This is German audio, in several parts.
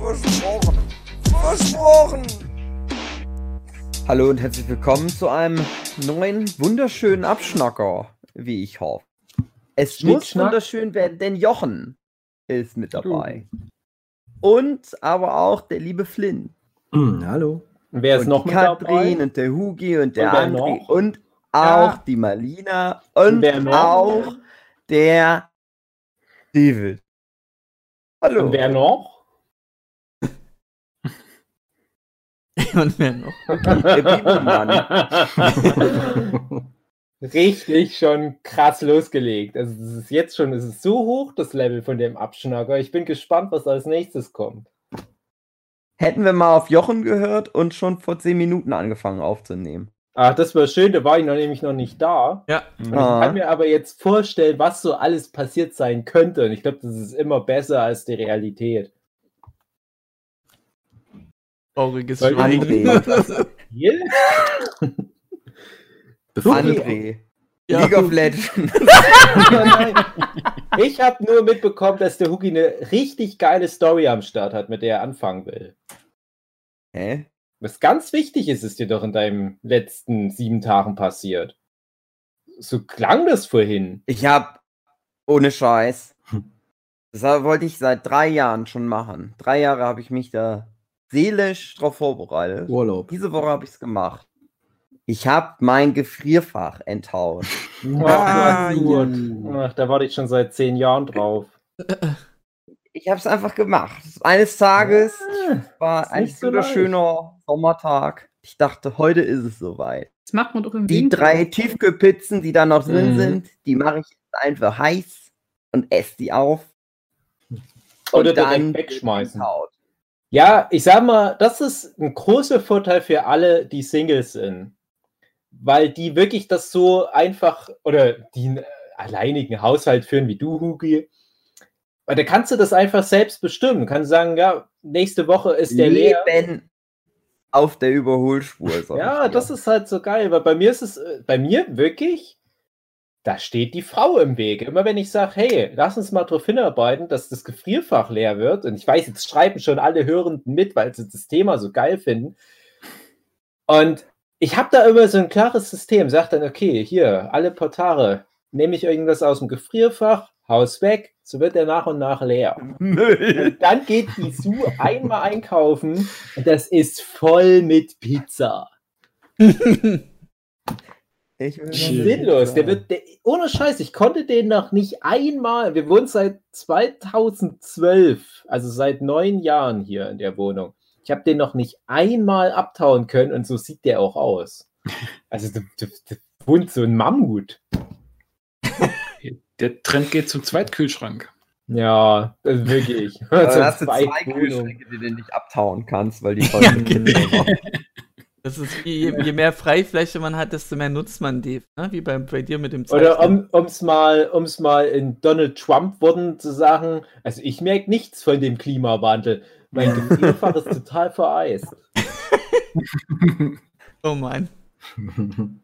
Versprochen. Versprochen. Hallo und herzlich willkommen zu einem neuen, wunderschönen Abschnacker, wie ich hoffe. Es Schnick, muss schnack. wunderschön werden, denn Jochen ist mit dabei. Und aber auch der liebe Flynn. Hm, hallo. Wer ist und noch die mit Katrin dabei? und der Hugi und der Und André noch? und auch Ja. die Malina und noch? auch der David. Hallo. Und wer noch? Und wer noch? Der Bibelmann. Richtig schon krass losgelegt. Also es ist jetzt schon, es ist so hoch, das Level von dem Abschnacker. Ich bin gespannt, was als nächstes kommt. Hätten wir mal auf Jochen gehört und schon vor zehn Minuten angefangen aufzunehmen. Ach, das war schön, da war ich noch nämlich noch nicht da. Ja, Und Ah. ich kann mir aber jetzt vorstellen, was so alles passiert sein könnte. Und ich glaube, das ist immer besser als die Realität. Trauriges Schweigen. Hier? André. Ja. League of Legends. Ich habe nur mitbekommen, dass der Hugi eine richtig geile Story am Start hat, mit der er anfangen will. Hä? Was ganz wichtig ist, ist dir doch in deinen letzten sieben Tagen passiert. So klang das vorhin. Ich hab, ohne Scheiß, das wollte ich seit drei Jahren schon machen. Drei Jahre habe ich mich da seelisch drauf vorbereitet. Urlaub. Diese Woche habe ich es gemacht. Ich habe mein Gefrierfach enttauscht. Ach, gut. Ach, da warte ich schon seit zehn Jahren drauf. Ich habe es einfach gemacht. Eines Tages war ist ein so wunderschöner Sommertag. Ich dachte, heute ist es soweit. Das macht man doch im Die Winter. drei Tiefkühlpizzen, die da noch drin Mhm. sind, die mache ich jetzt einfach heiß und esse die auf. Oder Und direkt wegschmeißen. Haut. Ja, ich sag mal, das ist ein großer Vorteil für alle, die Singles sind. Weil die wirklich das so einfach oder die einen alleinigen Haushalt führen wie du, Hugi. Weil da kannst du das einfach selbst bestimmen. Du kannst sagen, ja, nächste Woche ist der leer. Leben auf der Überholspur. Ja, das ist halt so geil, weil bei mir ist es, äh, bei mir wirklich, da steht die Frau im Weg. Immer wenn ich sage, hey, lass uns mal darauf hinarbeiten, dass das Gefrierfach leer wird, und ich weiß, jetzt schreiben schon alle Hörenden mit, weil sie das Thema so geil finden. Und ich habe da immer so ein klares System, sag dann, okay, hier, alle paar Tage nehme ich irgendwas aus dem Gefrierfach, haus weg, so wird er nach und nach leer. Müll. Und dann geht die Sue einmal einkaufen und das ist voll mit Pizza. Sinnlos. Der wird, der, ohne Scheiß, ich konnte den noch nicht einmal. Wir wohnen seit 2012, also seit neun Jahren hier in der Wohnung. Ich habe den noch nicht einmal abtauen können und so sieht der auch aus. Also, da, da, da wohnt so ein Mammut. Der Trend geht zum Zweitkühlschrank. Ja, wirklich. Aber So dann hast du zwei. Kühlschränke, die du nicht abtauen kannst, weil die voll Ja, genau. Sind. Das ist wie, je, je mehr Freifläche man hat, desto mehr nutzt man die. Ne? Wie bei, bei dir mit dem Oder Zeichnen. um es mal, um's mal in Donald Trump Worten zu sagen, also ich merke nichts von dem Klimawandel. Mein Gefrierfach ist total vereist. Oh mein.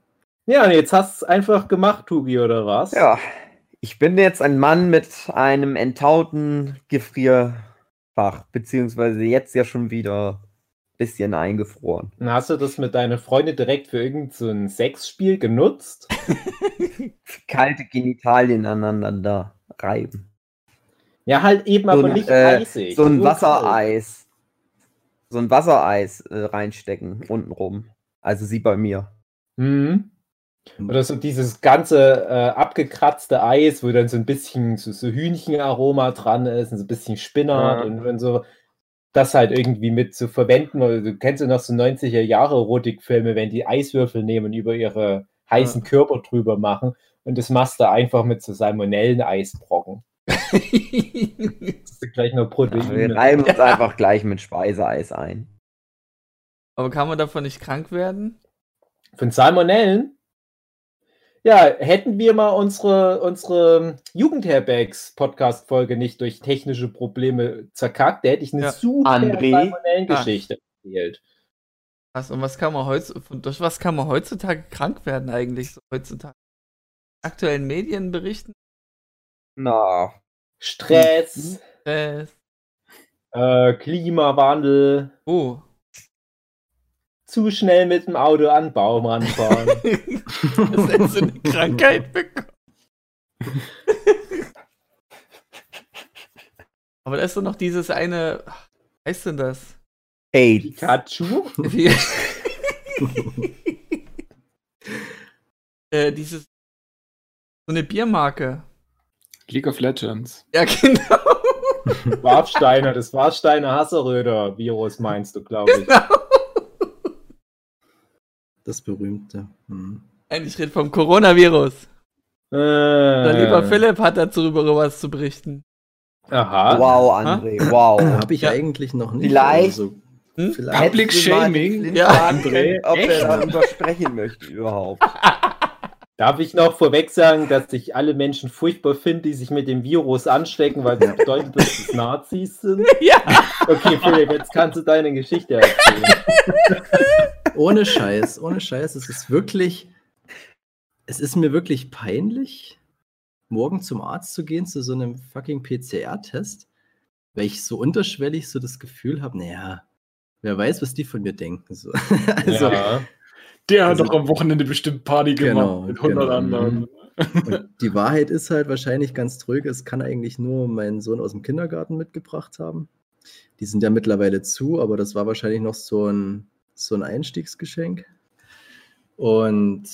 Ja, und jetzt hast du es einfach gemacht, Tugi, oder was? Ja, ich bin jetzt ein Mann mit einem enttauten Gefrierfach, beziehungsweise jetzt ja schon wieder bisschen eingefroren. Und hast du das mit deiner Freundin direkt für irgendein so ein Sexspiel genutzt? Kalte Genitalien aneinander reiben. Ja, halt eben, So aber ein, nicht äh, eisig. So ein. Wassereis. So ein Wassereis äh, reinstecken, untenrum. Also sie bei mir. Mhm. Oder so dieses ganze äh, abgekratzte Eis, wo dann so ein bisschen so, so Hühnchenaroma dran ist und so ein bisschen Spinat Ja. und, und so. Das halt irgendwie mit zu verwenden. Oder du kennst ja noch so 90er Jahre Erotikfilme, wenn die Eiswürfel nehmen und über ihre heißen Körper drüber machen. Und das machst du einfach mit so Salmonellen-Eisbrocken. Gleich noch Ja, wir Proteine. reiben uns einfach gleich mit Speiseeis ein. Aber kann man davon nicht krank werden? Von Salmonellen? Ja, hätten wir mal unsere, unsere Jugendherbergs-Podcast-Folge nicht durch technische Probleme zerkackt, da hätte ich eine Ja. super André? Salmonellengeschichte erzählt. Was, und was kann man heutzutage, durch was kann man heutzutage krank werden eigentlich so heutzutage? Aktuellen Medien berichten? Na, Stress, Äh, äh, Klimawandel, oh. Zu schnell mit dem Auto an den Baum ranfahren. das hättest du eine Krankheit bekommen. Aber da ist doch noch dieses eine, wie heißt denn das? AIDS. Pikachu? Wie- äh, dieses, so eine Biermarke. League of Legends. Ja, genau. Warfsteiner, das Warfsteiner Hasseröder-Virus meinst du, glaube ich. genau. Das berühmte. Hm. Nein, ich rede vom Coronavirus. Äh, Der lieber Philipp hat dazu über was zu berichten. Aha. Wow, André, wow. Habe ich Ja. eigentlich noch nicht. Vielleicht- Also, Hm? vielleicht Public Shaming? Ja, André, ob echt? er darüber sprechen möchte überhaupt. Darf ich noch vorweg sagen, dass ich alle Menschen furchtbar finde, die sich mit dem Virus anstecken, weil das bedeutet, dass es Nazis sind? Ja. Okay, Philipp, jetzt kannst du deine Geschichte erzählen. ohne Scheiß, ohne Scheiß, es ist wirklich, es ist mir wirklich peinlich, morgen zum Arzt zu gehen zu so einem fucking PCR-Test, weil ich so unterschwellig so das Gefühl habe, naja, wer weiß, was die von mir denken. So. also, ja. Der hat Also- doch am Wochenende bestimmt Party gemacht Genau, mit 100 genau. anderen. Und die Wahrheit ist halt wahrscheinlich ganz tröge. Es kann eigentlich nur mein Sohn aus dem Kindergarten mitgebracht haben. Die sind ja mittlerweile zu, aber das war wahrscheinlich noch so ein, so ein Einstiegsgeschenk. Und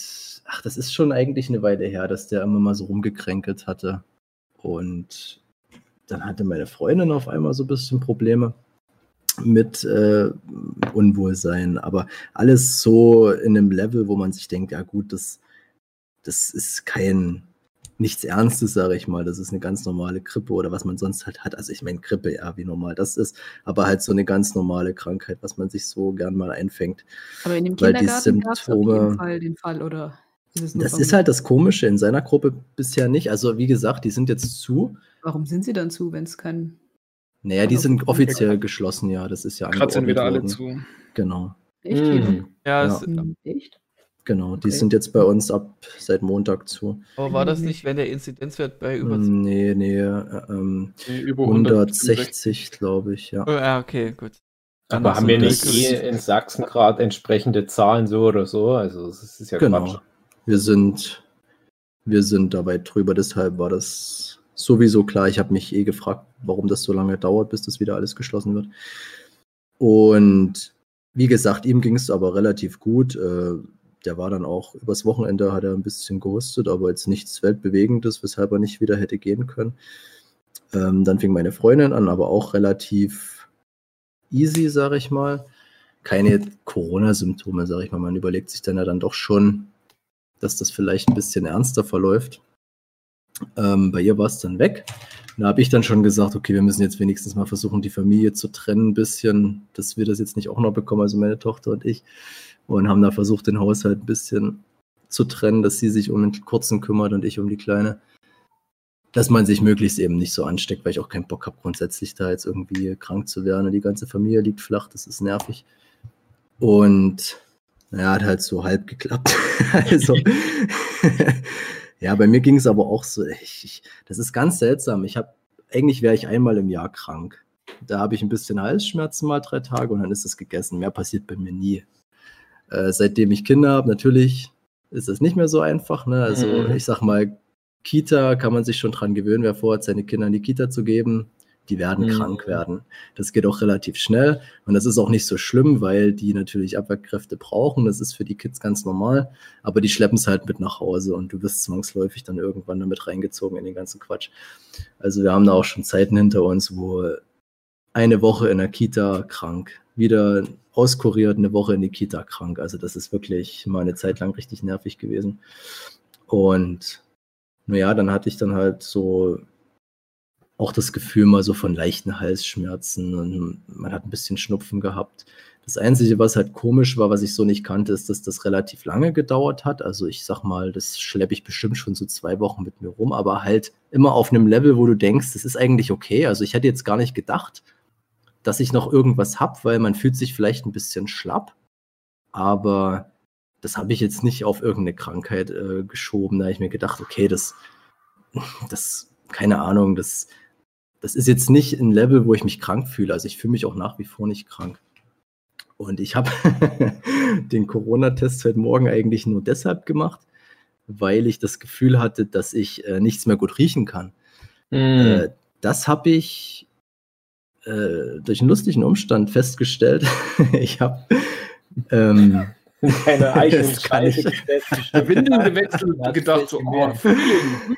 ach, das ist schon eigentlich eine Weile her, dass der immer mal so rumgekränkelt hatte. Und dann hatte meine Freundin auf einmal so ein bisschen Probleme mit äh, Unwohlsein. Aber alles so in einem Level, wo man sich denkt, ja gut, das, das ist kein nichts Ernstes, sage ich mal. Das ist eine ganz normale Grippe oder was man sonst halt hat. Also ich meine Grippe, ja, wie normal das ist, aber halt so eine ganz normale Krankheit, was man sich so gern mal einfängt. Aber in dem Kindergarten gab es auf jeden Fall den Fall, oder? Ist Das ist halt das Komische in seiner Gruppe bisher nicht. Also wie gesagt, die sind jetzt zu. Warum sind sie dann zu, wenn es kein. Naja, die Also, sind offiziell geschlossen, ja. Das ist ja Gerade sind wieder alle worden. zu. Genau, Echt? Hm. Ja, Ja. es, Hm, Echt? Genau. Die Okay. sind jetzt bei uns ab seit Montag zu. aber war das nicht, wenn der Inzidenzwert bei über Nee, nee, äh, ähm, Nee, über 160, glaube ich, ja. Oh, ja, okay, gut. Dann Aber haben wir nicht eh in Sachsen gerade entsprechende Zahlen so oder so? Also es ist ja Genau. Quatsch. Wir sind, wir sind dabei drüber, deshalb war das sowieso klar. Ich habe mich eh gefragt, warum das so lange dauert, bis das wieder alles geschlossen wird. Und wie gesagt, ihm ging es aber relativ gut. Äh, Der war dann auch übers Wochenende, hat er ein bisschen gehustet, aber jetzt nichts Weltbewegendes, weshalb er nicht wieder hätte gehen können. Ähm, dann fing meine Freundin an, aber auch relativ easy, sage ich mal. Keine Corona-Symptome, sage ich mal. Man überlegt sich dann ja dann doch schon, dass das vielleicht ein bisschen ernster verläuft. Ähm, bei ihr war es dann weg. Da habe ich dann schon gesagt, okay, wir müssen jetzt wenigstens mal versuchen, die Familie zu trennen, ein bisschen, dass wir das jetzt nicht auch noch bekommen, also meine Tochter und ich. Und haben da versucht, den Haushalt ein bisschen zu trennen, dass sie sich um den Kurzen kümmert und ich um die Kleine. Dass man sich möglichst eben nicht so ansteckt, weil ich auch keinen Bock habe, grundsätzlich da jetzt irgendwie krank zu werden. Und die ganze Familie liegt flach, das ist nervig. Und ja, hat halt so halb geklappt. also, ja, bei mir ging es aber auch so, ich, ich, das ist ganz seltsam. Ich habe, eigentlich wäre ich einmal im Jahr krank. Da habe ich ein bisschen Halsschmerzen mal drei Tage und dann ist es gegessen. Mehr passiert bei mir nie. Äh, seitdem ich Kinder habe, natürlich ist es nicht mehr so einfach. Ne? Also Mhm. ich sag mal, Kita kann man sich schon dran gewöhnen, wer vorhat, seine Kinder in die Kita zu geben. Die werden Mhm. krank werden. Das geht auch relativ schnell und das ist auch nicht so schlimm, weil die natürlich Abwehrkräfte brauchen. Das ist für die Kids ganz normal, aber die schleppen es halt mit nach Hause und du wirst zwangsläufig dann irgendwann damit reingezogen in den ganzen Quatsch. Also wir haben da auch schon Zeiten hinter uns, wo eine Woche in der Kita krank, wieder auskuriert, eine Woche in die Kita krank. Also das ist wirklich mal eine Zeit lang richtig nervig gewesen. Und naja, dann hatte ich dann halt so auch das Gefühl mal so von leichten Halsschmerzen und man hat ein bisschen Schnupfen gehabt. Das Einzige, was halt komisch war, was ich so nicht kannte, ist, dass das relativ lange gedauert hat. Also ich sag mal, das schleppe ich bestimmt schon so zwei Wochen mit mir rum, aber halt immer auf einem Level, wo du denkst, das ist eigentlich okay. Also ich hätte jetzt gar nicht gedacht, dass ich noch irgendwas habe, weil man fühlt sich vielleicht ein bisschen schlapp. Aber das habe ich jetzt nicht auf irgendeine Krankheit äh, geschoben. Da habe ich mir gedacht, okay, das, das, keine Ahnung, das, das ist jetzt nicht ein Level, wo ich mich krank fühle. Also ich fühle mich auch nach wie vor nicht krank. Und ich habe den Corona-Test heute Morgen eigentlich nur deshalb gemacht, weil ich das Gefühl hatte, dass ich äh, nichts mehr gut riechen kann. Mhm. Äh, das habe ich äh, durch einen lustigen Umstand festgestellt. ich habe ähm, Keine eigenen Das kann ich. Scheiße Windeln gewechselt und gedacht so, oh. Frühling.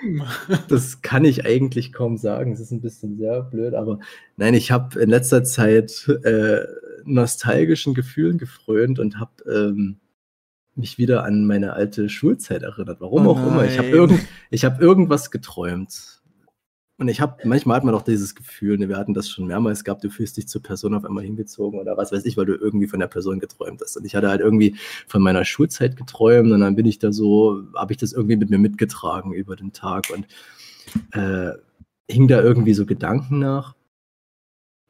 Hm. das kann ich eigentlich kaum sagen. Es ist ein bisschen sehr blöd, aber nein, ich habe in letzter Zeit äh, nostalgischen Gefühlen gefrönt und habe ähm, mich wieder an meine alte Schulzeit erinnert. Warum Oh auch immer. Ich habe irgend, ich hab irgendwas geträumt. Und ich habe, manchmal hat man doch dieses Gefühl, ne, wir hatten das schon mehrmals gehabt, du fühlst dich zur Person auf einmal hingezogen oder was weiß ich, weil du irgendwie von der Person geträumt hast. Und ich hatte halt irgendwie von meiner Schulzeit geträumt und dann bin ich da so, habe ich das irgendwie mit mir mitgetragen über den Tag und äh, hing da irgendwie so Gedanken nach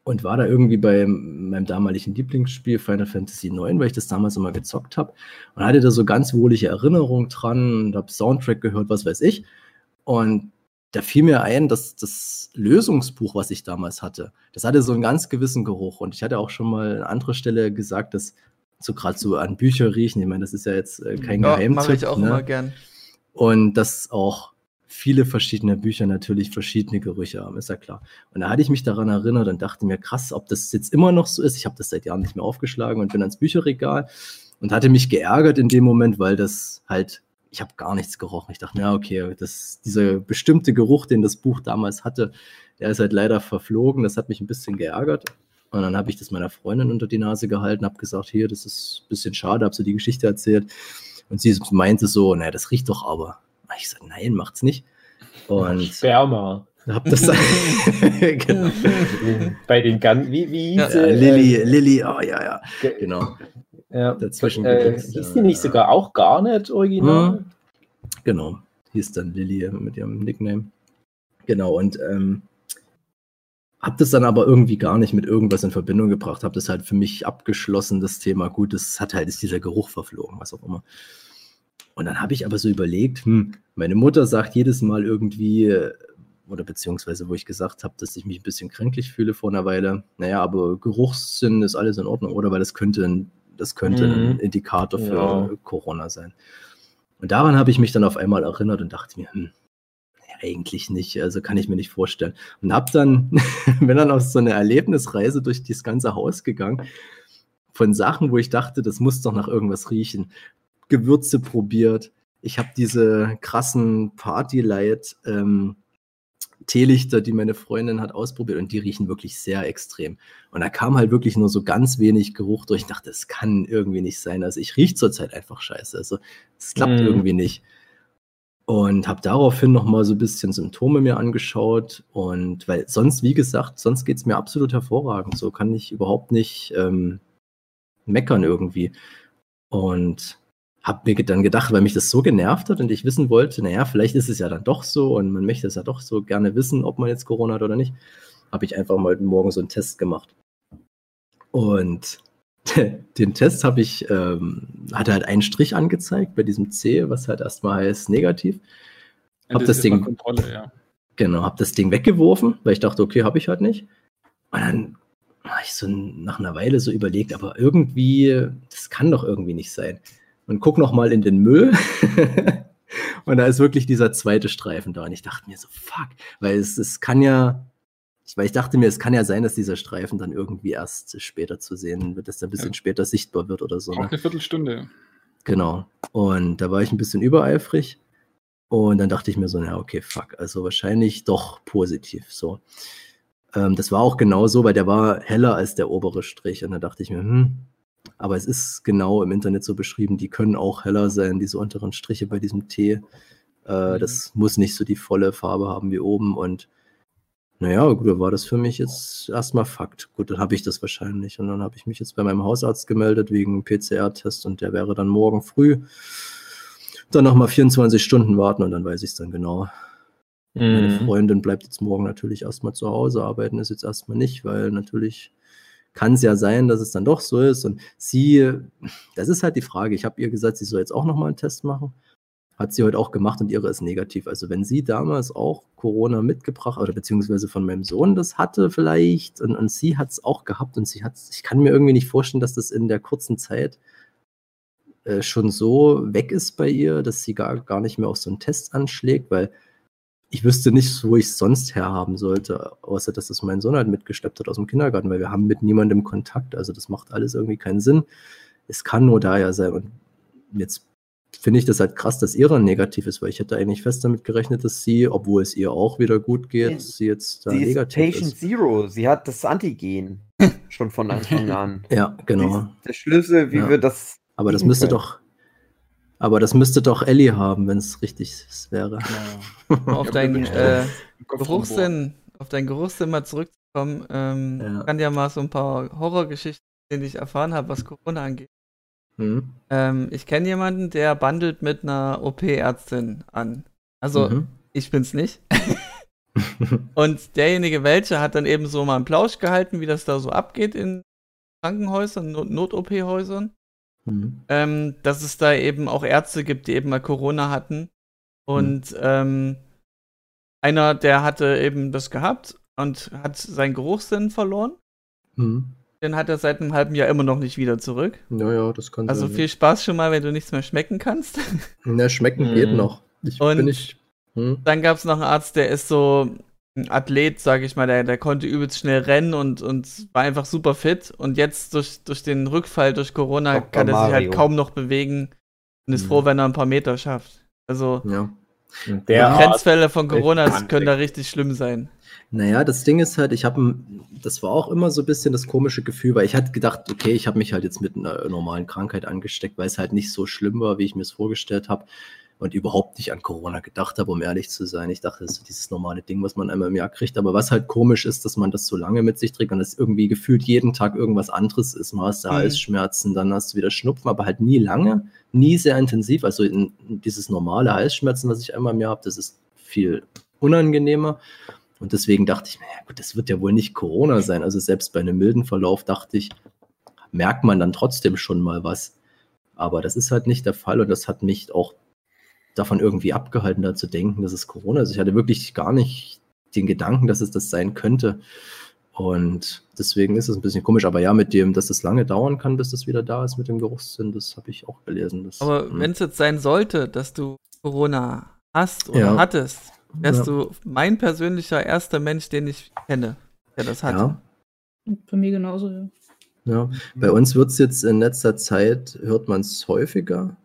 und war da irgendwie bei meinem damaligen Lieblingsspiel Final Fantasy IX, weil ich das damals immer gezockt habe und hatte da so ganz wohlige Erinnerungen dran und habe Soundtrack gehört, was weiß ich. Und da fiel mir ein, dass das Lösungsbuch, was ich damals hatte, das hatte so einen ganz gewissen Geruch. Und ich hatte auch schon mal an anderer Stelle gesagt, dass so gerade so an Bücher riechen, ich meine, das ist ja jetzt äh, kein Ja, Geheimtipp. mache ich auch ne? immer gern. Und dass auch viele verschiedene Bücher natürlich verschiedene Gerüche haben, ist ja klar. Und da hatte ich mich daran erinnert und dachte mir, krass, ob das jetzt immer noch so ist. Ich habe das seit Jahren nicht mehr aufgeschlagen und bin ans Bücherregal und hatte mich geärgert in dem Moment, weil das halt, ich habe gar nichts gerochen. Ich dachte, ja, okay, das, dieser bestimmte Geruch, den das Buch damals hatte, der ist halt leider verflogen. Das hat mich ein bisschen geärgert. Und dann habe ich das meiner Freundin unter die Nase gehalten, habe gesagt, hier, das ist ein bisschen schade, habe so die Geschichte erzählt. Und sie meinte so, naja, das riecht doch aber. Ich sagte, nein, macht's nicht. Und Sperma. hab das genau. Bei den Gan wie, wie Ja, hieß Ja, sie? Lilly, Lilly, oh ja, ja, Ge- genau. Ja. Dazwischen Äh, hieß die nicht sogar auch Garnet original? Hm. Genau, hieß dann Lilly mit ihrem Nickname. Genau, und ähm, hab das dann aber irgendwie gar nicht mit irgendwas in Verbindung gebracht. Hab das halt für mich abgeschlossen, das Thema. Gut, das hat halt, ist dieser Geruch verflogen, was auch immer. Und dann habe ich aber so überlegt, hm, meine Mutter sagt jedes Mal irgendwie, äh, oder beziehungsweise wo ich gesagt habe, dass ich mich ein bisschen kränklich fühle vor einer Weile, naja, aber Geruchssinn ist alles in Ordnung, oder? Weil das könnte, ein- das könnte ein Mhm. Indikator für Ja. Corona sein. Und daran habe ich mich dann auf einmal erinnert und dachte mir, hm, eigentlich nicht, also kann ich mir nicht vorstellen. Und habe dann, bin dann auf so eine Erlebnisreise durch das ganze Haus gegangen von Sachen, wo ich dachte, das muss doch nach irgendwas riechen. Gewürze probiert. Ich habe diese krassen Party-Light ähm, Teelichter, die meine Freundin hat ausprobiert und die riechen wirklich sehr extrem. Und da kam halt wirklich nur so ganz wenig Geruch durch. Ich dachte, das kann irgendwie nicht sein. Also ich rieche zurzeit einfach scheiße. Also es klappt Mhm. irgendwie nicht. Und habe daraufhin noch mal so ein bisschen Symptome mir angeschaut. Und weil sonst, wie gesagt, sonst geht es mir absolut hervorragend. So kann ich überhaupt nicht ähm, meckern irgendwie. Und habe mir dann gedacht, weil mich das so genervt hat und ich wissen wollte, naja, vielleicht ist es ja dann doch so und man möchte es ja doch so gerne wissen, ob man jetzt Corona hat oder nicht, habe ich einfach mal heute Morgen so einen Test gemacht. Und den Test habe ich, ähm, hatte halt einen Strich angezeigt bei diesem C, was halt erstmal heißt negativ. Hab das Ding- Kontrolle, ja. Genau, habe das Ding weggeworfen, weil ich dachte, okay, habe ich halt nicht. Und dann habe ich so nach einer Weile so überlegt, aber irgendwie, das kann doch irgendwie nicht sein. Und guck noch mal in den Müll. und da ist wirklich dieser zweite Streifen da. Und ich dachte mir so, fuck, weil es, es kann ja, weil ich dachte mir, es kann ja sein, dass dieser Streifen dann irgendwie erst später zu sehen wird, dass der ein bisschen Ja. später sichtbar wird oder so. Auch Ne? eine Viertelstunde. Genau. Und da war ich ein bisschen übereifrig. Und dann dachte ich mir so, na okay, fuck, also wahrscheinlich doch positiv. So. Ähm, das war auch genau so, weil der war heller als der obere Strich. Und da dachte ich mir, hm, aber es ist genau im Internet so beschrieben, die können auch heller sein, diese unteren Striche bei diesem T. Äh, Mhm. Das muss nicht so die volle Farbe haben wie oben. Und Naja, gut, da war das für mich jetzt erstmal Fakt. Gut, dann habe ich das wahrscheinlich. Und dann habe ich mich jetzt bei meinem Hausarzt gemeldet wegen PCR-Test und der wäre dann morgen früh. Dann nochmal 24 Stunden warten und dann weiß ich es dann genau. Meine Mhm. Freundin bleibt jetzt morgen natürlich erstmal zu Hause, arbeiten ist jetzt erstmal nicht, weil natürlich kann es ja sein, dass es dann doch so ist. Und sie, das ist halt die Frage. Ich habe ihr gesagt, sie soll jetzt auch nochmal einen Test machen. Hat sie heute auch gemacht und ihre ist negativ. Also wenn sie damals auch Corona mitgebracht oder beziehungsweise von meinem Sohn das hatte vielleicht und, und sie hat es auch gehabt und sie hat ich kann mir irgendwie nicht vorstellen, dass das in der kurzen Zeit äh, schon so weg ist bei ihr, dass sie gar, gar nicht mehr auf so einen Test anschlägt, weil ich wüsste nicht, wo ich es sonst herhaben sollte, außer dass es mein Sohn halt mitgeschleppt hat aus dem Kindergarten, weil wir haben mit niemandem Kontakt. Also das macht alles irgendwie keinen Sinn. Es kann nur daher sein. Und jetzt finde ich das halt krass, dass ihre negativ ist, weil ich hätte eigentlich fest damit gerechnet, dass sie, obwohl es ihr auch wieder gut geht, Ja. sie jetzt da Sie ist negativ Patient ist. Zero. Sie hat das Antigen schon von Anfang an. Ja, genau. ist der Schlüssel, wie Ja. wir das. Aber das müsste können. doch, aber das müsste doch Ellie haben, wenn es richtig wäre. auf Ja, dein bin ich äh, Geruchssinn, auf deinen Geruchssinn mal zurückzukommen, ähm, Ja. ich kann ja mal so ein paar Horrorgeschichten, die ich erfahren habe, was Corona angeht. Hm? Ähm, ich kenne jemanden, der bandelt mit einer OP-Ärztin an. Also, Mhm. ich bin's nicht. Und derjenige, welche, hat dann eben so mal einen Plausch gehalten, wie das da so abgeht in Krankenhäusern, Not- Not-OP-Häusern. Mhm. ähm, dass es da eben auch Ärzte gibt, die eben mal Corona hatten. Und ähm, einer, der hatte eben das gehabt und hat seinen Geruchssinn verloren. Mhm. Den hat er seit einem halben Jahr immer noch nicht wieder zurück. Ja, ja, das kann Also sein. viel Spaß schon mal, wenn du nichts mehr schmecken kannst. Na, schmecken geht Mhm. noch. Ich Und- bin nicht. Hm? Dann gab es noch einen Arzt, der ist so ein Athlet, sag ich mal, der, der konnte übelst schnell rennen und, und war einfach super fit. Und jetzt durch, durch den Rückfall durch Corona Dr. kann er sich halt kaum noch bewegen und ist Mhm. froh, wenn er ein paar Meter schafft. Also Ja. Die Grenzfälle von Corona können da richtig schlimm sein. Naja, das Ding ist halt, ich habe, das war auch immer so ein bisschen das komische Gefühl, weil ich hatte gedacht, okay, ich habe mich halt jetzt mit einer normalen Krankheit angesteckt, weil es halt nicht so schlimm war, wie ich mir es vorgestellt habe und überhaupt nicht an Corona gedacht habe, um ehrlich zu sein. Ich dachte, das ist dieses normale Ding, was man einmal im Jahr kriegt. Aber was halt komisch ist, dass man das so lange mit sich trägt und es irgendwie gefühlt jeden Tag irgendwas anderes ist. Mal hast du Mhm. Halsschmerzen, dann hast du wieder Schnupfen, aber halt nie lange, nie sehr intensiv. Also in, dieses normale Halsschmerzen, was ich einmal im Jahr habe, das ist viel unangenehmer. Und deswegen dachte ich mir, ja gut, das wird ja wohl nicht Corona sein. Also selbst bei einem milden Verlauf dachte ich, merkt man dann trotzdem schon mal was. Aber das ist halt nicht der Fall und das hat mich auch davon irgendwie abgehalten, da zu denken, dass es Corona ist. Ich hatte wirklich gar nicht den Gedanken, dass es das sein könnte. Und deswegen ist es ein bisschen komisch. Aber ja, mit dem, dass es lange dauern kann, bis das wieder da ist mit dem Geruchssinn, das habe ich auch gelesen. Das, Aber hm. wenn es jetzt sein sollte, dass du Corona hast oder Ja. hattest, wärst Ja. du mein persönlicher erster Mensch, den ich kenne, der das hatte. ja, Bei mir genauso. Ja. Ja, bei uns wird es jetzt in letzter Zeit, hört man es häufiger.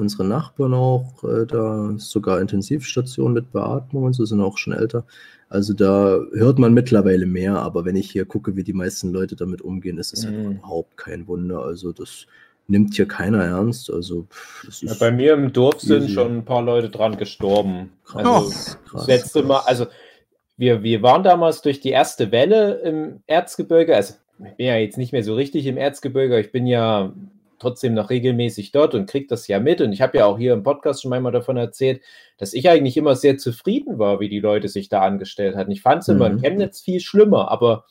Unsere Nachbarn auch, äh, da ist sogar Intensivstation mit Beatmung und so, sind auch schon älter. Also da hört man mittlerweile mehr, aber wenn ich hier gucke, wie die meisten Leute damit umgehen, ist es halt Mhm. überhaupt kein Wunder. Also das nimmt hier keiner ernst. Also pff, Ja, bei mir im Dorf sind easy. schon ein paar Leute dran gestorben. krass. Also krass, letzte Mal, krass. also wir, wir waren damals durch die erste Welle im Erzgebirge. Also ich bin ja jetzt nicht mehr so richtig im Erzgebirge, ich bin ja trotzdem noch regelmäßig dort und kriege das ja mit. Und ich habe ja auch hier im Podcast schon einmal davon erzählt, dass ich eigentlich immer sehr zufrieden war, wie die Leute sich da angestellt hatten. Ich fand es immer in Mhm. Chemnitz viel schlimmer, aber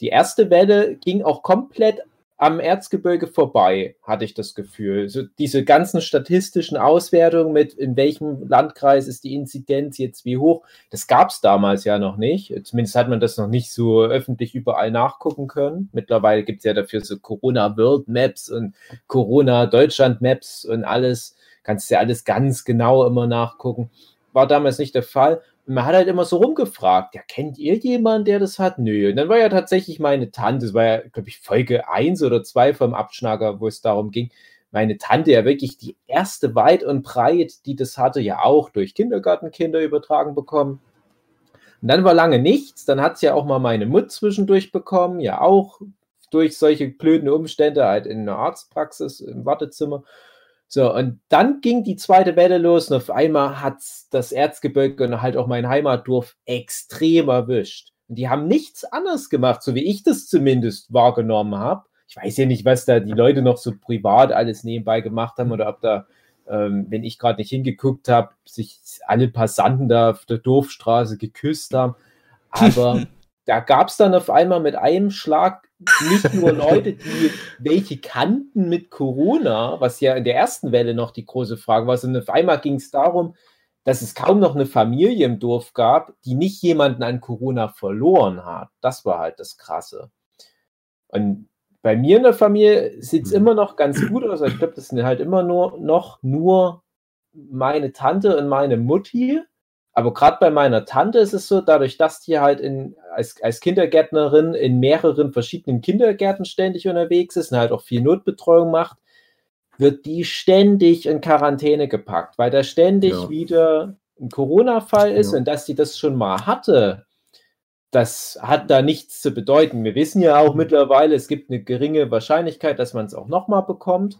die erste Welle ging auch komplett am Erzgebirge vorbei, hatte ich das Gefühl. So diese ganzen statistischen Auswertungen mit, in welchem Landkreis ist die Inzidenz jetzt wie hoch, das gab es damals ja noch nicht. Zumindest hat man das noch nicht so öffentlich überall nachgucken können. Mittlerweile gibt es ja dafür so Corona World Maps und Corona Deutschland Maps und alles. Kannst ja alles ganz genau immer nachgucken. War damals nicht der Fall. Man hat halt immer so rumgefragt, ja, kennt ihr jemanden, der das hat? Nö. Und dann war ja tatsächlich meine Tante, das war ja, glaube ich, Folge 1 oder 2 vom Abschnacker, wo es darum ging, meine Tante ja wirklich die erste weit und breit, die das hatte, ja auch durch Kindergartenkinder übertragen bekommen. Und dann war lange nichts, dann hat es ja auch mal meine Mutter zwischendurch bekommen, ja auch durch solche blöden Umstände halt in einer Arztpraxis im Wartezimmer. So, und dann ging die zweite Welle los und auf einmal hat das Erzgebirge und halt auch mein Heimatdorf extrem erwischt. Und die haben nichts anderes gemacht, so wie ich das zumindest wahrgenommen habe. Ich weiß ja nicht, was da die Leute noch so privat alles nebenbei gemacht haben oder ob da, ähm, wenn ich gerade nicht hingeguckt habe, sich alle Passanten da auf der Dorfstraße geküsst haben. Aber da gab es dann auf einmal mit einem Schlag nicht nur Leute, die welche kannten mit Corona, was ja in der ersten Welle noch die große Frage war, sondern auf einmal ging es darum, dass es kaum noch eine Familie im Dorf gab, die nicht jemanden an Corona verloren hat. Das war halt das Krasse. Und bei mir in der Familie sieht es immer noch ganz gut aus. Ich glaube, das sind halt immer nur noch nur meine Tante und meine Mutti. Aber gerade bei meiner Tante ist es so, dadurch, dass die halt in, als, als Kindergärtnerin in mehreren verschiedenen Kindergärten ständig unterwegs ist und halt auch viel Notbetreuung macht, wird die ständig in Quarantäne gepackt, weil da ständig Ja. wieder ein Corona-Fall ist Ja. und dass die das schon mal hatte, das hat da nichts zu bedeuten. Wir wissen ja auch mittlerweile, es gibt eine geringe Wahrscheinlichkeit, dass man es auch nochmal bekommt.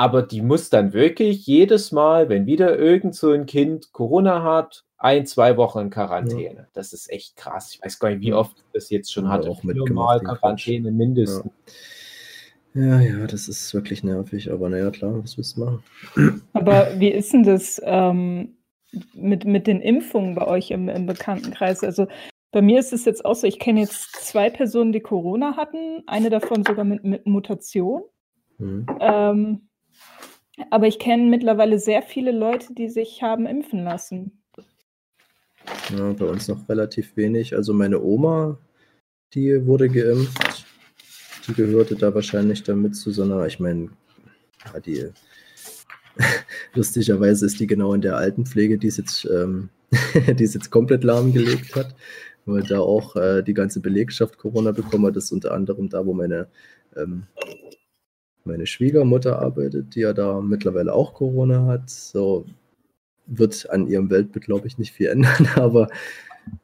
Aber die muss dann wirklich jedes Mal, wenn wieder irgend so ein Kind Corona hat, ein, zwei Wochen in Quarantäne. Das ist echt krass. Ich weiß gar nicht, wie Ja. oft das jetzt schon wir hatte. auch Quatsch. Quarantäne mindestens. Ja, ja, das ist wirklich nervig, aber naja, klar, was willst du machen? Aber wie ist denn das ähm, mit, mit den Impfungen bei euch im, im Bekanntenkreis? Also bei mir ist es jetzt auch so, ich kenne jetzt zwei Personen, die Corona hatten, eine davon sogar mit, mit Mutation. Hm. Ähm, aber ich kenne mittlerweile sehr viele Leute, die sich haben impfen lassen. Ja, bei uns noch relativ wenig. Also meine Oma, die wurde geimpft. Die gehörte da wahrscheinlich damit zu so ich meine, ja, die lustigerweise ist die genau in der Altenpflege, die es jetzt, ähm, die es jetzt komplett lahmgelegt hat, weil da auch äh, die ganze Belegschaft Corona bekommen hat. Das ist unter anderem da, wo meine, ähm, meine Schwiegermutter arbeitet, die ja da mittlerweile auch Corona hat. So wird an ihrem Weltbild, glaube ich, nicht viel ändern, aber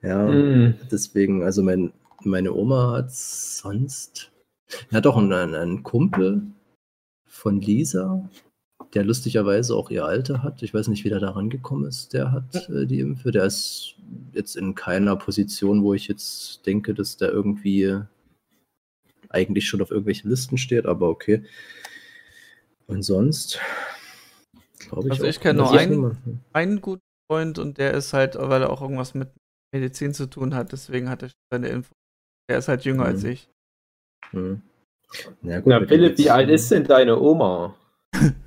ja, Mm. deswegen, also mein, meine Oma hat sonst, ja doch, einen, einen Kumpel von Lisa, der lustigerweise auch ihr Alter hat. Ich weiß nicht, wie der da rangekommen ist. Der hat äh, die Impfe. Der ist jetzt in keiner Position, wo ich jetzt denke, dass der irgendwie eigentlich schon auf irgendwelchen Listen steht, aber okay. Und sonst, glaube ich. Also ich kenn nur einen. Einen guten Freund und der ist halt, weil er auch irgendwas mit Medizin zu tun hat, deswegen hat er schon seine Info. Der ist halt jünger Mhm. als ich. Hm. Ja, gut, Na, Philipp, wie alt ist denn deine Oma?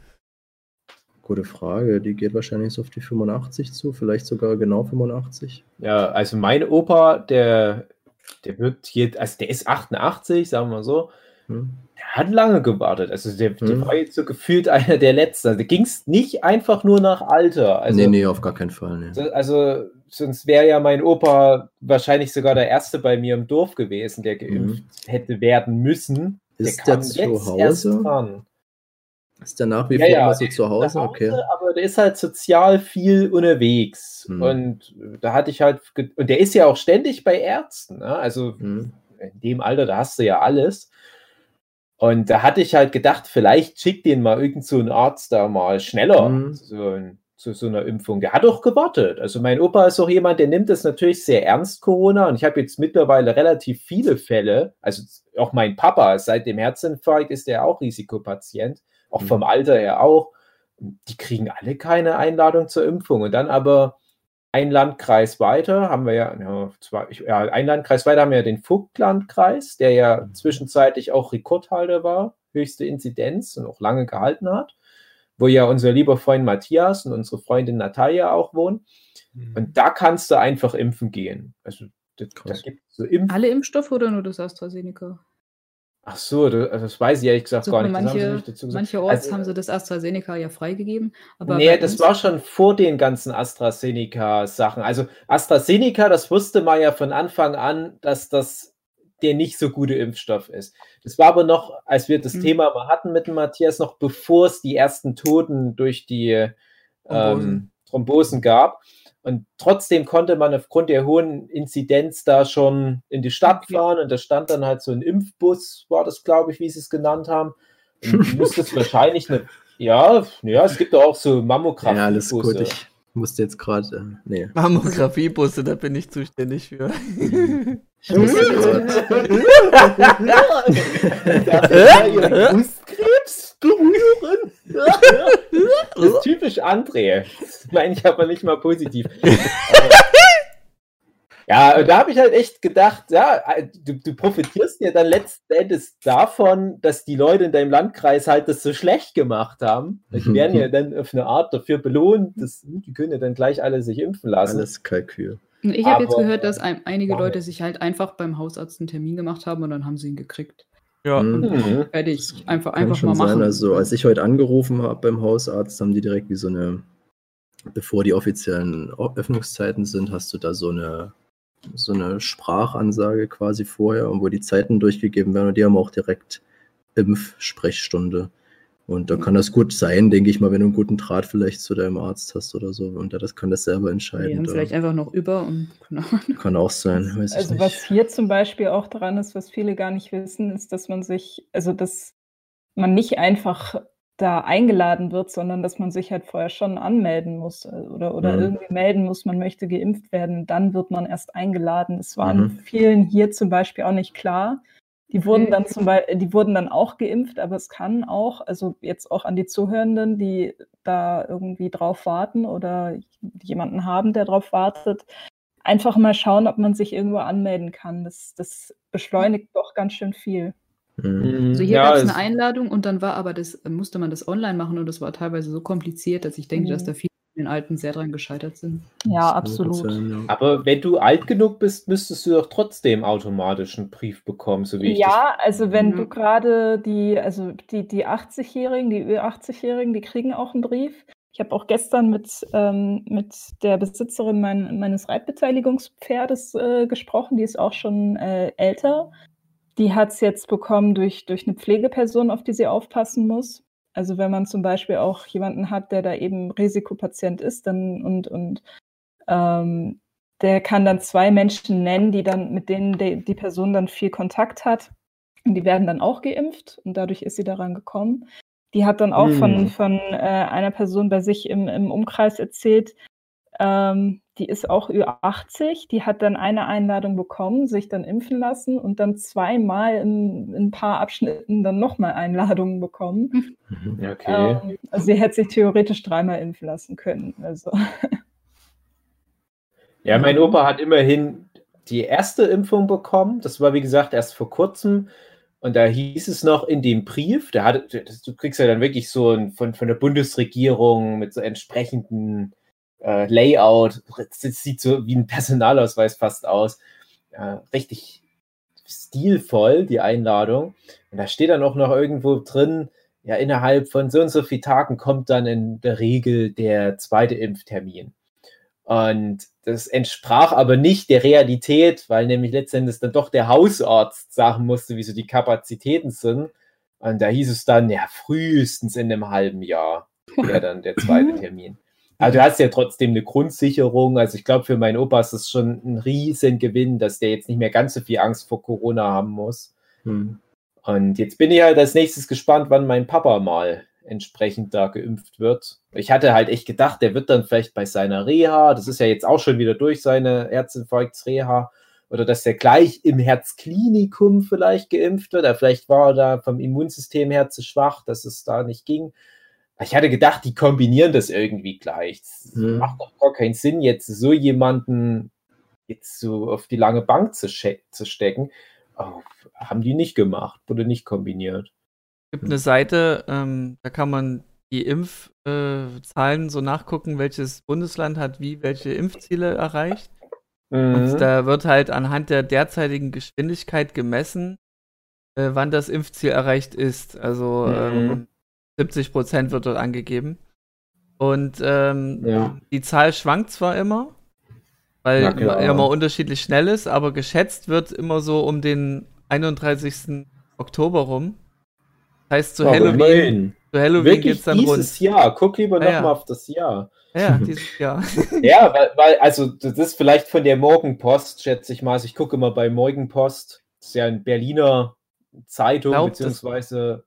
Gute Frage. Die geht wahrscheinlich so auf die 85 zu, vielleicht sogar genau 85. Ja, also mein Opa, der, der wird hier, also der ist 88, sagen wir so, Hm? der hat lange gewartet. Also der, der Hm. war jetzt so gefühlt einer der letzten. Also ging es nicht einfach nur nach Alter. Also, nee, nee, auf gar keinen Fall. Nee. so- also sonst wäre ja mein Opa wahrscheinlich sogar der Erste bei mir im Dorf gewesen, der geimpft hätte werden müssen. Ist der kam zu Hause? Ist der nach wie Ja, vor ja, immer so zu Hause? Zu Okay. Aber der ist halt sozial viel unterwegs. Hm. Und da hatte ich halt, und der ist ja auch ständig bei Ärzten. Ne? Also Hm. in dem Alter, da hast du ja alles. Und da hatte ich halt gedacht, vielleicht schickt den mal irgend so ein Arzt da mal schneller zu, so ein, zu so einer Impfung. Der hat doch gewartet. Also mein Opa ist auch jemand, der nimmt das natürlich sehr ernst, Corona. Und ich habe jetzt mittlerweile relativ viele Fälle. Also auch mein Papa, seit dem Herzinfarkt ist der auch Risikopatient. Auch Mhm. vom Alter her auch. Die kriegen alle keine Einladung zur Impfung. Und dann aber ein Landkreis weiter haben wir ja, ja, zwei, ich- ja ein Landkreis weiter haben wir ja den Vogtlandkreis, der ja zwischenzeitlich auch Rekordhalter war, höchste Inzidenz und auch lange gehalten hat, wo ja unser lieber Freund Matthias und unsere Freundin Natalia auch wohnen. Und da kannst du einfach impfen gehen. Also da, da gibt es so Impf. Alle Impfstoffe oder nur das AstraZeneca? Ach so, das, das weiß ich ehrlich gesagt So, gar nicht. Manche, gesagt. manche Orts Also, haben sie das AstraZeneca ja freigegeben. Aber nee, das war schon vor den ganzen AstraZeneca-Sachen. Also AstraZeneca, das wusste man ja von Anfang an, dass das der nicht so gute Impfstoff ist. Das war aber noch, als wir das Hm. Thema mal hatten mit dem Matthias, noch bevor es die ersten Toten durch die Thrombosen. ähm, Thrombosen gab. Und trotzdem konnte man aufgrund der hohen Inzidenz da schon in die Stadt fahren und da stand dann halt so ein Impfbus, war das, glaube ich, wie sie es genannt haben. Und du musstest wahrscheinlich eine Ja, ja, es gibt auch so Mammographie. Ja, alles gut. Ich musste jetzt gerade. Äh, nee. Mammografiebusse, da bin ich zuständig für. Ich musste Brustkrebs berühren. Das ist typisch André. Das meine ich aber nicht mal positiv. Ja, da habe ich halt echt gedacht, ja, du, du profitierst ja dann letzten Endes davon, dass die Leute in deinem Landkreis halt das so schlecht gemacht haben. Die werden ja dann auf eine Art dafür belohnt, dass, die können ja dann gleich alle sich impfen lassen. alles Kalkül. Ich habe jetzt gehört, dass ein, einige. Leute sich halt einfach beim Hausarzt einen Termin gemacht haben und dann haben sie ihn gekriegt. Ja, Hm. Mhm. Fertig. Einfach, Kann einfach schon mal sein. machen. Also, als ich heute angerufen habe beim Hausarzt, haben die direkt wie so eine, bevor die offiziellen Öffnungszeiten sind, hast du da so eine, so eine Sprachansage quasi vorher, wo die Zeiten durchgegeben werden und die haben auch direkt Impfsprechstunde. Und da kann das gut sein, denke ich mal, wenn du einen guten Draht vielleicht zu deinem Arzt hast oder so. Und der das kann das selber die entscheiden. haben Da vielleicht einfach noch über und genau. kann auch sein, weiß Also ich was hier zum Beispiel auch dran ist, was viele gar nicht wissen, ist, dass man sich, also dass man nicht einfach da eingeladen wird, sondern dass man sich halt vorher schon anmelden muss äh, oder, oder Mhm. irgendwie melden muss, man möchte geimpft werden. Dann wird man erst eingeladen. Das war Mhm. vielen hier zum Beispiel auch nicht klar. Die wurden Mhm. dann zum Beispiel, die wurden dann auch geimpft, aber es kann auch, also jetzt auch an die Zuhörenden, die da irgendwie drauf warten oder jemanden haben, der drauf wartet, einfach mal schauen, ob man sich irgendwo anmelden kann. Das, das beschleunigt doch ganz schön viel. Mhm. Also hier Ja, gab es eine Einladung und dann war aber das, musste man das online machen und das war teilweise so kompliziert, dass ich denke, Mhm. dass da viele den Alten sehr dran gescheitert sind. Ja, absolut. sein, ja. Aber wenn du alt genug bist, müsstest du doch trotzdem automatisch einen Brief bekommen, so wie ich Ja, also wenn Mhm. du gerade die, also die, die 80-Jährigen, die Ü80-Jährigen, die kriegen auch einen Brief. Ich habe auch gestern mit, ähm, mit der Besitzerin mein, meines Reitbeteiligungspferdes äh, gesprochen, die ist auch schon äh, älter. Die hat es jetzt bekommen durch, durch eine Pflegeperson, auf die sie aufpassen muss. Also wenn man zum Beispiel auch jemanden hat, der da eben Risikopatient ist, dann und, und ähm, der kann dann zwei Menschen nennen, die dann, mit denen die, die Person dann viel Kontakt hat. Und die werden dann auch geimpft und dadurch ist sie daran gekommen. Die hat dann auch von, Hm. von äh, einer Person bei sich im, im Umkreis erzählt, ähm, die ist auch Ü80, die hat dann eine Einladung bekommen, sich dann impfen lassen und dann zweimal in, in ein paar Abschnitten dann nochmal Einladungen bekommen. Mhm. dich. Okay. Ähm, also sie hätte sich theoretisch dreimal impfen lassen können. Also. Ja, mein Opa hat immerhin die erste Impfung bekommen. Das war, wie gesagt, erst vor kurzem. Und da hieß es noch in dem Brief, da hat, das- du kriegst ja dann wirklich so ein, von, von der Bundesregierung mit so entsprechenden äh, Layout. Das sieht so wie ein Personalausweis fast aus. Äh, richtig stilvoll, die Einladung. Und da steht dann auch noch irgendwo drin, ja, innerhalb von so und so vielen Tagen kommt dann in der Regel der zweite Impftermin. Und das entsprach aber nicht der Realität, weil nämlich letztendlich dann doch der Hausarzt sagen musste, wie so die Kapazitäten sind. Und da hieß es dann, ja, frühestens in einem halben Jahr wäre dann der zweite Termin. Aber du hast ja trotzdem eine Grundsicherung. Also ich glaube, für meinen Opa ist es schon ein Riesengewinn, dass der jetzt nicht mehr ganz so viel Angst vor Corona haben muss. Mhm. Und jetzt bin ich halt als nächstes gespannt, wann mein Papa mal entsprechend da geimpft wird. Ich hatte halt echt gedacht, der wird dann vielleicht bei seiner Reha, das ist ja jetzt auch schon wieder durch seine Herzinfarktsreha, oder dass der gleich im Herzklinikum vielleicht geimpft wird. Oder vielleicht war er da vom Immunsystem her zu schwach, dass es da nicht ging. Ich hatte gedacht, die kombinieren das irgendwie gleich. Das Mhm. macht doch gar keinen Sinn, jetzt so jemanden jetzt so auf die lange Bank zu, zu stecken. Oh, haben die nicht gemacht, wurde nicht kombiniert. gibt eine Seite, ähm, da kann man die Impfzahlen äh, so nachgucken, welches Bundesland hat wie welche Impfziele erreicht. Mhm. Und da wird halt anhand der derzeitigen Geschwindigkeit gemessen, äh, wann das Impfziel erreicht ist. Also Mhm. ähm, 70 Prozent wird dort angegeben. Und ähm, Ja. die Zahl schwankt zwar immer, weil Na klar. immer, immer unterschiedlich schnell ist, aber geschätzt wird immer so um den 31. Oktober rum. Heißt zu Aber Halloween, immerhin. zu Halloween Wirklich geht's dann rund. dieses Jahr. Guck lieber Ja, noch ja. mal auf das Jahr. Ja, dieses Jahr. Ja, weil, weil, also das ist vielleicht von der Morgenpost, schätze ich mal. Also ich gucke immer bei Morgenpost. Das ist ja eine Berliner Zeitung, Glaub, das- beziehungsweise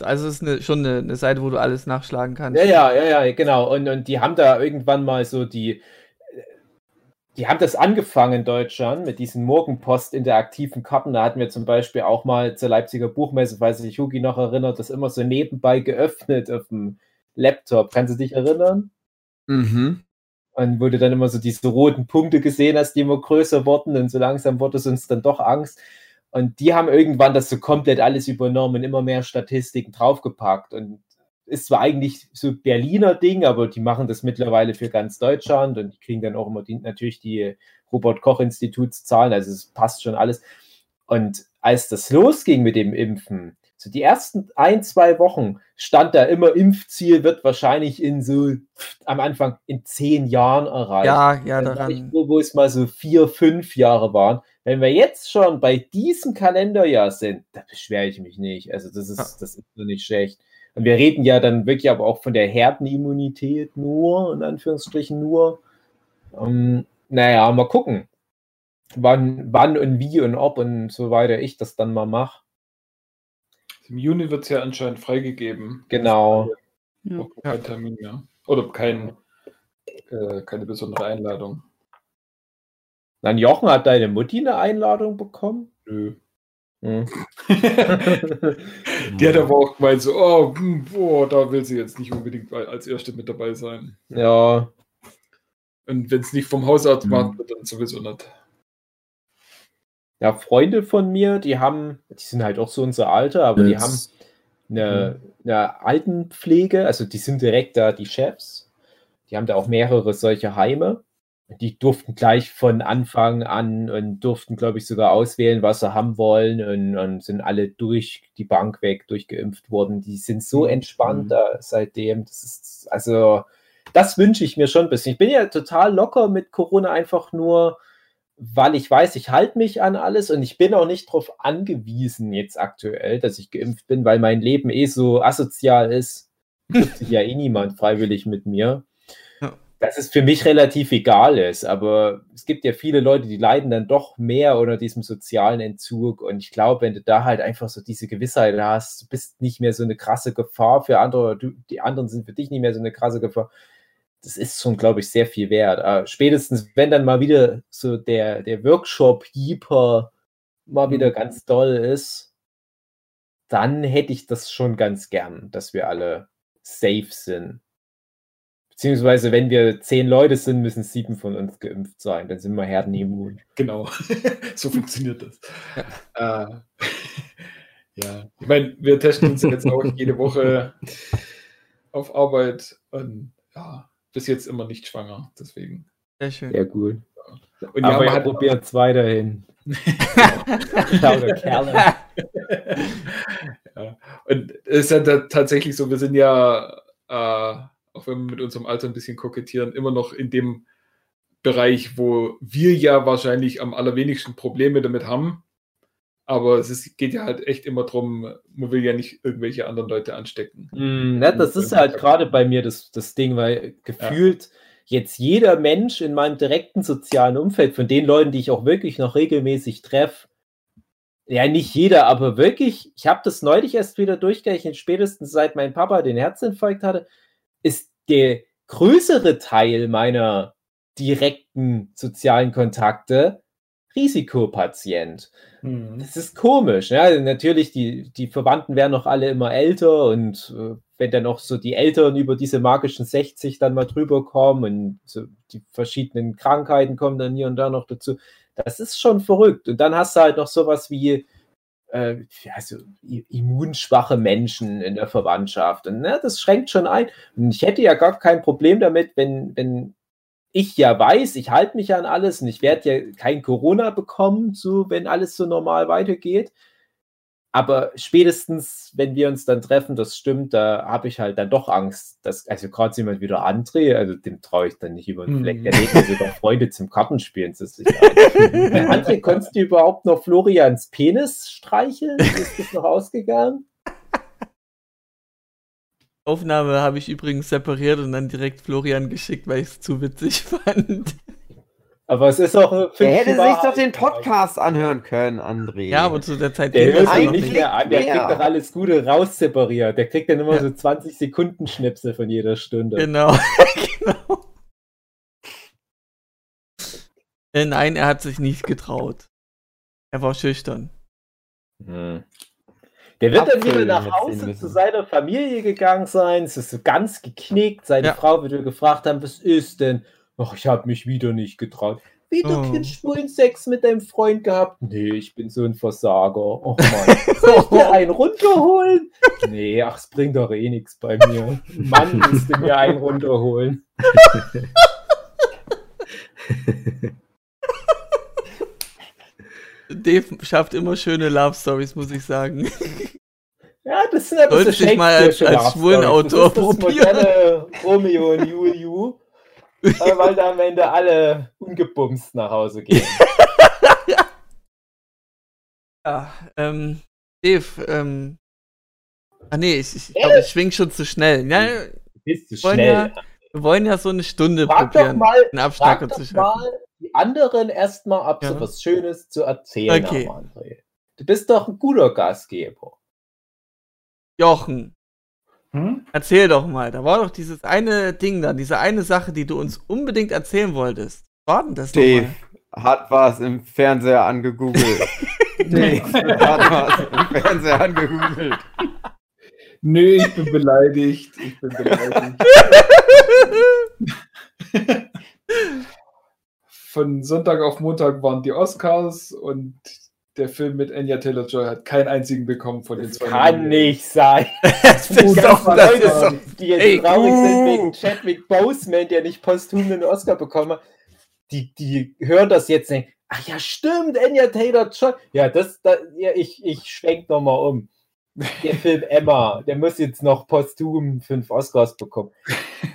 Also es ist eine, schon eine, eine Seite, wo du alles nachschlagen kannst. Ja, ja, ja, ja, genau. Und, und die haben da irgendwann mal so die, die haben das angefangen in Deutschland mit diesen Morgenpost interaktiven Karten. Da hatten wir zum Beispiel auch mal zur Leipziger Buchmesse, falls sich Hugi noch erinnert, das immer so nebenbei geöffnet auf dem Laptop. Kannst du dich erinnern? Mhm. Und wo du dann immer so diese roten Punkte gesehen hast, die immer größer wurden und so langsam wurde es uns dann doch Angst. Und die haben irgendwann das so komplett alles übernommen und immer mehr Statistiken draufgepackt. Und ist zwar eigentlich so Berliner Ding, aber die machen das mittlerweile für ganz Deutschland und die kriegen dann auch immer die, natürlich die Robert-Koch-Institutszahlen, also es passt schon alles. Und als das losging mit dem Impfen, so die ersten ein, zwei Wochen stand da immer, Impfziel wird wahrscheinlich in so am Anfang in zehn Jahren erreicht. Ja, ja, war ich daran. Wo, wo es mal so vier, fünf Jahre waren. Wenn wir jetzt schon bei diesem Kalenderjahr sind, da beschwere ich mich nicht. Also das ist, Ja. das ist nur nicht schlecht. Und wir reden ja dann wirklich aber auch von der Herdenimmunität nur, in Anführungsstrichen nur. Ähm, naja, mal gucken, wann, wann und wie und ob und so weiter ich das dann mal mache. Im Juni wird es ja anscheinend freigegeben. Genau. Ja. Kein Termin mehr. Oder kein, äh, keine besondere Einladung. Dann Jochen, hat deine Mutti eine Einladung bekommen? Nö. Hm. Die hat aber auch gemeint, so, oh, hm, boah, da will sie jetzt nicht unbedingt als Erste mit dabei sein. ja, Und wenn es nicht vom Hausarzt Mhm. macht, wird dann sowieso nicht. ja, Freunde von mir, die haben, die sind halt auch so unser Alter, aber die haben Jetzt- eine, eine Altenpflege, also die sind direkt da die Chefs. Die haben da auch mehrere solche Heime. Die durften gleich von Anfang an und durften, glaube ich, sogar auswählen, was sie haben wollen und, und sind alle durch die Bank weg durchgeimpft worden. Die sind so entspannt Mhm. seitdem. Das ist, also, das wünsche ich mir schon ein bisschen. Ich bin ja total locker mit Corona, einfach nur, weil ich weiß, ich halte mich an alles und ich bin auch nicht darauf angewiesen jetzt aktuell, dass ich geimpft bin, weil mein Leben eh so asozial ist. Trifft sich ja eh niemand freiwillig mit mir. Dass es für mich relativ egal ist, aber es gibt ja viele Leute, die leiden dann doch mehr unter diesem sozialen Entzug und ich glaube, wenn du da halt einfach so diese Gewissheit hast, du bist nicht mehr so eine krasse Gefahr für andere, du, die anderen sind für dich nicht mehr so eine krasse Gefahr, das ist schon, glaube ich, sehr viel wert. Äh, spätestens, wenn dann mal wieder so der, der Workshop-Jeeper mal wieder ganz doll ist, dann hätte ich das schon ganz gern, dass wir alle safe sind. Beziehungsweise, wenn wir zehn Leute sind, müssen sieben von uns geimpft sein. Dann sind wir herdenimmun. Genau. so funktioniert das. Ja. Äh, ja. Ich meine, wir testen uns jetzt auch jede Woche auf Arbeit und ja, bis jetzt immer nicht schwanger. Deswegen. Sehr schön. Sehr gut. Und Aber ihr halt- probiert es weiterhin. Ja, oder Kerle. ja. Und es ist ja tatsächlich so, wir sind ja, äh, auch wenn wir mit unserem Alter ein bisschen kokettieren, immer noch in dem Bereich, wo wir ja wahrscheinlich am allerwenigsten Probleme damit haben. Aber es ist, geht ja halt echt immer darum, man will ja nicht irgendwelche anderen Leute anstecken. Mm, ne, das ist halt gerade bei mir das, das Ding, weil gefühlt jetzt jeder Mensch in meinem direkten sozialen Umfeld, von den Leuten, die ich auch wirklich noch regelmäßig treffe, ja, nicht jeder, aber wirklich, ich habe das neulich erst wieder durchgerechnet, spätestens seit mein Papa den Herzinfarkt hatte, ist der größere Teil meiner direkten sozialen Kontakte Risikopatient. Das ist komisch. Ja? Natürlich, die, die Verwandten werden noch alle immer älter und äh, wenn dann auch so die Eltern über diese magischen 60 dann mal drüber kommen und so die verschiedenen Krankheiten kommen dann hier und da noch dazu, das ist schon verrückt. Und dann hast du halt noch sowas wie äh, ja, so i- immunschwache Menschen in der Verwandtschaft. Und ne, das schränkt schon ein. Und ich hätte ja gar kein Problem damit, wenn, wenn ich ja weiß, ich halte mich an alles und ich werde ja kein Corona bekommen, so wenn alles so normal weitergeht. Aber spätestens, wenn wir uns dann treffen, das stimmt, da habe ich halt dann doch Angst, dass, also gerade jemand wie der André, also dem traue ich dann nicht über den Fleck. Der lädt mir sogar Freunde zum Kartenspielen zu sich ein. André, konntest du überhaupt noch Florians Penis streicheln? Ist das noch ausgegangen? Aufnahme habe ich übrigens separiert und dann direkt Florian geschickt, weil ich es zu witzig fand. Aber es ist auch ein Er hätte sich doch den. Podcast anhören können, André. Ja, aber zu der Zeit Der hört sich noch nicht mehr an, der mehr. kriegt doch alles Gute raussepariert. Der kriegt dann immer Ja. so 20 Sekunden Schnipsel von jeder Stunde. Genau. genau. Äh, Nein, er hat sich nicht getraut. Er war schüchtern. Hm. Der wird dann wieder nach Hause zu seiner Familie gegangen sein. Es ist so ganz geknickt. Seine Ja. Frau wird gefragt haben, was ist denn? Ach, ich habe mich wieder nicht getraut. Wieder Oh. keinen schwulen Sex mit deinem Freund gehabt? Nee, ich bin so ein Versager. Oh Mann. Soll ich dir einen runterholen? Nee, ach, es bringt doch eh nichts bei mir. Mann müsste mir einen runterholen. Dave schafft immer schöne Love Stories, muss ich sagen. Ja, das sind aber Sollte so sich mal als- als schwulen. Autor probieren. moderne Romeo und Julio, äh, weil da am Ende alle ungebumst nach Hause gehen. Ja, ähm, Dave, ähm. Ah nee, ich, ich glaube, ich schwing schon zu schnell. Ja, Bist wollen schnell. wir wollen ja so eine Stunde Frag doch probieren, mal, einen doch zu schaffen. mal die anderen erstmal, sie Ja. was Schönes zu erzählen Okay. haben, André. Du bist doch ein guter Gastgeber. Jochen, Hm? erzähl doch mal. Da war doch dieses eine Ding da, diese eine Sache, die du uns unbedingt erzählen wolltest. War denn das doch Dave mal? hat was im Fernseher angegoogelt. Dave hat was im Fernseher angegoogelt. Nö, ich bin beleidigt. Ich bin beleidigt. Von Sonntag auf Montag waren die Oscars und der Film mit Anya Taylor-Joy hat keinen einzigen bekommen von den Das zwei. kann nicht sein. das ist Oh, doch, das das ist doch. Die jetzt Ey, traurig sind uh. wegen Chadwick Boseman, der nicht posthum den Oscar bekommen hat. Die, die hören das jetzt und denken, ach ja, stimmt, Anya Taylor-Joy. Ja, das, da, ja, ich, ich schwenk nochmal um. Der Film Emma, der muss jetzt noch posthum fünf Oscars bekommen.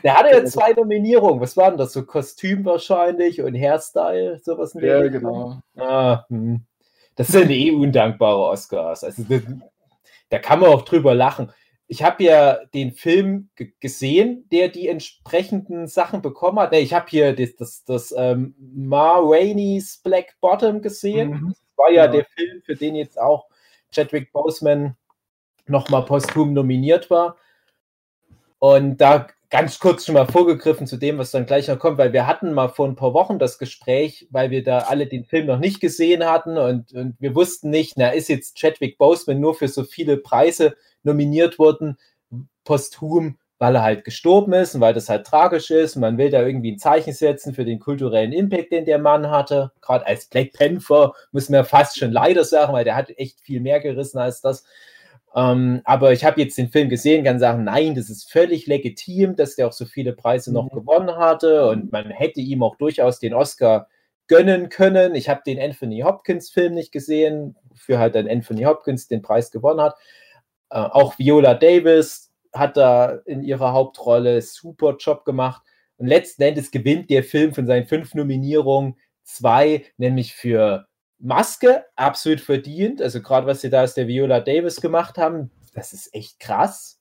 Der hatte ja zwei Nominierungen. Was waren das? So Kostüm wahrscheinlich und Hairstyle, sowas Ja, genau. Ah, hm. Das sind eh undankbare Oscars. Also da kann man auch drüber lachen. Ich habe ja den Film ge- gesehen, der die entsprechenden Sachen bekommen hat. Ich habe hier das, das, das ähm, Ma Rainey's Black Bottom gesehen. Mhm. Das war ja Ja. der Film, für den jetzt auch Chadwick Boseman nochmal posthum nominiert war. Und da ganz kurz schon mal vorgegriffen zu dem, was dann gleich noch kommt, weil wir hatten mal vor ein paar Wochen das Gespräch, weil wir da alle den Film noch nicht gesehen hatten und, und wir wussten nicht, na, ist jetzt Chadwick Boseman nur für so viele Preise nominiert worden, posthum, weil er halt gestorben ist und weil das halt tragisch ist man will da irgendwie ein Zeichen setzen für den kulturellen Impact, den der Mann hatte. Gerade als Black Panther muss man fast schon leider sagen, weil der hat echt viel mehr gerissen als das. Ähm, aber ich habe jetzt den Film gesehen, kann sagen, nein, das ist völlig legitim, dass der auch so viele Preise noch gewonnen hatte und man hätte ihm auch durchaus den Oscar gönnen können. Ich habe den Anthony Hopkins Film nicht gesehen, für halt dann Anthony Hopkins den Preis gewonnen hat. Äh, auch Viola Davis hat da in ihrer Hauptrolle super Job gemacht. Und letzten Endes gewinnt der Film von seinen fünf Nominierungen zwei, nämlich für Maske, absolut verdient. Also gerade was sie da aus der Viola Davis gemacht haben, das ist echt krass.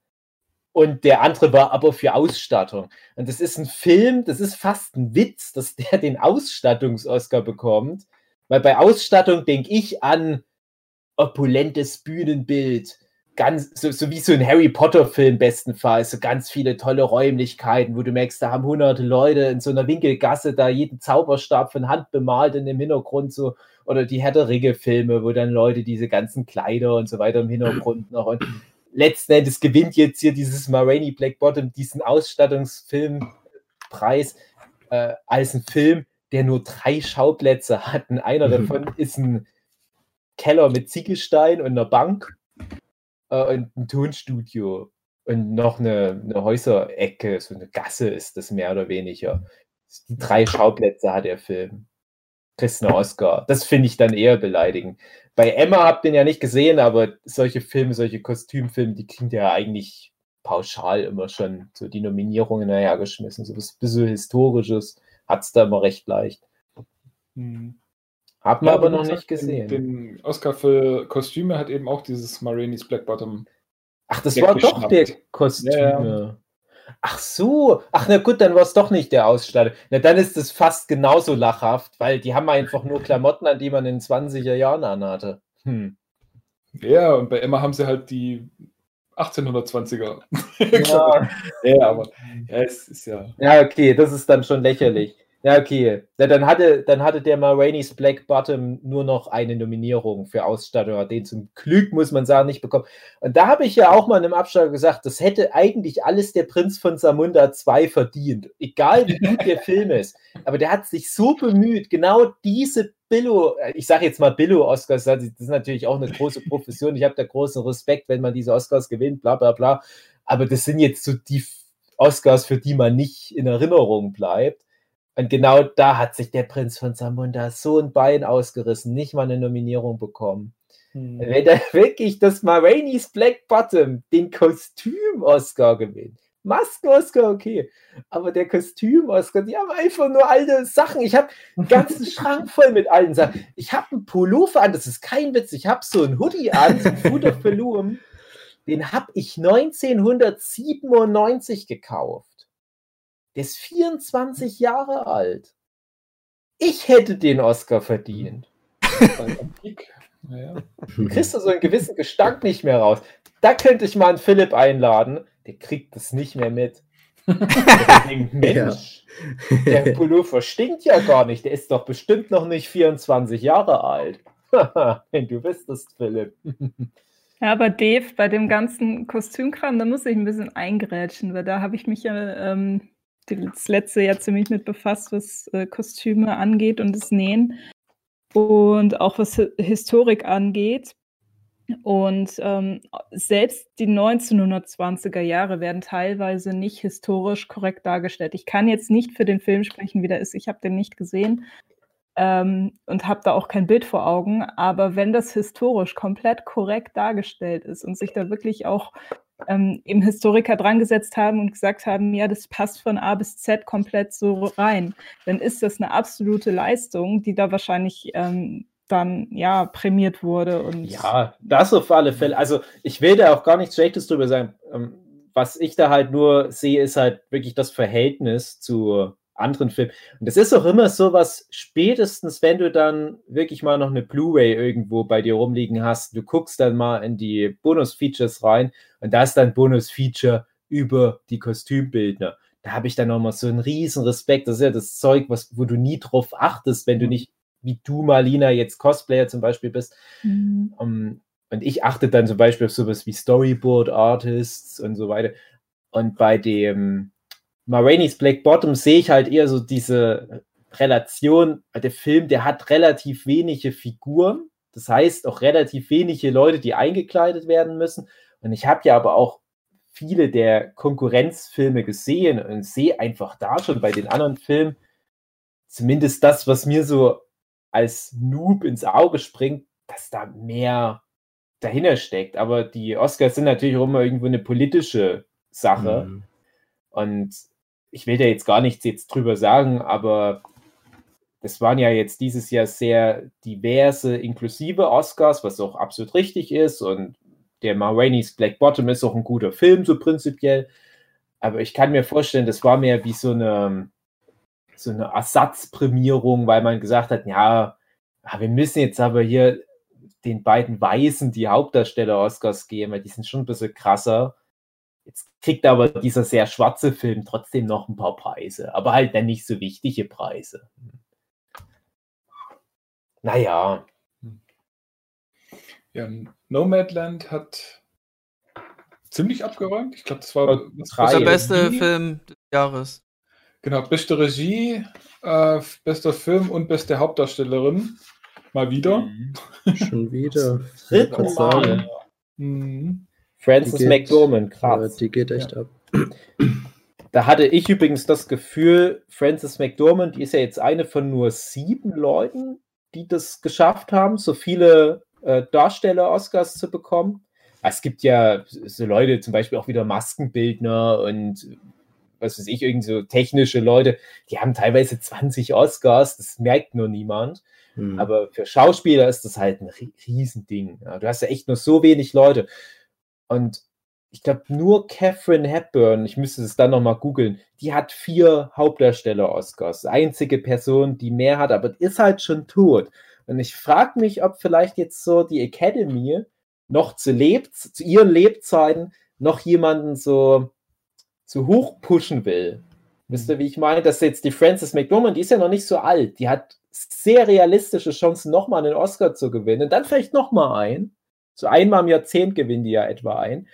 Und der andere war aber für Ausstattung. Und das ist ein Film, das ist fast ein Witz, dass der den Ausstattungs-Oscar bekommt. Weil bei Ausstattung denke ich an opulentes Bühnenbild, ganz, so, so wie so ein Harry Potter-Film bestenfalls, so ganz viele tolle Räumlichkeiten, wo du merkst, da haben hunderte Leute in so einer Winkelgasse da jeden Zauberstab von Hand bemalt in dem Hintergrund so, oder die Herr der Ringe-Filme, wo dann Leute diese ganzen Kleider und so weiter im Hintergrund noch und letzten Endes gewinnt jetzt hier dieses Marini Black Bottom diesen Ausstattungsfilmpreis äh, als ein Film, der nur drei Schauplätze hat. Und einer davon ist ein Keller mit Ziegelstein und einer Bank äh, und ein Tonstudio und noch eine, eine Häuserecke, so eine Gasse ist das mehr oder weniger. Die drei Schauplätze hat der Film. Kriegst einen Oscar. Das finde ich dann eher beleidigend. Bei Emma habt ihr ihn ja nicht gesehen, aber solche Filme, solche Kostümfilme, die kriegen ja eigentlich pauschal immer schon so die Nominierungen hergeschmissen. So was bisschen Historisches hat es da immer recht leicht. Hat man Ja, aber noch nicht gesehen. Den, den Oscar für Kostüme hat eben auch dieses Marini's Black Bottom. Ach, das war doch der Kostüme. Ja, Ach so, ach na gut, dann war es doch nicht der Ausstatter. Na dann ist es fast genauso lachhaft, weil die haben einfach nur Klamotten an, die man in den 20er Jahren anhatte. Hm. Ja, und bei Emma haben sie halt die 1820er. Ja. ja, aber ja, es ist ja. ja, okay, das ist dann schon lächerlich. Ja, okay. Ja, dann, hatte, dann hatte der Ma Rainey's Black Bottom nur noch eine Nominierung für Ausstatter, den zum Glück, muss man sagen, nicht bekommen. Und da habe ich ja auch mal in einem Abstand gesagt, das hätte eigentlich alles der Prinz von Samunda 2 verdient. Egal wie gut der Film ist. Aber der hat sich so bemüht, genau diese Billo, ich sage jetzt mal Billo-Oscars, das ist natürlich auch eine große Profession. Ich habe da großen Respekt, wenn man diese Oscars gewinnt, bla bla bla. Aber das sind jetzt so die Oscars, für die man nicht in Erinnerung bleibt. Und genau da hat sich der Prinz von Zamunda so ein Bein ausgerissen, nicht mal eine Nominierung bekommen. Hm. Wenn er wirklich das Ma Rainey's Black Bottom den Kostüm-Oscar gewinnt. Masken-Oscar, okay. Aber der Kostüm-Oscar, die haben einfach nur alte Sachen. Ich habe einen ganzen Schrank voll mit alten Sachen. Ich habe einen Pullover an, das ist kein Witz. Ich habe so einen Hoodie an, so ein Food of Veloum. Den habe ich 1997 gekauft. Der ist 24 Jahre alt. Ich hätte den Oscar verdient. Naja. Du kriegst du so einen gewissen Gestank nicht mehr raus. Da könnte ich mal einen Philipp einladen. Der kriegt das nicht mehr mit. Der denkt, Mensch, der Pullover stinkt ja gar nicht. Der ist doch bestimmt noch nicht 24 Jahre alt. Wenn du wüsstest, Philipp. Ja, aber Dave, bei dem ganzen Kostümkram, da muss ich ein bisschen eingrätschen, weil da habe ich mich ja ähm, das letzte Jahr ziemlich mit befasst, was äh, Kostüme angeht und das Nähen und auch was Hi- Historik angeht. Und ähm, selbst die 1920er Jahre werden teilweise nicht historisch korrekt dargestellt. Ich kann jetzt nicht für den Film sprechen, wie der ist. Ich habe den nicht gesehen ähm, und habe da auch kein Bild vor Augen. Aber wenn das historisch komplett korrekt dargestellt ist und sich da wirklich auch ähm, eben Historiker dran gesetzt haben und gesagt haben, ja, das passt von A bis Z komplett so rein, dann ist das eine absolute Leistung, die da wahrscheinlich ähm, dann ja prämiert wurde. Und Ja, das auf alle Fälle. Also ich will da auch gar nichts Schlechtes drüber sagen. Ähm, Was ich da halt nur sehe, ist halt wirklich das Verhältnis zu anderen Filmen. Und das ist auch immer so was, spätestens wenn du dann wirklich mal noch eine Blu-ray irgendwo bei dir rumliegen hast, du guckst dann mal in die Bonus-Features rein und da ist dann Bonus-Feature über die Kostümbildner. Da habe ich dann nochmal so einen riesen Respekt. Das ist ja das Zeug, was, wo du nie drauf achtest, wenn du nicht, wie du, Marlina, jetzt Cosplayer zum Beispiel bist, Mhm. um, und ich achte dann zum Beispiel auf sowas wie Storyboard Artists und so weiter. Und bei dem Ma Rainey's Black Bottom sehe ich halt eher so diese Relation. Der Film, der hat relativ wenige Figuren. Das heißt auch relativ wenige Leute, die eingekleidet werden müssen. Und ich habe ja aber auch viele der Konkurrenzfilme gesehen und sehe einfach da schon bei den anderen Filmen zumindest das, was mir so als Noob ins Auge springt, dass da mehr dahinter steckt. Aber die Oscars sind natürlich auch immer irgendwo eine politische Sache. Mhm. Und ich will da jetzt gar nichts jetzt drüber sagen, aber das waren ja jetzt dieses Jahr sehr diverse, inklusive Oscars, was auch absolut richtig ist. Und der Ma Black Bottom ist auch ein guter Film, so prinzipiell. Aber ich kann mir vorstellen, das war mehr wie so eine, so eine Ersatzprämierung, weil man gesagt hat, ja, ah, wir müssen jetzt aber hier den beiden Weißen die Hauptdarsteller Oscars geben, weil die sind schon ein bisschen krasser. Jetzt kriegt aber dieser sehr schwarze Film trotzdem noch ein paar Preise, aber halt dann nicht so wichtige Preise. Naja, Ja, Nomadland hat ziemlich abgeräumt. Ich glaube, das war was- drei. was Der Regie. beste Film des Jahres. Genau, beste Regie, äh, bester Film und beste Hauptdarstellerin. Mal wieder. Schon wieder. Sagen. Mal. Mhm. Frances Die geht- McDormand, Ja, krass. die geht echt ab. Da hatte ich übrigens das Gefühl, Frances McDormand die ist ja jetzt eine von nur sieben Leuten, die das geschafft haben, so viele äh, Darsteller-Oscars zu bekommen. Es gibt ja so Leute, zum Beispiel auch wieder Maskenbildner und was weiß ich, irgend so technische Leute, die haben teilweise 20 Oscars, das merkt nur niemand. Hm. Aber für Schauspieler ist das halt ein Ri- Riesending. Ja, du hast ja echt nur so wenig Leute. Und ich glaube, nur Catherine Hepburn, ich müsste es dann nochmal googeln, die hat vier Hauptdarsteller-Oscars. Einzige Person, die mehr hat, aber ist halt schon tot. Und ich frage mich, ob vielleicht jetzt so die Academy noch zu, Leb zu ihren Lebzeiten noch jemanden so zu hoch pushen will. Wisst ihr, wie ich meine? Dass jetzt die Frances McDormand, die ist ja noch nicht so alt, die hat sehr realistische Chancen, nochmal einen Oscar zu gewinnen. Und dann vielleicht nochmal ein. So einmal im Jahrzehnt gewinnen die ja etwa ein.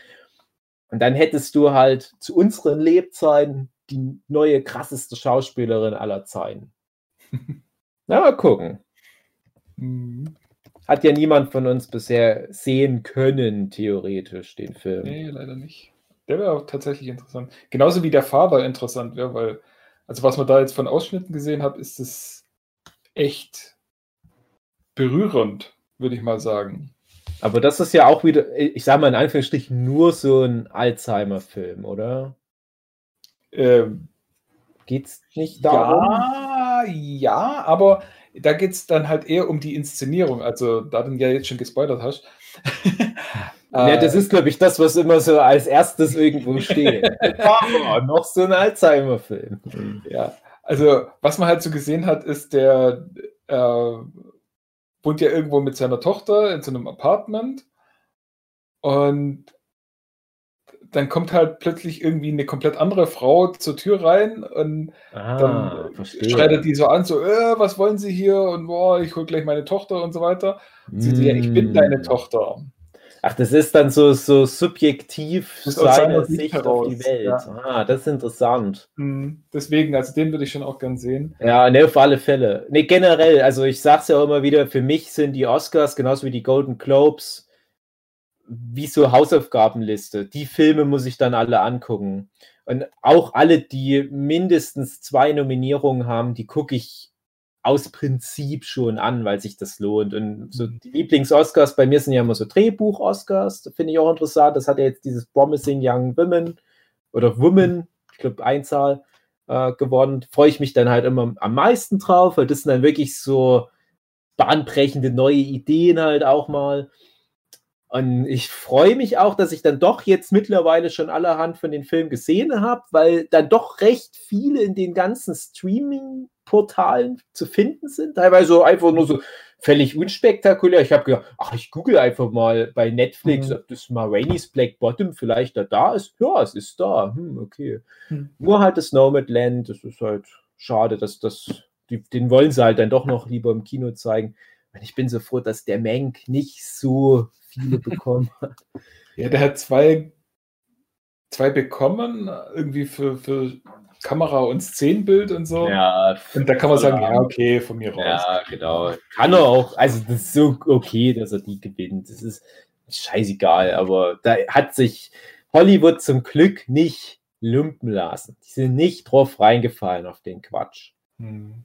Und dann hättest du halt zu unseren Lebzeiten die neue, krasseste Schauspielerin aller Zeiten. Na, mal gucken. Mhm. Hat ja niemand von uns bisher sehen können, theoretisch, den Film. Nee, leider nicht. Der wäre auch tatsächlich interessant. Genauso wie der Father interessant wäre, weil, also was man da jetzt von Ausschnitten gesehen hat, ist es echt berührend, würde ich mal sagen. Aber das ist ja auch wieder, ich sage mal in Anführungsstrichen, nur so ein Alzheimer-Film, oder? Ähm, Geht's nicht darum? ja, ja, aber da geht es dann halt eher um die Inszenierung. Also, da du ja jetzt schon gespoilert hast. Ja, das Äh, ist, glaube ich, das, was immer so als erstes irgendwo steht. Aber noch so ein Alzheimer-Film. Ja, also was man halt so gesehen hat, ist, der äh, wohnt ja irgendwo mit seiner Tochter in so einem Apartment und dann kommt halt plötzlich irgendwie eine komplett andere Frau zur Tür rein und Ah, dann verstehe. schreit er die so an, so, äh, was wollen Sie hier und boah, ich hol gleich meine Tochter und so weiter. Sie so, ja, ich bin Mm. deine Tochter. Ach, das ist dann so, so subjektiv seine Sicht Sicht auf die heraus, Welt. ja. Ah, das ist interessant. Mhm. Deswegen, also den würde ich schon auch gern sehen. Ja, ne, auf alle Fälle. Ne, generell, also ich sag's ja auch immer wieder, für mich sind die Oscars genauso wie die Golden Globes wie so Hausaufgabenliste. Die Filme muss ich dann alle angucken. Und auch alle, die mindestens zwei Nominierungen haben, die gucke ich aus Prinzip schon an, weil sich das lohnt. Und so die Lieblings-Oscars bei mir sind ja immer so Drehbuch-Oscars, finde ich auch interessant. Das hat ja jetzt dieses Promising Young Women oder Women, ich glaube Einzahl, äh, gewonnen. Freue ich mich dann halt immer am meisten drauf, weil das sind dann wirklich so bahnbrechende neue Ideen halt auch mal. Und ich freue mich auch, dass ich dann doch jetzt mittlerweile schon allerhand von den Filmen gesehen habe, weil dann doch recht viele in den ganzen Streaming-Portalen zu finden sind. Teilweise so einfach nur so völlig unspektakulär. Ich habe gedacht, ach, ich google einfach mal bei Netflix, Mhm. ob das mal Rainey's Black Bottom vielleicht da, da ist. Ja, es ist da. Hm, okay. Hm. Nur halt das Nomadland, das ist halt schade, dass das, die, den wollen sie halt dann doch noch lieber im Kino zeigen. Und ich bin so froh, dass der Menk nicht so viele bekommen hat. Ja, der hat zwei, zwei bekommen, irgendwie für, für Kamera und Szenenbild und so. Ja, Und da kann man sagen, Ja. ja, okay, von mir raus. ja, genau. Kann er auch, also das ist so okay, dass er die gewinnt. Das ist scheißegal, aber da hat sich Hollywood zum Glück nicht lumpen lassen. Die sind nicht drauf reingefallen auf den Quatsch. Hm.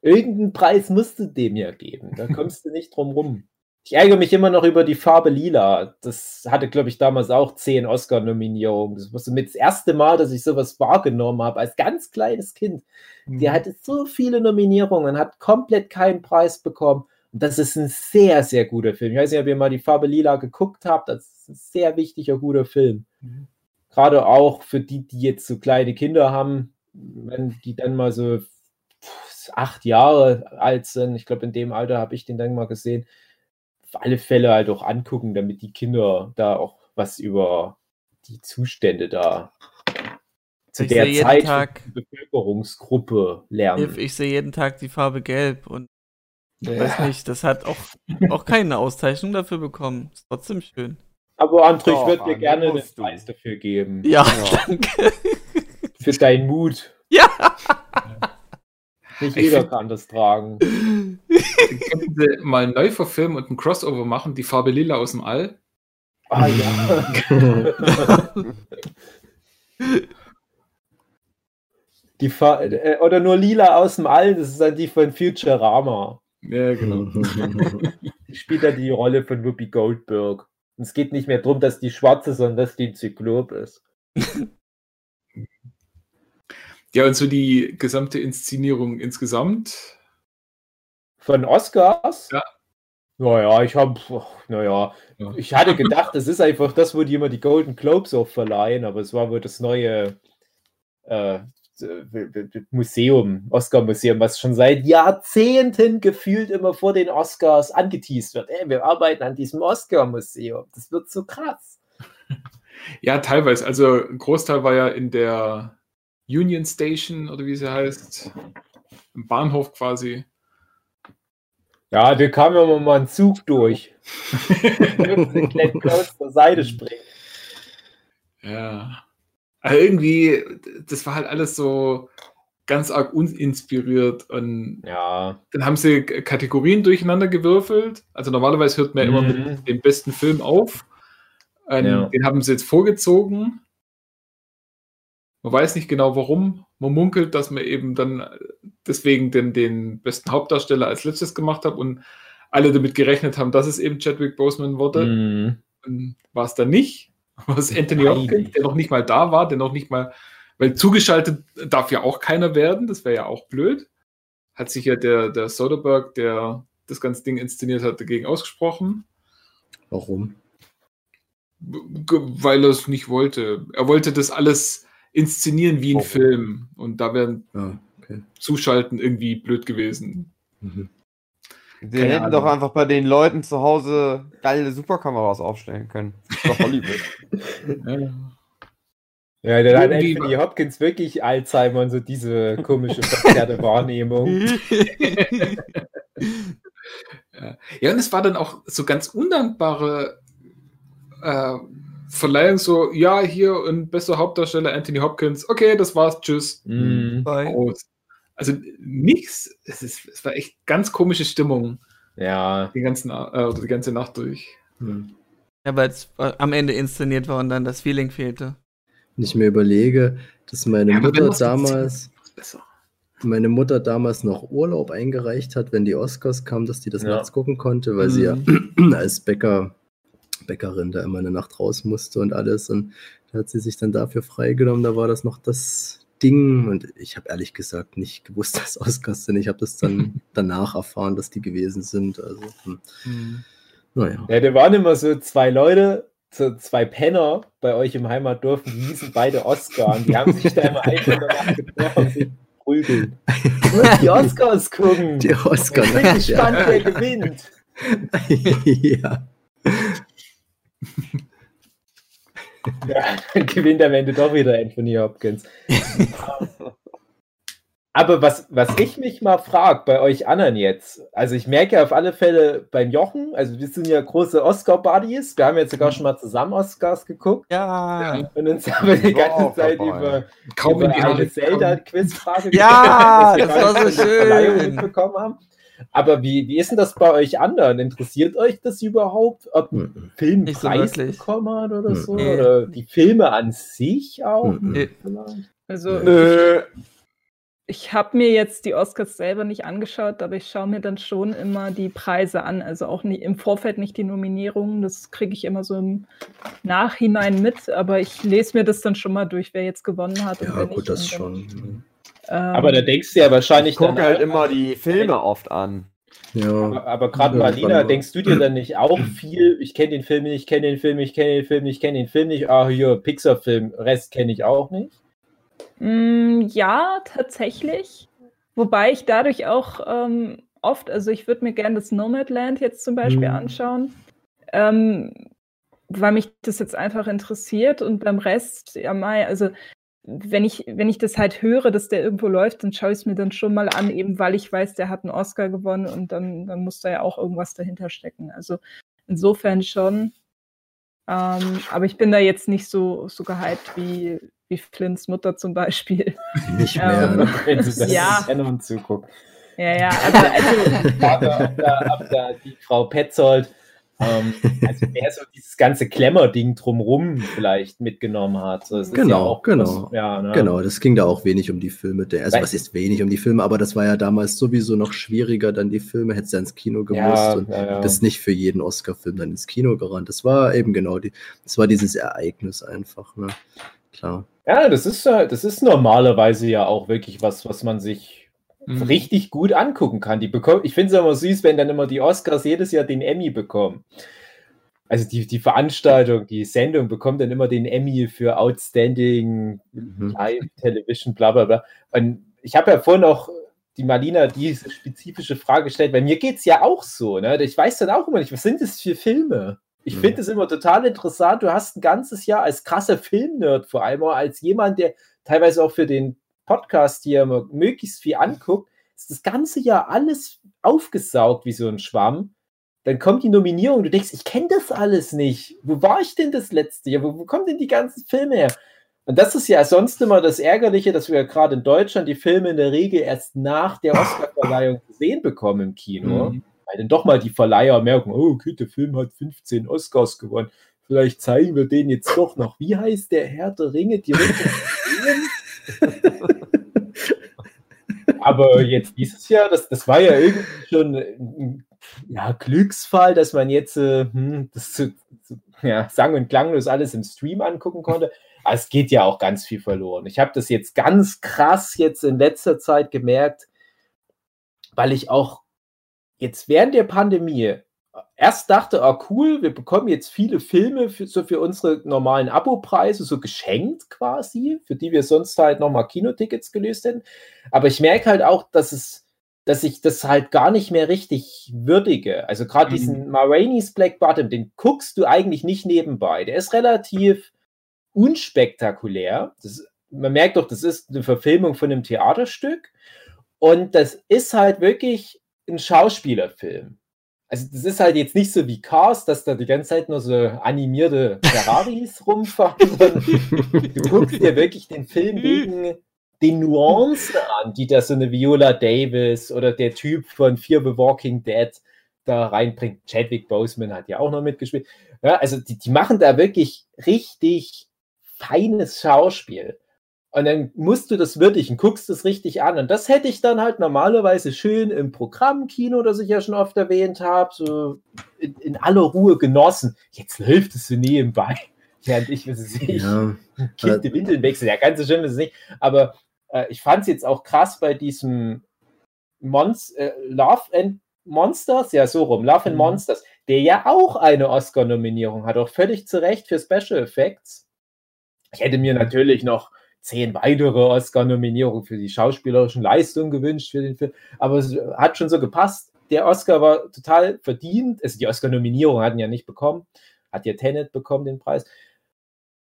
Irgendeinen Preis musst du dem ja geben. Da kommst du nicht drum rum. Ich ärgere mich immer noch über die Farbe Lila. Das hatte, glaube ich, damals auch zehn Oscar-Nominierungen. Das war so mit das erste Mal, dass ich sowas wahrgenommen habe, als ganz kleines Kind. Der Mhm. hatte so viele Nominierungen, hat komplett keinen Preis bekommen. Und das ist ein sehr, sehr guter Film. Ich weiß nicht, ob ihr mal die Farbe Lila geguckt habt. Das ist ein sehr wichtiger, guter Film. Mhm. Gerade auch für die, die jetzt so kleine Kinder haben, wenn die dann mal so acht Jahre alt sind. Ich glaube, in dem Alter habe ich den dann mal gesehen. Auf alle Fälle halt auch angucken, damit die Kinder da auch was über die Zustände da zu Ich der Zeit Tag- der Bevölkerungsgruppe lernen. Ich, ich sehe jeden Tag die Farbe gelb und Ja. weiß nicht, das hat auch, auch keine Auszeichnung dafür bekommen. Ist trotzdem schön. Aber André, ich würde dir gerne einen. Preis dafür geben. Ja, Ja. danke. Für deinen Mut. Ja. Nicht Ich jeder kann das tragen. Den könnten sie mal neu verfilmen und ein Crossover machen, die Farbe Lila aus dem All. Ah ja. Die Fa äh, oder nur lila aus dem All, das ist dann die von Futurama. Ja, genau. Die spielt dann die Rolle von Whoopi Goldberg. Und es geht nicht mehr darum, dass die schwarze, sondern dass die ein Zyklop ist. Ja, und so die gesamte Inszenierung insgesamt. Von Oscars? Ja. Naja, ich habe, naja, Ja. ich hatte gedacht, das ist einfach das, wo die immer die Golden Globes auch verleihen, aber es war wohl das neue äh, Museum, Oscar-Museum, was schon seit Jahrzehnten gefühlt immer vor den Oscars angeteased wird. Ey, wir arbeiten an diesem Oscar-Museum. Das wird so krass. Ja, teilweise. Also ein Großteil war ja in der Union Station oder wie sie heißt. Im Bahnhof quasi. Ja, da kam ja mal ein Zug durch. Close zur Seite springen. Ja. Aber irgendwie, das war halt alles so ganz arg uninspiriert und Ja. dann haben sie Kategorien durcheinander gewürfelt. Also normalerweise hört man ja immer Mhm. mit dem besten Film auf. Ja. Den haben sie jetzt vorgezogen. Man weiß nicht genau warum. Man munkelt, dass man eben dann deswegen den, den besten Hauptdarsteller als letztes gemacht hat und alle damit gerechnet haben, dass es eben Chadwick Boseman wurde. Ähm, War es dann nicht. War es Anthony. Hopkins, der noch nicht mal da war, der noch nicht mal, weil zugeschaltet darf ja auch keiner werden, das wäre ja auch blöd. Hat sich ja der, der Soderbergh, der das ganze Ding inszeniert hat, dagegen ausgesprochen, Warum? weil er es nicht wollte. Er wollte das alles inszenieren wie ein Warum? Film und da wären Ah, okay. Zuschalten irgendwie blöd gewesen. Mhm. Die Keine hätten Ahnung. doch einfach bei den Leuten zu Hause geile Superkameras aufstellen können. Doch Hollywood. Ja. Ja, dann hat Anthony Hopkins wirklich Alzheimer und so diese komische verzerrte Wahrnehmung. Ja. ja, und es war dann auch so ganz undankbare äh, Verleihung, so, ja, hier und bester Hauptdarsteller Anthony Hopkins, okay, das war's, tschüss. Mhm. Aus. Also nichts, es, ist, es war echt ganz komische Stimmung, Ja. die, ganzen, äh, oder die ganze Nacht durch. Hm. Ja, weil es äh, am Ende inszeniert war und dann das Feeling fehlte. Wenn ich mir überlege, dass meine Ja, Mutter damals, meine Mutter damals noch Urlaub eingereicht hat, wenn die Oscars kamen, dass die das Ja. nachts gucken konnte, weil sie ja als Bäcker, Bäckerin da immer eine Nacht raus musste und alles. Und da hat sie sich dann dafür freigenommen. Da war das noch das Ding. Und ich habe ehrlich gesagt nicht gewusst, dass Oscars sind. Ich habe das dann danach erfahren, dass die gewesen sind. Also, hm. Hm. naja. Ja, da waren immer so zwei Leute, so zwei Penner bei euch im Heimatdorf, die hießen beide Oscar und die haben sich da immer einfach danach getroffen, prügeln. Die Oscars gucken. Die Oscar. Ich bin gespannt, wer gewinnt. ja. Ja, dann gewinnt am Ende doch wieder Anthony Hopkins. Aber was, was ich mich mal frage bei euch anderen jetzt, also ich merke ja auf alle Fälle beim Jochen, also wir sind ja große Oscar-Buddies, wir haben jetzt sogar schon mal zusammen Oscars geguckt Ja. und uns haben die ganze Zeit dabei. über, Kaum über eine Zelda-Quizfrage Ja, das war so schön. mitbekommen haben. Aber wie, wie ist denn das bei euch anderen? Interessiert euch das überhaupt, ob ein Mhm. Film Nicht so Preis wirklich. bekommen hat oder so? Nee. Oder die Filme an sich auch? Mhm. Nee. Also Nö. ich habe mir jetzt die Oscars selber nicht angeschaut, aber ich schaue mir dann schon immer die Preise an. Also auch nie, im Vorfeld nicht die Nominierungen. Das kriege ich immer so im Nachhinein mit, aber ich lese mir das dann schon mal durch, wer jetzt gewonnen hat. Ja, gut, nicht. das schon. Ähm, Aber da denkst du ja wahrscheinlich Ich gucke dann halt immer die Filme oft an. Ja. Aber, aber gerade Ja, Marlina, spannend. denkst du dir dann nicht auch viel, ich kenne den Film nicht, ich kenne den Film nicht, ich kenne den Film nicht, ich kenne den Film nicht, ah hier, Pixar-Film, Rest kenne ich auch nicht. Mm, ja, tatsächlich. Wobei ich dadurch auch ähm, oft, also ich würde mir gerne das Nomadland jetzt zum Beispiel Mhm. anschauen, ähm, weil mich das jetzt einfach interessiert und beim Rest, ja, Mai, also wenn ich, wenn ich das halt höre, dass der irgendwo läuft, dann schaue ich es mir dann schon mal an, eben weil ich weiß, der hat einen Oscar gewonnen und dann, dann muss da ja auch irgendwas dahinter stecken. Also insofern schon. Ähm, aber ich bin da jetzt nicht so, so gehypt wie, wie Flints Mutter zum Beispiel. Nicht mehr. ne? Wenn du das Ja. Zuguckst. Ja, ja, also, also Aber ob da, ob da die Frau Petzold, ähm, also wer so dieses ganze Klemmer-Ding drumrum vielleicht mitgenommen hat. So, Genau, ja auch genau. Was, ja, ne? Genau, das ging da auch wenig um die Filme. Der, also Weil- was ist wenig um die Filme, aber das war ja damals sowieso noch schwieriger, dann die Filme, hättest du ins Kino gemusst Ja, und ja, bist nicht für jeden Oscar-Film dann ins Kino gerannt. Das war eben genau die, das war dieses Ereignis einfach, ne? Klar. Ja, das ist, das ist normalerweise ja auch wirklich was, was man sich Mhm. richtig gut angucken kann. Die bekommen, ich finde es immer süß, wenn dann immer die Oscars jedes Jahr den Emmy bekommen. Also die, die Veranstaltung, die Sendung bekommt dann immer den Emmy für Outstanding Mhm. Live Television, bla bla bla. Und ich habe ja vorhin auch die Marlina diese spezifische Frage gestellt. Bei mir geht es ja auch so. Ne? Ich weiß dann auch immer nicht, was sind das für Filme? Ich Mhm. finde es immer total interessant. Du hast ein ganzes Jahr als krasser Filmnerd vor allem, auch als jemand, der teilweise auch für den Podcast hier immer möglichst viel anguckt, ist das ganze Jahr alles aufgesaugt wie so ein Schwamm. Dann kommt die Nominierung, du denkst, ich kenne das alles nicht. Wo war ich denn das letzte Jahr? Wo, wo kommen denn die ganzen Filme her? Und das ist ja sonst immer das Ärgerliche, dass wir gerade in Deutschland die Filme in der Regel erst nach der Oscarverleihung zu sehen bekommen im Kino. Mhm. Weil dann doch mal die Verleiher merken, oh, okay, der Film hat 15 Oscars gewonnen. Vielleicht zeigen wir den jetzt doch noch. Wie heißt der Herr der Ringe? Die Ringe? Aber jetzt dieses Jahr, das, das war ja irgendwie schon ein ja, Glücksfall, dass man jetzt äh, hm, das zu, zu, ja, sang- und klanglos alles im Stream angucken konnte. Aber es geht ja auch ganz viel verloren. Ich habe das jetzt ganz krass jetzt in letzter Zeit gemerkt, weil ich auch jetzt während der Pandemie erst dachte, ah cool, wir bekommen jetzt viele Filme für, so für unsere normalen Abopreise, so geschenkt quasi, für die wir sonst halt nochmal Kinotickets gelöst hätten. Aber ich merke halt auch, dass es, dass ich das halt gar nicht mehr richtig würdige. Also gerade Mhm. diesen Ma Rainey's Black Bottom, den guckst du eigentlich nicht nebenbei. Der ist relativ unspektakulär. Das, man merkt doch, das ist eine Verfilmung von einem Theaterstück. Und das ist halt wirklich ein Schauspielerfilm. Also das ist halt jetzt nicht so wie Cars, dass da die ganze Zeit nur so animierte Ferraris rumfahren, sondern du guckst dir wirklich den Film wegen den Nuancen an, die da so eine Viola Davis oder der Typ von Fear the Walking Dead da reinbringt. Chadwick Boseman hat ja auch noch mitgespielt. Ja, also die, die machen da wirklich richtig feines Schauspiel. Und dann musst du das würdigen, guckst es richtig an. Und das hätte ich dann halt normalerweise schön im Programmkino, das ich ja schon oft erwähnt habe, so in, in aller Ruhe genossen. Jetzt läuft es so nebenbei. Während ich, weiß ich, Ja, Kind die Windeln wechseln. Ja, ganz so schlimm ist es nicht. Aber äh, ich fand es jetzt auch krass bei diesem Monst äh, Love and Monsters, ja, so rum, Love and Mhm. Monsters, der ja auch eine Oscar-Nominierung hat, auch völlig zu Recht für Special Effects. Ich hätte mir natürlich noch zehn weitere Oscar-Nominierungen für die schauspielerischen Leistungen gewünscht für den Film, aber es hat schon so gepasst. Der Oscar war total verdient. Also die Oscar-Nominierung hatten ja nicht bekommen, hat ja Tenet bekommen den Preis.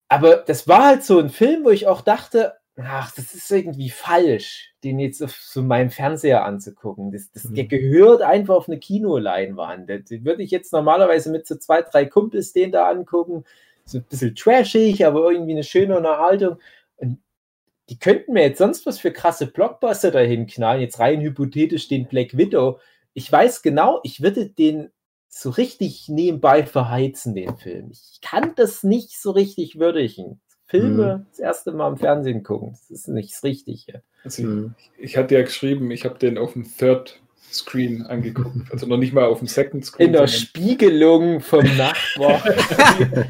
Aber das war halt so ein Film, wo ich auch dachte, ach, das ist irgendwie falsch, den jetzt auf so meinem Fernseher anzugucken. Das, das, Der Mhm. gehört einfach auf eine Kinoleinwand. Den den würde ich jetzt normalerweise mit so zwei, drei Kumpels den da angucken. So ein bisschen trashig, aber irgendwie eine schöne Unterhaltung. Die könnten mir jetzt sonst was für krasse Blockbuster dahin knallen. Jetzt rein hypothetisch den Black Widow. Ich weiß genau, ich würde den so richtig nebenbei verheizen, den Film. Ich kann das nicht so richtig würdigen. Filme das erste Mal im Fernsehen gucken, das ist nicht das Richtige. Also Mhm. ich, ich hatte ja geschrieben, ich habe den auf dem Third Screen angeguckt. Also noch nicht mal auf dem Second Screen. In der Spiegelung vom Nachbar,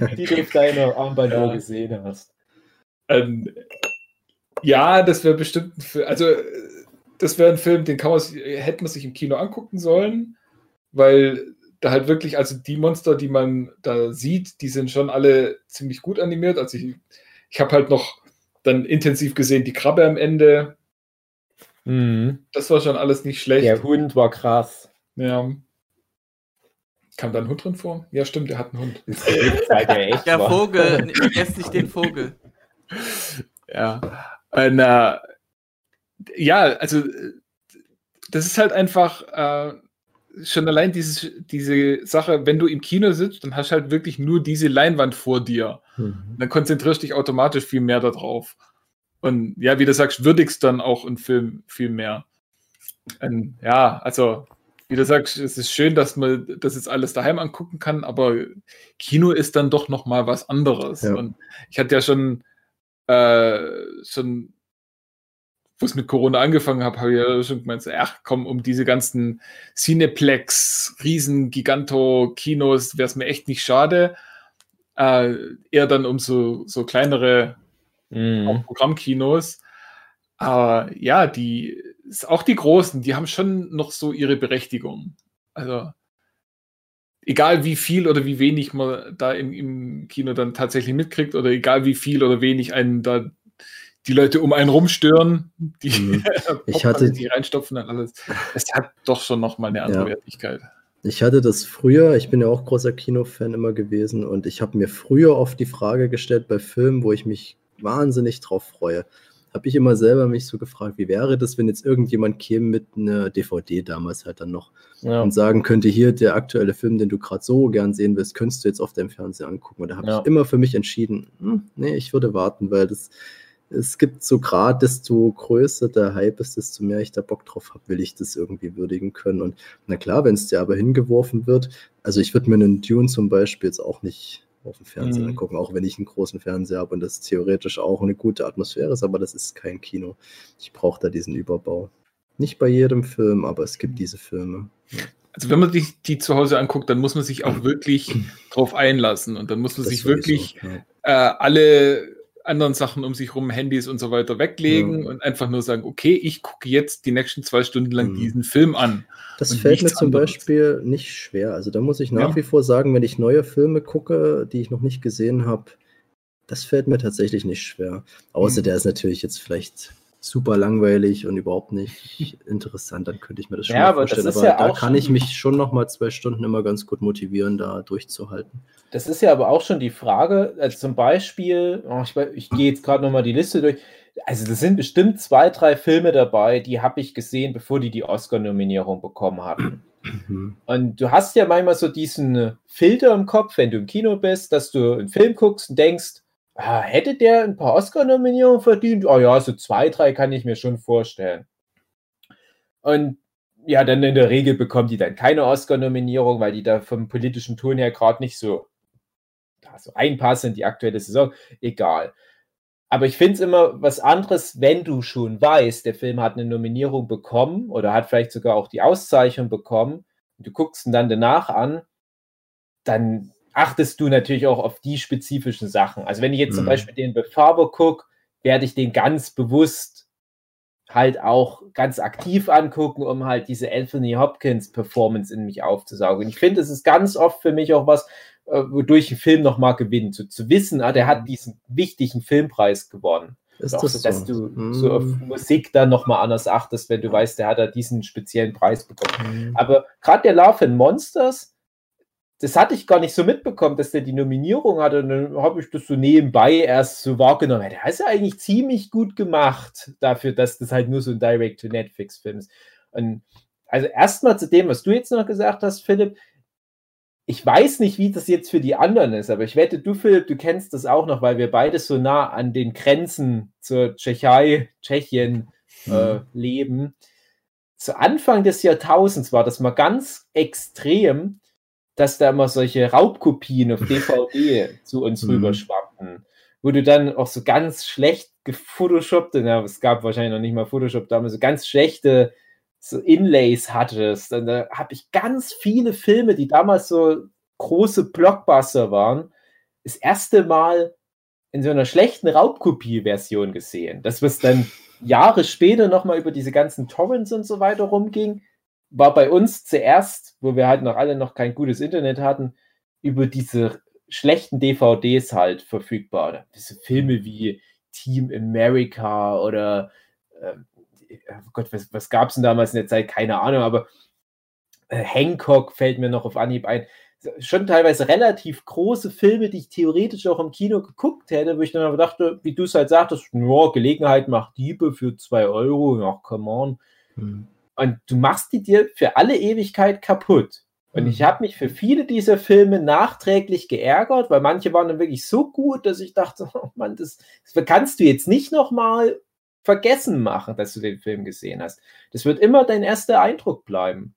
die, die du auf deiner Armbanduhr Ja. gesehen hast. Ähm, ja, das wäre bestimmt ein Film. Also, das wäre ein Film, den kann man, sich- hätte man sich im Kino angucken sollen, weil da halt wirklich, also die Monster, die man da sieht, die sind schon alle ziemlich gut animiert. Also, ich, ich habe halt noch dann intensiv gesehen, die Krabbe am Ende. Das war schon alles nicht schlecht. Der Hund war krass. Ja. Kam da ein Hund drin vor? Ja, stimmt, er hat einen Hund. Der Der. Vogel, vergesst nicht den Vogel. Ja. Und, äh, ja, also das ist halt einfach äh, schon allein dieses, diese Sache, wenn du im Kino sitzt, dann hast du halt wirklich nur diese Leinwand vor dir. Mhm. Dann konzentrierst du dich automatisch viel mehr darauf. Und ja, wie du sagst, würdigst dann auch einen Film viel mehr. Und, ja, also, wie du sagst, es ist schön, dass man das jetzt alles daheim angucken kann, aber Kino ist dann doch noch mal was anderes. Ja. Und ich hatte ja schon, äh, schon, wo es mit Corona angefangen habe, habe ich ja schon gemeint, ach komm, um diese ganzen Cineplex, riesen Giganto-Kinos wäre es mir echt nicht schade. Äh, eher dann um so, so kleinere auch Programmkinos. Aber ja, die auch die Großen, die haben schon noch so ihre Berechtigung. Also, egal wie viel oder wie wenig man da im, im Kino dann tatsächlich mitkriegt oder egal wie viel oder wenig einen da die Leute um einen rumstören, die, Mhm. Ich hatte- die reinstopfen und alles. Es hat doch schon noch mal eine andere Ja. Wertigkeit. Ich hatte das früher, ich bin ja auch großer Kinofan immer gewesen und ich habe mir früher oft die Frage gestellt bei Filmen, wo ich mich wahnsinnig drauf freue, habe ich immer selber mich so gefragt, wie wäre das, wenn jetzt irgendjemand käme mit einer DVD damals halt dann noch Ja. und sagen könnte, hier der aktuelle Film, den du gerade so gern sehen willst, könntest du jetzt auf deinem Fernseher angucken. Und da habe Ja. ich immer für mich entschieden, hm, nee, ich würde warten, weil das es gibt so gerade, desto größer der Hype ist, desto mehr ich da Bock drauf habe, will ich das irgendwie würdigen können. Und na klar, wenn es dir aber hingeworfen wird, also ich würde mir einen Dune zum Beispiel jetzt auch nicht auf dem Fernseher Mhm. angucken, auch wenn ich einen großen Fernseher habe und das theoretisch auch eine gute Atmosphäre ist, aber das ist kein Kino. Ich brauche da diesen Überbau. Nicht bei jedem Film, aber es gibt diese Filme. Also wenn man sich die zu Hause anguckt, dann muss man sich auch wirklich drauf einlassen und dann muss man Das sich wirklich ja. äh, alle anderen Sachen um sich rum, Handys und so weiter weglegen Ja. und einfach nur sagen, okay, ich gucke jetzt die nächsten zwei Stunden lang Mhm. diesen Film an. Das fällt mir zum anderes. Beispiel nicht schwer. Also da muss ich nach Ja. wie vor sagen, wenn ich neue Filme gucke, die ich noch nicht gesehen habe, das fällt mir tatsächlich nicht schwer. Außer Mhm. der ist natürlich jetzt vielleicht super langweilig und überhaupt nicht interessant, dann könnte ich mir das schon Ja, aber vorstellen. aber ja da kann ich mich schon noch mal zwei Stunden immer ganz gut motivieren, da durchzuhalten. Das ist ja aber auch schon die Frage, also zum Beispiel, oh, ich, ich gehe jetzt gerade nochmal die Liste durch. Also, das sind bestimmt zwei, drei Filme dabei, die habe ich gesehen, bevor die die Oscar-Nominierung bekommen hatten. Mhm. Und du hast ja manchmal so diesen Filter im Kopf, wenn du im Kino bist, dass du einen Film guckst und denkst, hätte der ein paar Oscar-Nominierungen verdient? Oh ja, so zwei, drei kann ich mir schon vorstellen. Und ja, dann in der Regel bekommen die dann keine Oscar-Nominierung, weil die da vom politischen Ton her gerade nicht so, so reinpassen in die aktuelle Saison. Egal. Aber ich finde es immer was anderes, wenn du schon weißt, der Film hat eine Nominierung bekommen oder hat vielleicht sogar auch die Auszeichnung bekommen und du guckst ihn dann danach an, dann achtest du natürlich auch auf die spezifischen Sachen. Also wenn ich jetzt zum Mhm. Beispiel den Befarber gucke, werde ich den ganz bewusst halt auch ganz aktiv angucken, um halt diese Anthony Hopkins Performance in mich aufzusaugen. Ich finde, es ist ganz oft für mich auch was, äh, wodurch ein Film nochmal gewinnt. Zu, zu wissen, ah, der hat diesen wichtigen Filmpreis gewonnen. Ist das so, dass du Mhm. so auf Musik dann nochmal anders achtest, wenn du weißt, der hat da diesen speziellen Preis bekommen. Mhm. Aber gerade der Love and Monsters, das hatte ich gar nicht so mitbekommen, dass der die Nominierung hatte. Und dann habe ich das so nebenbei erst so wahrgenommen. Der ist ja eigentlich ziemlich gut gemacht dafür, dass das halt nur so ein Direct-to-Netflix-Film ist. Und also erstmal zu dem, was du jetzt noch gesagt hast, Philipp. Ich weiß nicht, wie das jetzt für die anderen ist, aber ich wette, du, Philipp, du kennst das auch noch, weil wir beide so nah an den Grenzen zur Tschechei, Tschechien äh, leben. Zu Anfang des Jahrtausends war das mal ganz extrem, dass da immer solche Raubkopien auf DVD zu uns Mhm. rüberschwappten, wo du dann auch so ganz schlecht gefotoshoppt, ja, es gab wahrscheinlich noch nicht mal Photoshop damals, so ganz schlechte so Inlays hattest. Und da habe ich ganz viele Filme, die damals so große Blockbuster waren, das erste Mal in so einer schlechten Raubkopie-Version gesehen. Das, was dann Jahre später nochmal über diese ganzen Torrents und so weiter rumging, war bei uns zuerst, wo wir halt noch alle noch kein gutes Internet hatten, über diese schlechten DVDs halt verfügbar. Diese Filme wie Team America oder äh, Gott, was, was gab es denn damals in der Zeit? Keine Ahnung, aber äh, Hancock fällt mir noch auf Anhieb ein. Schon teilweise relativ große Filme, die ich theoretisch auch im Kino geguckt hätte, wo ich dann aber dachte, wie du es halt sagtest, ja, Gelegenheit macht Diebe für zwei Euro, ja, come on. Mhm. Und du machst die dir für alle Ewigkeit kaputt. Und ich habe mich für viele dieser Filme nachträglich geärgert, weil manche waren dann wirklich so gut, dass ich dachte, oh Mann, das, das kannst du jetzt nicht nochmal vergessen machen, dass du den Film gesehen hast. Das wird immer dein erster Eindruck bleiben.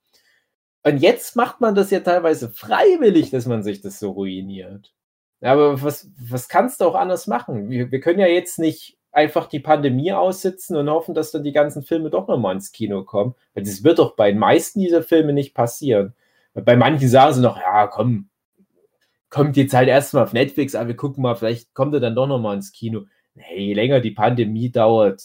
Und jetzt macht man das ja teilweise freiwillig, dass man sich das so ruiniert. Aber was, was kannst du auch anders machen? Wir, wir können ja jetzt nicht einfach die Pandemie aussitzen und hoffen, dass dann die ganzen Filme doch nochmal ins Kino kommen. Weil das wird doch bei den meisten dieser Filme nicht passieren. Bei manchen sagen sie noch, ja, komm, kommt jetzt halt erstmal auf Netflix, aber wir gucken mal, vielleicht kommt er dann doch nochmal ins Kino. Nee, je länger die Pandemie dauert,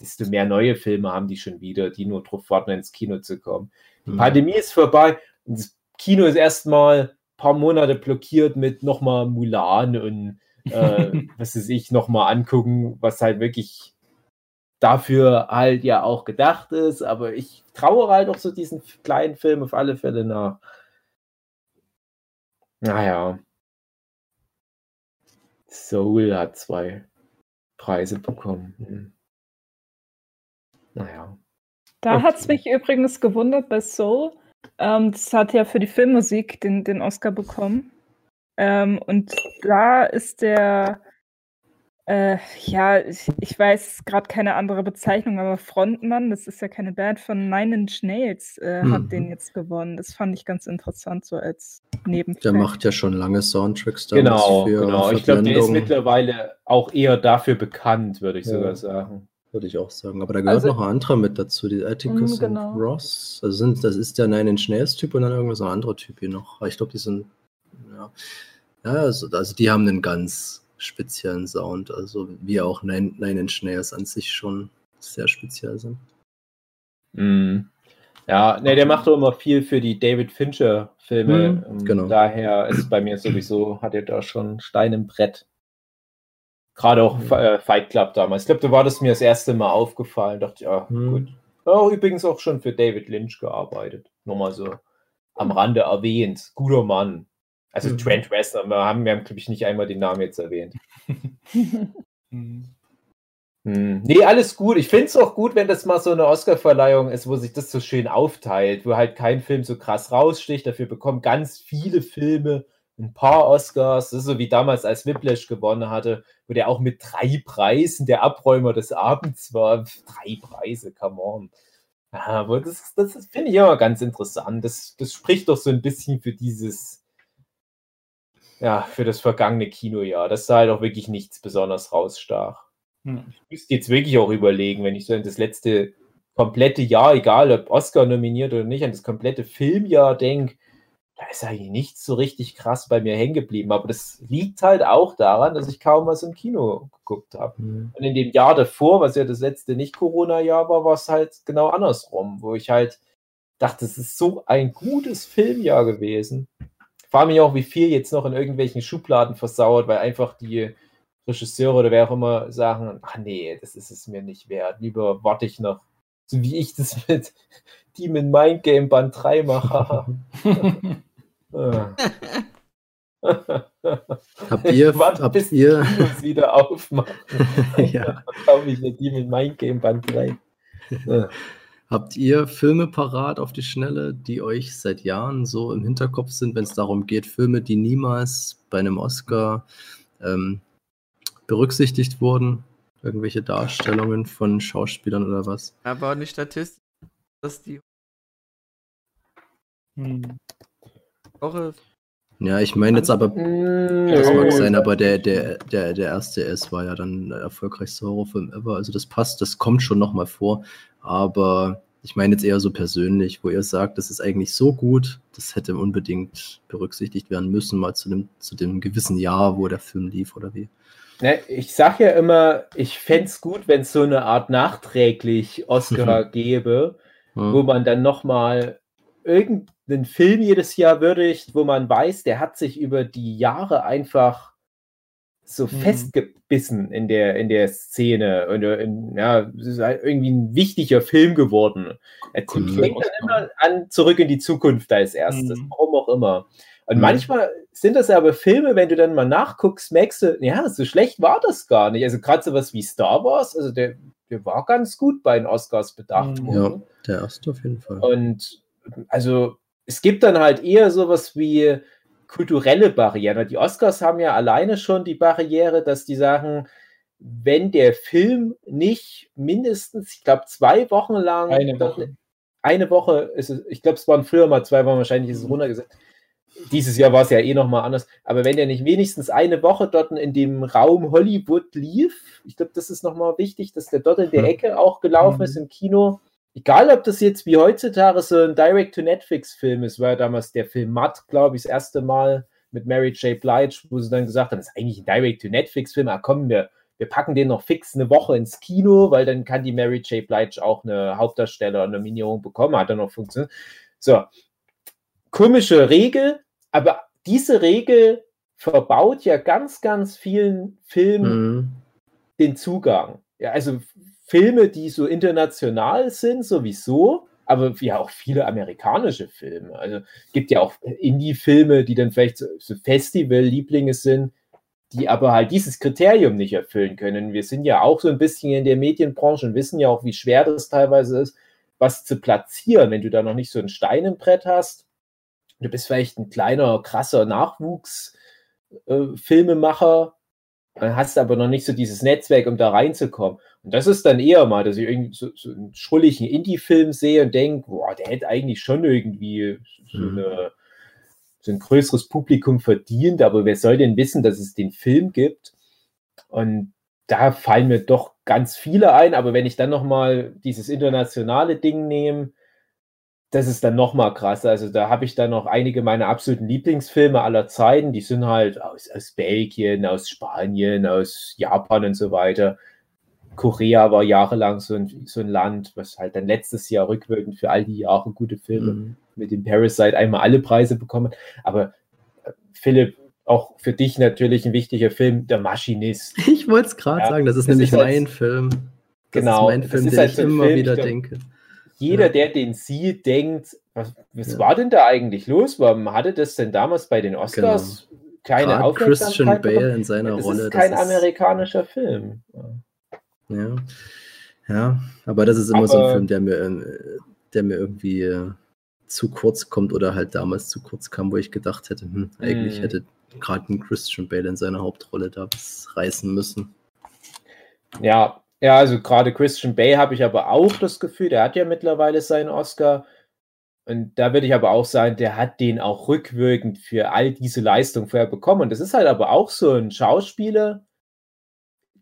desto mehr neue Filme haben die schon wieder, die nur drauf warten, ins Kino zu kommen. Die Mhm. Pandemie ist vorbei und das Kino ist erstmal ein paar Monate blockiert mit nochmal Mulan und äh, was weiß ich, nochmal angucken, was halt wirklich dafür halt ja auch gedacht ist. Aber ich traue halt auch so diesen kleinen Film auf alle Fälle nach. Naja. Soul hat zwei Preise bekommen. Naja. Da Okay. hat es mich übrigens gewundert bei Soul. Ähm, das hat ja für die Filmmusik den, den Oscar bekommen. Ähm, und da ist der, äh, ja, ich, ich weiß gerade keine andere Bezeichnung, aber Frontmann, das ist ja keine Band von Nine Inch Nails, äh, Mhm. hat den jetzt gewonnen. Das fand ich ganz interessant, so als Nebenfakt. Der macht ja schon lange Soundtracks damals Genau, für genau. Ich glaube, der ist mittlerweile auch eher dafür bekannt, würde ich Ja. sogar sagen. würde ich auch sagen. Aber da gehört Also- noch ein anderer mit dazu, die Atticus Mm, genau. und Ross. Also sind, das ist der Nine Inch Nails Typ und dann irgendwas so ein anderer Typ hier noch. Aber Ich glaube, die sind, ja, ja also, also die haben einen ganz speziellen Sound. Also wie auch Nine, Nine Inch Nails an sich schon sehr speziell sind. Mhm. Ja, ne, der macht doch immer viel für die David Fincher-Filme. Mhm, Ähm, genau. Daher ist bei mir sowieso, hat er da schon Stein im Brett. Gerade auch Mhm. äh, Fight Club damals. Ich glaube, da war das mir das erste Mal aufgefallen. Dachte ich, ja, Mhm. gut. Ja, übrigens auch schon für David Lynch gearbeitet. Nochmal so am Rande erwähnt. Guter Mann. Also Mhm. Trent Reznor. Wir haben, wir haben glaube ich, nicht einmal den Namen jetzt erwähnt. Mhm. Hm. Nee, alles gut. Ich finde es auch gut, wenn das mal so eine Oscar-Verleihung ist, wo sich das so schön aufteilt, wo halt kein Film so krass raussticht. Dafür bekommen ganz viele Filme ein paar Oscars. Das ist so wie damals, als Whiplash gewonnen hatte, wo der auch mit drei Preisen der Abräumer des Abends war. Drei Preise, come on. Aber das, das finde ich immer ganz interessant. Das, das spricht doch so ein bisschen für dieses, ja, für das vergangene Kinojahr, dass da halt auch wirklich nichts besonders rausstach. Hm. Ich müsste jetzt wirklich auch überlegen, wenn ich so an das letzte komplette Jahr, egal ob Oscar nominiert oder nicht, an das komplette Filmjahr denke, da ist eigentlich nichts so richtig krass bei mir hängen geblieben. Aber das liegt halt auch daran, dass ich kaum was im Kino geguckt habe. Mhm. Und in dem Jahr davor, was ja das letzte Nicht-Corona-Jahr war, war es halt genau andersrum, wo ich halt dachte, es ist so ein gutes Filmjahr gewesen. Ich frage mich auch, wie viel jetzt noch in irgendwelchen Schubladen versauert, weil einfach die Regisseure oder wer auch immer sagen, ach nee, das ist es mir nicht wert. Lieber warte ich noch, so wie ich das mit Demon Mind Game Band 3 mache. Habt ihr, Warte, habt bis ihr, wieder aufmachen. ja, Dann kaufe ich eine Demon Mind Game Band 3. Habt ihr Filme parat auf die Schnelle, die euch seit Jahren so im Hinterkopf sind, wenn es darum geht, Filme, die niemals bei einem Oscar ähm, berücksichtigt wurden? Irgendwelche Darstellungen von Schauspielern oder was? Aber nicht statistisch, dass die Hm. Woche Ja, ich meine jetzt aber, Mm, das mag sein, aber der, der, der, der erste S war ja dann der erfolgreichste Horrorfilm ever. Also das passt, das kommt schon nochmal vor. Aber ich meine jetzt eher so persönlich, wo ihr sagt, das ist eigentlich so gut, das hätte unbedingt berücksichtigt werden müssen, mal zu dem, zu dem gewissen Jahr, wo der Film lief oder wie. Ne, ich sag ja immer, ich fände es gut, wenn es so eine Art nachträglich Oscar gäbe, Ja. wo man dann nochmal irgendeinen Film jedes Jahr würdigt, wo man weiß, der hat sich über die Jahre einfach so Mhm. festgebissen in der, in der Szene. Und in, ja, es ist halt irgendwie ein wichtiger Film geworden. Er Cool. fängt dann immer an, zurück in die Zukunft als erstes, Mhm. warum auch immer. Und Mhm. manchmal sind das aber Filme, wenn du dann mal nachguckst, merkst du, ja, so schlecht war das gar nicht. Also gerade sowas wie Star Wars, also der, der war ganz gut bei den Oscars bedacht Mhm. worden. Ja, der erste auf jeden Fall. Und also es gibt dann halt eher sowas wie kulturelle Barrieren. Die Oscars haben ja alleine schon die Barriere, dass die sagen, wenn der Film nicht mindestens, ich glaube, zwei Wochen lang Eine Woche. eine Woche ist es, ich glaube, es waren früher mal zwei Wochen, wahrscheinlich ist es runtergesetzt. Dieses Jahr war es ja eh nochmal anders. Aber wenn der nicht wenigstens eine Woche dort in dem Raum Hollywood lief, ich glaube, das ist nochmal wichtig, dass der dort in der Hm. Ecke auch gelaufen Mhm. ist im Kino. Egal, ob das jetzt wie heutzutage so ein Direct-to-Netflix-Film ist, war ja damals der Film Matt, glaube ich, das erste Mal mit Mary J. Blige, wo sie dann gesagt haben, das ist eigentlich ein Direct-to-Netflix-Film, ah komm, wir, wir packen den noch fix eine Woche ins Kino, weil dann kann die Mary J. Blige auch eine Hauptdarsteller-Nominierung bekommen, hat dann noch funktioniert. So, komische Regel, aber diese Regel verbaut ja ganz, ganz vielen Filmen Mhm. den Zugang. Ja, also Filme, die so international sind, sowieso, aber ja auch viele amerikanische Filme. Also gibt ja auch Indie-Filme, die dann vielleicht so, so Festival-Lieblinge sind, die aber halt dieses Kriterium nicht erfüllen können. Wir sind ja auch so ein bisschen in der Medienbranche und wissen ja auch, wie schwer das teilweise ist, was zu platzieren, wenn du da noch nicht so ein Stein im Brett hast. Du bist vielleicht ein kleiner, krasser Nachwuchs-Filmemacher, dann hast du aber noch nicht so dieses Netzwerk, um da reinzukommen. Und das ist dann eher mal, dass ich irgendwie so, so einen schrulligen Indie-Film sehe und denke, boah, der hätte eigentlich schon irgendwie so, Mhm. eine, so ein größeres Publikum verdient, aber wer soll denn wissen, dass es den Film gibt? Und da fallen mir doch ganz viele ein, aber wenn ich dann nochmal dieses internationale Ding nehme, das ist dann nochmal krass. Also da habe ich dann noch einige meiner absoluten Lieblingsfilme aller Zeiten. Die sind halt aus, aus Belgien, aus Spanien, aus Japan und so weiter. Korea war jahrelang so ein, so ein Land, was halt dann letztes Jahr rückwirkend für all die Jahre gute Filme Mhm. mit dem Parasite einmal alle Preise bekommen. Aber äh, Philipp, auch für dich natürlich ein wichtiger Film, Der Maschinist. Ich wollte es gerade Ja, sagen, das ist das nämlich ist halt- mein Film. Das Genau, ist mein Film, ist den halt ich so ein immer Film, wieder ich denke. Jeder, Ja. der den sieht, denkt, was, was Ja. war denn da eigentlich los? Warum hatte das denn damals bei den Oscars keine Gerade Aufmerksamkeit Christian bekommen? Bale in seiner Das Rolle. ist kein das ist, amerikanischer Film. Ja. ja, aber das ist immer so ein Aber- Film, der mir, ähm, der mir irgendwie äh, zu kurz kommt oder halt damals zu kurz kam, wo ich gedacht hätte, hm, eigentlich Mm. hätte gerade ein Christian Bale in seiner Hauptrolle da was reißen müssen. Ja, ja, also gerade Christian Bale habe ich aber auch das Gefühl, der hat ja mittlerweile seinen Oscar. Und da würde ich aber auch sagen, der hat den auch rückwirkend für all diese Leistung vorher bekommen. Und das ist halt aber auch so ein Schauspieler,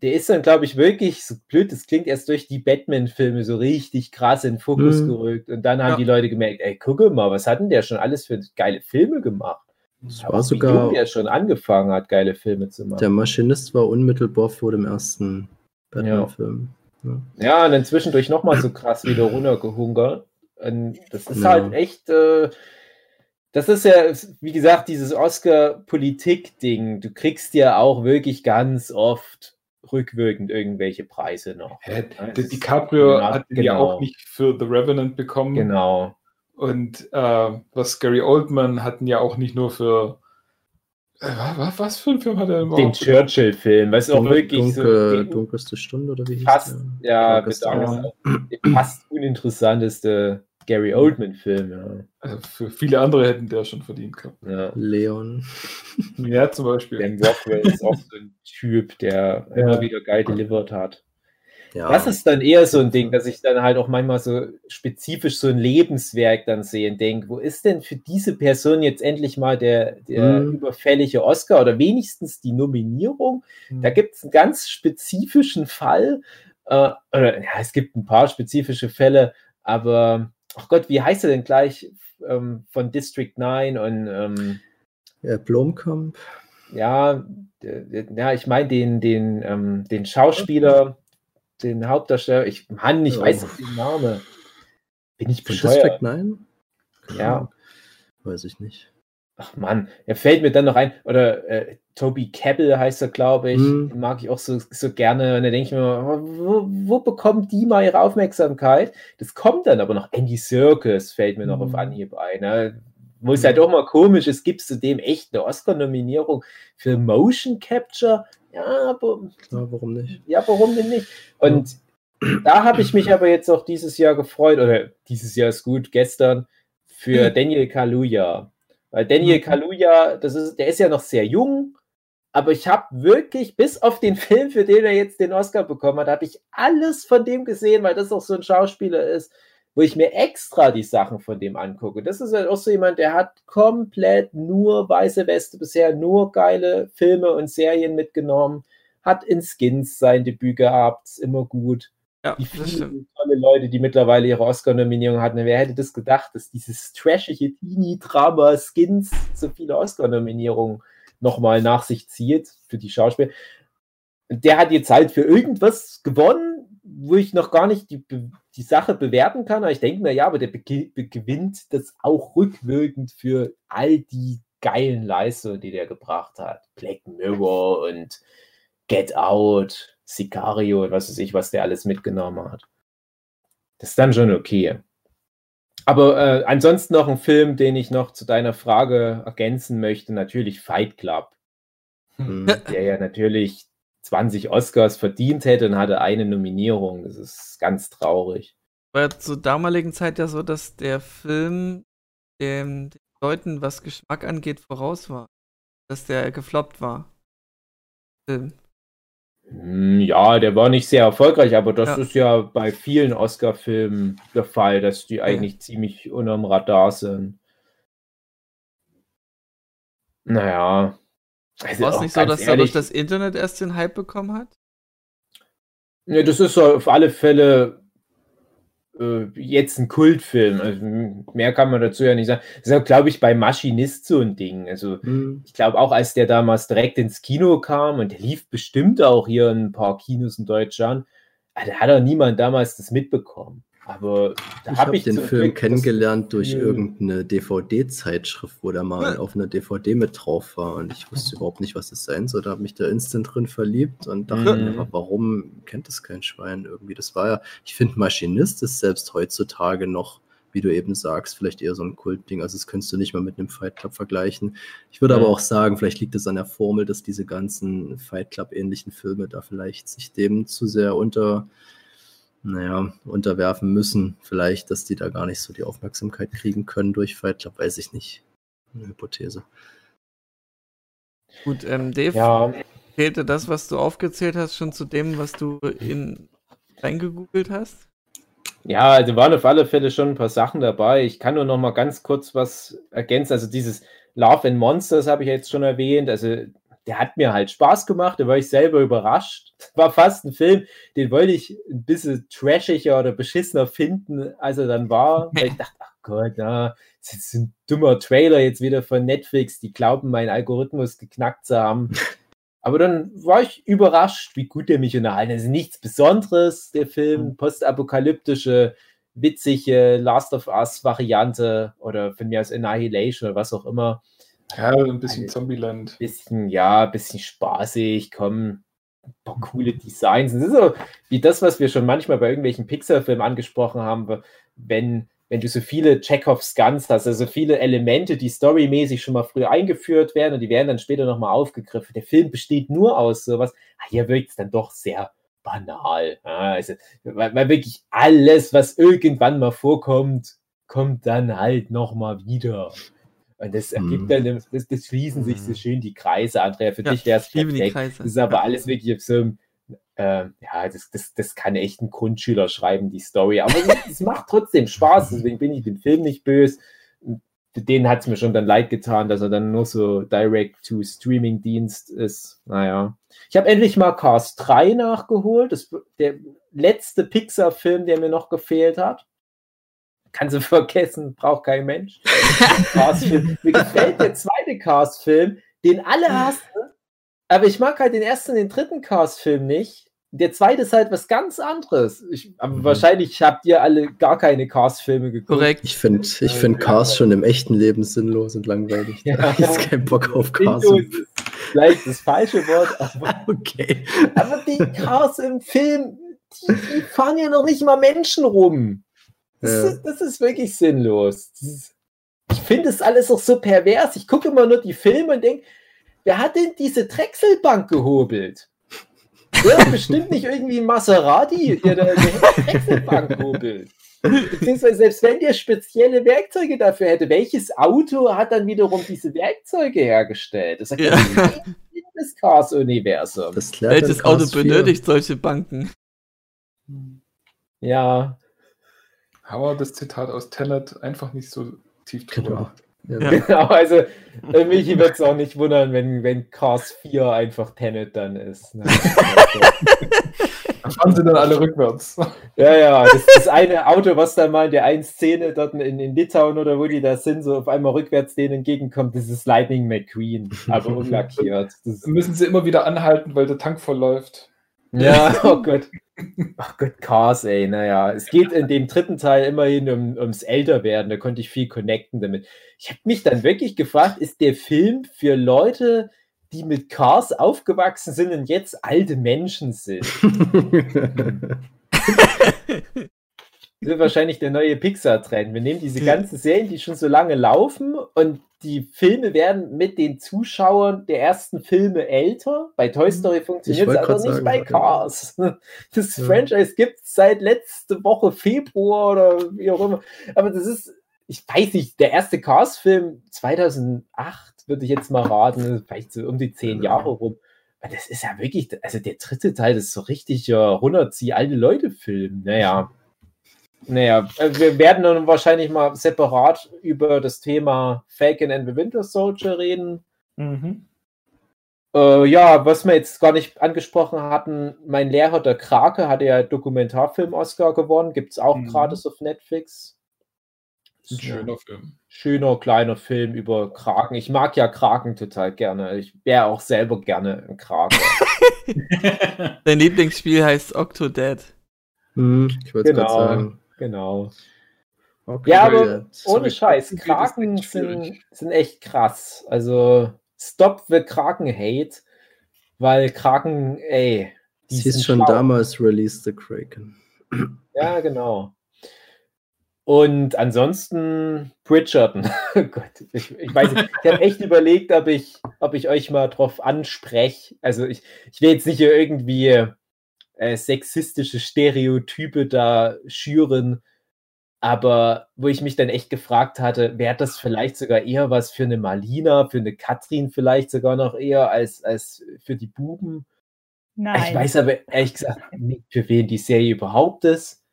der ist dann, glaube ich, wirklich, so blöd, das klingt erst durch die Batman-Filme so richtig krass in den Fokus Mhm. gerückt. Und dann haben Ja. die Leute gemerkt, ey, gucke mal, was hat denn der schon alles für geile Filme gemacht? Aber war sogar, jung der schon angefangen hat, geile Filme zu machen. der Maschinist war unmittelbar vor dem ersten Batman-Film. Ja. Ja, und dann zwischendurch nochmal so krass wieder runtergehungert. Und das ist Ja. halt echt, äh, das ist ja, wie gesagt, dieses Oscar-Politik-Ding. Du kriegst ja auch wirklich ganz oft rückwirkend irgendwelche Preise noch. Hä, es- DiCaprio ja, hat ja genau. auch nicht für The Revenant bekommen. Genau. Und äh, was Gary Oldman hatten ja auch nicht nur für. Äh, was, was für ein Film hat er Den überhaupt? Churchill-Film, was auch Dunkel, wirklich dunkel, so dunkelste Stunde oder wie hieß fast, der? ja, mit fast uninteressanteste Gary Oldman-Film. Also für viele andere hätten der schon verdient gehabt. Ja. Ja. Leon. Ja, zum Beispiel. Dan Rockwell ist auch so ein Typ, der Ja. immer wieder geil delivered hat. Ja, Das ist dann eher so ein Ding, dass ich dann halt auch manchmal so spezifisch so ein Lebenswerk dann sehe und denke, wo ist denn für diese Person jetzt endlich mal der, der Mhm. überfällige Oscar oder wenigstens die Nominierung? Hm. Da gibt es einen ganz spezifischen Fall. Äh, oder, ja, es gibt ein paar spezifische Fälle, aber ach Gott, wie heißt er denn gleich ähm, von District 9 und ähm, ja, Blomkamp. ja, ja, ich meine den, den, ähm, den Schauspieler, den Hauptdarsteller, ich, Mann, ich Oh. weiß nicht den Namen. Bin ich bescheuert? District 9? Ja. Weiß ich nicht. Ach Mann, er fällt mir dann noch ein, oder äh, Toby Cabell heißt er, glaube ich, Mhm. den mag ich auch so, so gerne. Und da denke ich mir, wo, wo bekommt die mal ihre Aufmerksamkeit? Das kommt dann aber noch. Andy Serkis fällt mir noch auf Mhm. Anhieb ein. Ne? Wo es halt auch mal komisch ist, gibt es zudem echt eine Oscar-Nominierung für Motion Capture? Ja, aber Ja, warum nicht? ja, warum denn nicht? Und da habe ich mich aber jetzt auch dieses Jahr gefreut, oder dieses Jahr ist gut, gestern, für Daniel Kaluuya. Weil Daniel Kaluuya, das ist, der ist ja noch sehr jung, aber ich habe wirklich, bis auf den Film, für den er jetzt den Oscar bekommen hat, habe ich alles von dem gesehen, weil das auch so ein Schauspieler ist, wo ich mir extra die Sachen von dem angucke. Das ist halt auch so jemand, der hat komplett nur weiße Weste bisher, nur geile Filme und Serien mitgenommen, hat in Skins sein Debüt gehabt, ist immer gut. Ja, Wie das stimmt. viele tolle Leute, die mittlerweile ihre Oscar-Nominierung hatten. Wer hätte das gedacht, dass dieses trashige Teenie-Drama Skins so viele Oscar-Nominierungen nochmal nach sich zieht für die Schauspieler? der hat jetzt halt für irgendwas gewonnen, wo ich noch gar nicht die, die Sache bewerten kann. Aber ich denke mir, ja, aber der gewinnt das auch rückwirkend für all die geilen Leistungen, die der gebracht hat. Black Mirror und Get Out, Sicario und was weiß ich, was der alles mitgenommen hat. Das ist dann schon okay. Aber äh, ansonsten noch ein Film, den ich noch zu deiner Frage ergänzen möchte, natürlich Fight Club Hm. der ja natürlich 20 Oscars verdient hätte und hatte eine Nominierung. Das ist ganz traurig. War ja zur damaligen Zeit ja so, dass der Film dem, den Leuten, was Geschmack angeht, voraus war. Dass der gefloppt war. Film. Hm, Ja, der war nicht sehr erfolgreich, aber das Ja. ist ja bei vielen Oscar-Filmen der Fall, dass die eigentlich ziemlich unterm Radar sind. Naja. Also War es nicht so, dass er durch ehrlich, das Internet erst den Hype bekommen hat? Ne, das ist so auf alle Fälle äh, jetzt ein Kultfilm. Also, mehr kann man dazu ja nicht sagen. Das ist ja, glaube ich, bei Maschinist so ein Ding. Also, Hm. ich glaube auch, als der damals direkt ins Kino kam und der lief bestimmt auch hier in ein paar Kinos in Deutschland, ah, da hat auch niemand damals das mitbekommen. Aber da Ich habe habe ich den Film Glück kennengelernt durch irgendeine DVD-Zeitschrift, wo der mal Ja. auf einer DVD mit drauf war und ich wusste überhaupt nicht, was es sein soll. Da habe mich da instant drin verliebt und dachte Mhm. mir, aber warum kennt das kein Schwein irgendwie? Das war ja, ich finde, Maschinist ist selbst heutzutage noch, wie du eben sagst, vielleicht eher so ein Kultding. Also das könntest du nicht mal mit einem Fight Club vergleichen. Ich würde Mhm. aber auch sagen, vielleicht liegt es an der Formel, dass diese ganzen Fight Club-ähnlichen Filme da vielleicht sich dem zu sehr unter naja, unterwerfen müssen. Vielleicht, dass die da gar nicht so die Aufmerksamkeit kriegen können durch Fight Club, weiß ich nicht. Eine Hypothese. Gut, ähm, Dave, Ja, fehlte das, was du aufgezählt hast, schon zu dem, was du in reingegoogelt hast? Ja, also waren auf alle Fälle schon ein paar Sachen dabei. Ich kann nur noch mal ganz kurz was ergänzen. Also dieses Love and Monsters habe ich jetzt schon erwähnt. Also der hat mir halt Spaß gemacht. Da war ich selber überrascht. War fast ein Film, den wollte ich ein bisschen trashiger oder beschissener finden, als er dann war. Weil ich dachte, ach Gott, na, das ist ein dummer Trailer jetzt wieder von Netflix. Die glauben, meinen Algorithmus geknackt zu haben. Aber dann war ich überrascht, wie gut der mich unterhalten. Also nichts Besonderes, der Film, postapokalyptische, witzige Last of Us-Variante oder von mir aus Annihilation oder was auch immer. Ja, ein bisschen Zombieland. Bisschen, ja, bisschen spaßig, kommen ein paar coole Designs. Das ist so wie das, was wir schon manchmal bei irgendwelchen Pixar-Filmen angesprochen haben, wenn, wenn du so viele Chekhovs Guns hast, also viele Elemente, die storymäßig schon mal früher eingeführt werden und die werden dann später nochmal aufgegriffen. Der Film besteht nur aus sowas. Ah, Hier wirkt es dann doch sehr banal. Ja, also, weil, weil wirklich alles, was irgendwann mal vorkommt, kommt dann halt nochmal wieder. Und das ergibt Mhm. dann, das, das schließen sich so schön die Kreise, Andrea. Für Ja, dich wäre es perfekt. Das ist aber alles wirklich auf so einem, äh, ja, das, das, das kann echt ein Grundschüler schreiben, die Story. Aber es- macht trotzdem Spaß, deswegen bin ich dem Film nicht böse. Den hat es mir schon dann leid getan, dass er dann nur so Direct-to-Streaming-Dienst ist. Naja. Ich habe endlich mal Cars 3 nachgeholt. Das, der letzte Pixar-Film, der mir noch gefehlt hat. Kann sie vergessen, braucht kein Mensch. Mir gefällt der zweite Cars-Film, den alle hassen, aber ich mag halt den ersten und den dritten Cars-Film nicht. Der zweite ist halt was ganz anderes. Ich, aber Mhm. wahrscheinlich habt ihr alle gar keine Cars-Filme geguckt. Korrekt. Ich finde ich find Cars schon im echten Leben sinnlos und langweilig. Ja. Da jetzt keinen Bock auf Cars. Ist vielleicht das falsche Wort, aber, Okay. aber die Cars im Film, die, die fahren ja noch nicht mal Menschen rum. Das, Ja. ist, das ist wirklich sinnlos. Ist, ich finde es alles auch so pervers. Ich gucke immer nur die Filme und denke, wer hat denn diese Drechselbank gehobelt? Hat bestimmt nicht irgendwie ein Maserati, der da Drechselbank hobelt. Beziehungsweise selbst wenn der spezielle Werkzeuge dafür hätte, welches Auto hat dann wiederum diese Werkzeuge hergestellt? Das ergibt Ja. Cars-Universum. Das dann Welches Auto Cars 4. benötigt solche Banken? Ja, Wir das Zitat aus Tenet einfach nicht so tief drüber Genau. Ja. Genau, also äh, Michi wird es auch nicht wundern, wenn, wenn Cars 4 einfach Tenet dann ist. Ne? Da fahren sie dann alle rückwärts. Ja, ja, das, das eine Auto, was dann mal in der einen Szene dort in, in Litauen oder wo die da sind, so auf einmal rückwärts denen entgegenkommt, das ist Lightning McQueen, aber unlackiert. Das, Dann müssen sie immer wieder anhalten, weil der Tank voll läuft. ja, oh Gott. Ach Gott, Cars, ey, naja. Es geht in dem dritten Teil immerhin um, ums Älterwerden, da konnte ich viel connecten damit. Ich habe mich dann wirklich gefragt, ist der Film für Leute, die mit Cars aufgewachsen sind und jetzt alte Menschen sind? Das wird wahrscheinlich der neue Pixar-Trend. Wir nehmen diese ganzen Serien, die schon so lange laufen, und die Filme werden mit den Zuschauern der ersten Filme älter. Bei Toy Story funktioniert es aber grad nicht sagen, bei. Cars. Das Ja. Franchise gibt es seit letzte Woche Februar oder wie auch immer. Aber das ist, ich weiß nicht, der erste Cars-Film 2008, würde ich jetzt mal raten, vielleicht so um die zehn Ja. Jahre rum. Aber Das ist ja wirklich, also der dritte Teil, das ist so richtig ja, 100 sie alte Leute-Film. Naja. Naja, äh, wir werden dann wahrscheinlich mal separat über das Thema Falcon and the Winter Soldier reden. Mhm. Äh, ja, was wir jetzt gar nicht angesprochen hatten, mein Lehrer, der Krake, hatte ja Dokumentarfilm-Oscar gewonnen. Gibt es auch Mhm. gratis auf Netflix. Ein schöner Film. Schöner kleiner Film über Kraken. Ich mag ja Kraken total gerne. Ich wäre auch selber gerne ein Krake. Dein Lieblingsspiel heißt Octodad. Hm, ich wollte es Genau. gerade sagen. Genau. Okay, Ja, aber ja. ohne Scheiß, Kraken ist sind, sind echt krass. Also, stop the Kraken-Hate, weil Kraken, ey, die hieß sind schon schlau. damals Release the Kraken. Ja, genau. Und ansonsten Bridgerton. Oh Gott, ich, ich weiß nicht. Ich habe echt überlegt, ob ich, ob ich euch mal drauf anspreche. Also ich, ich will jetzt nicht hier irgendwie äh, sexistische Stereotype da schüren, aber wo ich mich dann echt gefragt hatte, wäre das vielleicht sogar eher was für eine Malina, für eine Katrin vielleicht sogar noch eher als, als für die Buben. Nein. Ich weiß aber ehrlich gesagt nicht, für wen die Serie überhaupt ist.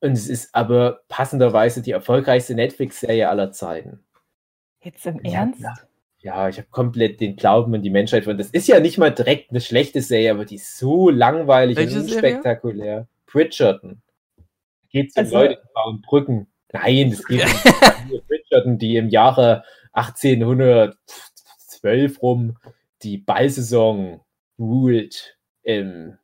Und es ist aber passenderweise die erfolgreichste Netflix-Serie aller Zeiten. Jetzt im Ernst? ja. Ja, ich habe komplett den Glauben an die Menschheit von. Das ist ja nicht mal direkt eine schlechte Serie, aber die ist so langweilig Welche und Serie? unspektakulär. Bridgerton. Geht um Also- Leute, die bauen Brücken. Nein, das geht um Bridgerton, die im Jahre 1812 rum die Ballsaison ruled im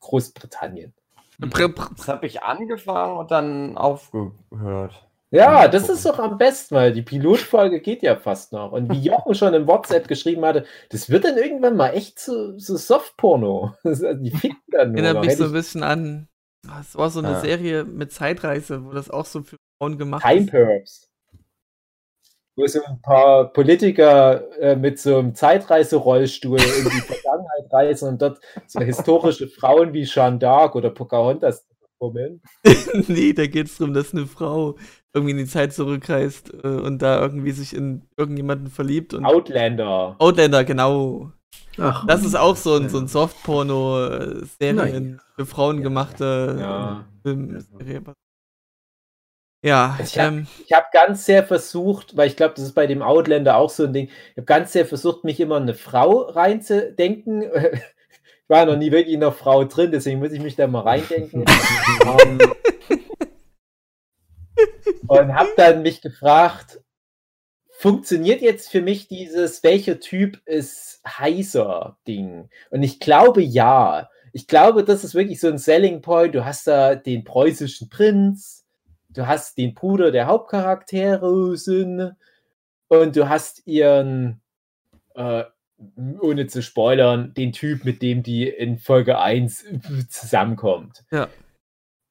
Großbritannien. Das habe ich angefangen und dann aufgehört. Ja, das ist doch am besten, weil die Pilotfolge geht ja fast noch. Und wie Jochen schon im WhatsApp geschrieben hatte, das wird dann irgendwann mal echt so, so Softporno. Die ficken dann nur. Erinnert mich so ein bisschen an. ah, Es war so eine Ja. Serie mit Zeitreise, wo das auch so für Frauen gemacht Time ist. Perps. Wo so ein paar Politiker äh, mit so einem Zeitreiserollstuhl in die Vergangenheit reisen und dort so historische Frauen wie Jeanne d'Arc oder Pocahontas bummeln. nee, da geht es darum, dass eine Frau irgendwie in die Zeit zurückreist äh, und da irgendwie sich in irgendjemanden verliebt. Und Outlander. Outlander, genau. Ach, Das ist auch so ein, Ja. so ein Softporno-Serien für Frauen gemachte Ja. äh, Filmserie. Ja, Ich hab- ähm, habe ganz sehr versucht, weil ich glaube, das ist bei dem Outlander auch so ein Ding, ich habe ganz sehr versucht, mich immer in eine Frau reinzudenken. Ich war noch nie wirklich in einer Frau drin, deswegen muss ich mich da mal reindenken. Ähm, und habe dann mich gefragt, funktioniert jetzt für mich dieses, welcher Typ ist heißer Ding? Und ich glaube ja. Ich glaube, das ist wirklich so ein Selling Point. Du hast da den preußischen Prinz, du hast den Bruder der Hauptcharakterin und du hast ihren, äh, ohne zu spoilern, den Typ, mit dem die in Folge 1 zusammenkommt. Ja.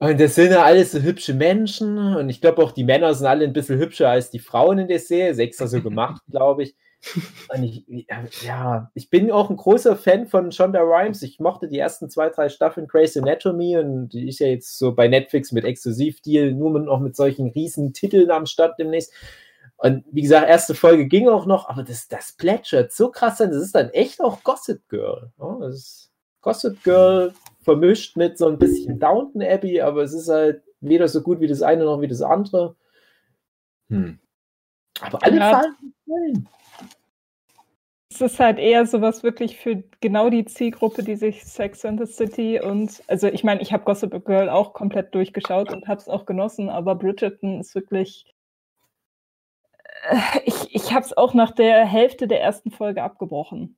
Und das sind ja alles so hübsche Menschen und ich glaube auch die Männer sind alle ein bisschen hübscher als die Frauen in der Serie. Extra so gemacht, glaube ich. Und ich, ja, ich bin auch ein großer Fan von Shonda Rhimes. Ich mochte die ersten zwei, drei Staffeln Grey's Anatomy und die ist ja jetzt so bei Netflix mit Exklusivdeal, nur noch mit solchen riesen Titeln am Start demnächst. Und wie gesagt, erste Folge ging auch noch, aber das, das plätschert so krass an. Das ist dann echt auch Gossip Girl. Ja, das ist Gossip Girl vermischt mit so ein bisschen Downton Abbey, aber es ist halt weder so gut wie das eine noch wie das andere. Hm. Aber alle Ja. fallen rein. Es ist halt eher sowas wirklich für genau die Zielgruppe, die sich Sex and the City und, also ich meine, ich habe Gossip Girl auch komplett durchgeschaut und habe es auch genossen, aber Bridgerton ist wirklich. Äh, Ich, ich habe es auch nach der Hälfte der ersten Folge abgebrochen.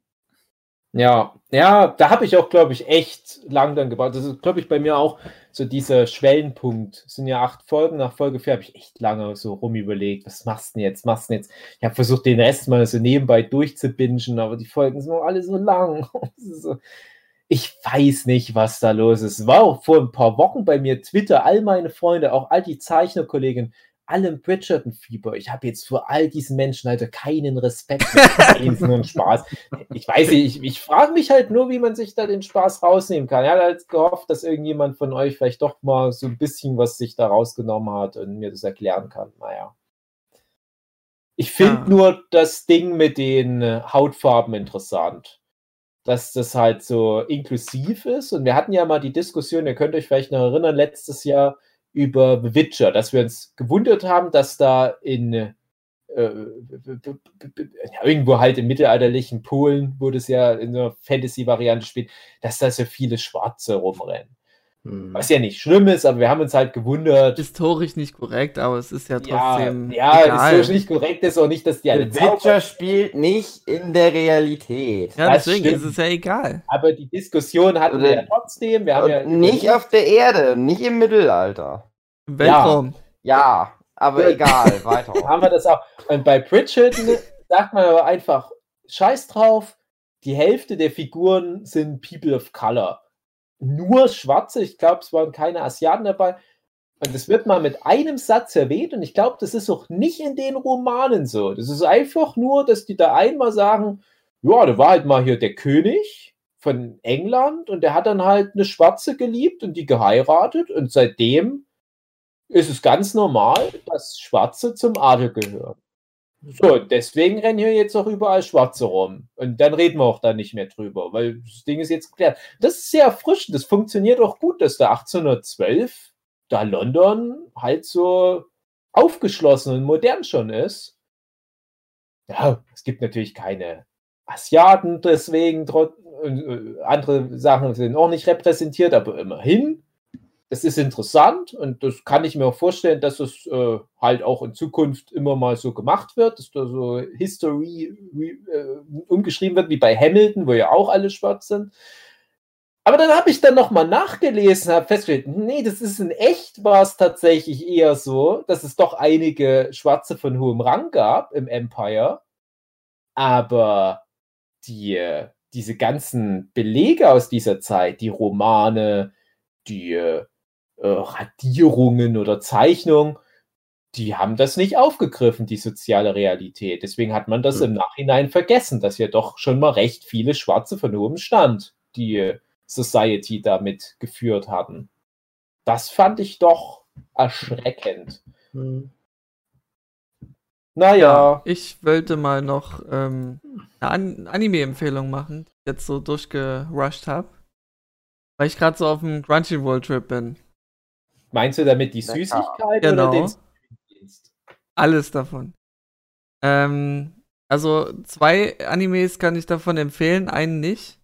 Ja, ja, da habe ich auch, glaube ich, echt lang dann gebraucht. Das ist, glaube ich, bei mir auch so dieser Schwellenpunkt. Es sind ja acht Folgen. Nach Folge vier habe ich echt lange so rumüberlegt, was machst du denn jetzt, machst du jetzt? Ich habe versucht, den Rest mal so nebenbei durchzubingen, aber die Folgen sind auch alle so lang. Ich weiß nicht, was da los ist. War auch vor ein paar Wochen bei mir Twitter, all meine Freunde, auch all die Zeichnerkollegen, alle im Bridgerton-Fieber. Ich habe jetzt vor all diesen Menschen halt keinen Respekt mehr. Nur ein Spaß. Ich weiß nicht, ich, ich frage mich halt nur, wie man sich da den Spaß rausnehmen kann. Ich hatte halt gehofft, dass irgendjemand von euch vielleicht doch mal so ein bisschen was sich da rausgenommen hat und mir das erklären kann. Naja. Ich finde Ja. nur das Ding mit den äh, Hautfarben interessant. Dass das halt so inklusiv ist. Und wir hatten ja mal die Diskussion, ihr könnt euch vielleicht noch erinnern, letztes Jahr über The Witcher, dass wir uns gewundert haben, dass da in äh, irgendwo halt im mittelalterlichen Polen, wo das ja in einer Fantasy-Variante spielt, dass da so viele Schwarze rumrennen. Hm. Was ja nicht schlimm ist, aber wir haben uns halt gewundert. Historisch nicht korrekt, aber es ist ja Ja, trotzdem. ja, egal. ist so nicht korrekt, ist auch nicht, dass die alle The Witcher spielt nicht in der Realität. Ja, das deswegen stimmt. ist es ja egal. aber die Diskussion hatten wir Oder- ja trotzdem. Wir haben ja nicht auf der Erde, nicht im Mittelalter. Im Weltraum. Ja, aber Gut. egal, weiter. haben wir das auch. Und bei Bridgerton sagt man aber einfach, scheiß drauf, die Hälfte der Figuren sind People of Color. Nur Schwarze, ich glaube, es waren keine Asiaten dabei. Und das wird mal mit einem Satz erwähnt und ich glaube, das ist auch nicht in den Romanen so. Das ist einfach nur, dass die da einmal sagen, ja, da war halt mal hier der König von England und der hat dann halt eine Schwarze geliebt und die geheiratet und seitdem ist es ganz normal, dass Schwarze zum Adel gehören. So, deswegen rennen hier jetzt auch überall Schwarze rum. Und dann reden wir auch da nicht mehr drüber, weil das Ding ist jetzt geklärt. Das ist sehr erfrischend. Das funktioniert auch gut, dass da 1812 da London halt so aufgeschlossen und modern schon ist. Ja, es gibt natürlich keine Asiaten deswegen, äh, andere Sachen sind auch nicht repräsentiert, aber immerhin es ist interessant und das kann ich mir auch vorstellen, dass es äh, halt auch in Zukunft immer mal so gemacht wird, dass da so History äh, umgeschrieben wird, wie bei Hamilton, wo ja auch alle schwarz sind. Aber dann habe ich dann nochmal nachgelesen, habe festgestellt, nee, das ist in echt war es tatsächlich eher so, dass es doch einige Schwarze von hohem Rang gab im Empire. Aber die, äh, diese ganzen Belege aus dieser Zeit, die Romane, die äh, Radierungen oder Zeichnungen, die haben das nicht aufgegriffen, die soziale Realität. Deswegen hat man das Hm. im Nachhinein vergessen, dass ja doch schon mal recht viele Schwarze von hohem Stand die Society damit geführt hatten. Das fand ich doch erschreckend. Hm. Naja, Ich wollte mal noch ähm, eine An Anime-Empfehlung machen, die ich jetzt so durchgerusht habe. Weil ich gerade so auf dem Crunchyroll-Trip bin. Meinst du damit die Lecker. Süßigkeit Genau. oder den Streamingdienst? Alles davon. Ähm, also zwei Animes kann ich davon empfehlen, einen nicht.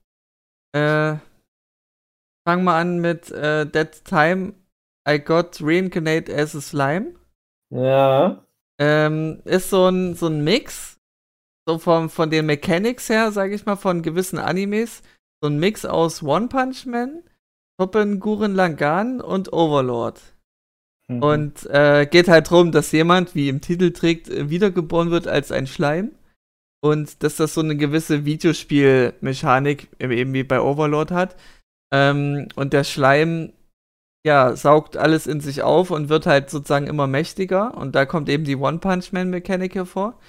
Äh, fangen wir an mit äh, That Time I Got Reincarnate as a Slime. Ja. Ähm, ist so ein, so ein Mix, so vom, von den Mechanics her, sage ich mal, von gewissen Animes. So ein Mix aus One Punch Man, Toppen Guren Langan und Overlord. Mhm. Und äh, geht halt drum, dass jemand, wie im Titel trägt, äh, wiedergeboren wird als ein Schleim. Und dass das so eine gewisse Videospielmechanik, eben wie bei Overlord hat. Ähm, und der Schleim, ja, saugt alles in sich auf und wird halt sozusagen immer mächtiger. Und da kommt eben die One-Punch-Man-Mechanik hervor.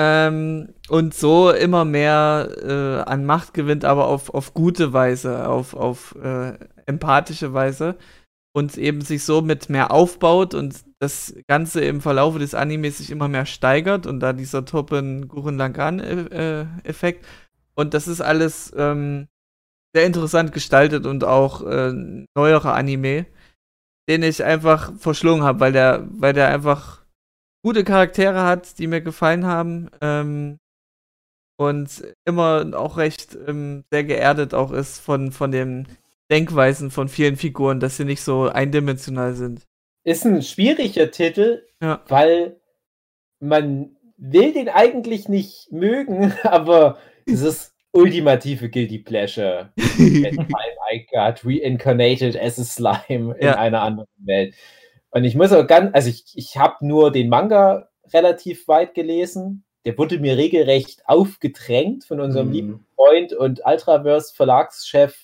Ähm, und so immer mehr äh, an Macht gewinnt, aber auf, auf gute Weise, auf, auf äh, empathische Weise. Und eben sich somit mehr aufbaut und das Ganze im Verlaufe des Animes sich immer mehr steigert und da dieser Toppen Gurren Lagann äh, Effekt. Und das ist alles ähm, sehr interessant gestaltet und auch äh, neuere Anime, den ich einfach verschlungen habe, weil der weil der einfach gute Charaktere hat, die mir gefallen haben. Ähm, und immer auch recht ähm, sehr geerdet auch ist von, von den Denkweisen von vielen Figuren, dass sie nicht so eindimensional sind. Ist ein schwieriger Titel, Ja. weil man will den eigentlich nicht mögen, aber es ist ultimative Guilty Pleasure. I got reincarnated as a slime in Ja. einer anderen Welt. Und ich muss auch ganz, also ich, ich habe nur den Manga relativ weit gelesen. Der wurde mir regelrecht aufgedrängt von unserem Mhm. lieben Freund und Ultraverse Verlagschef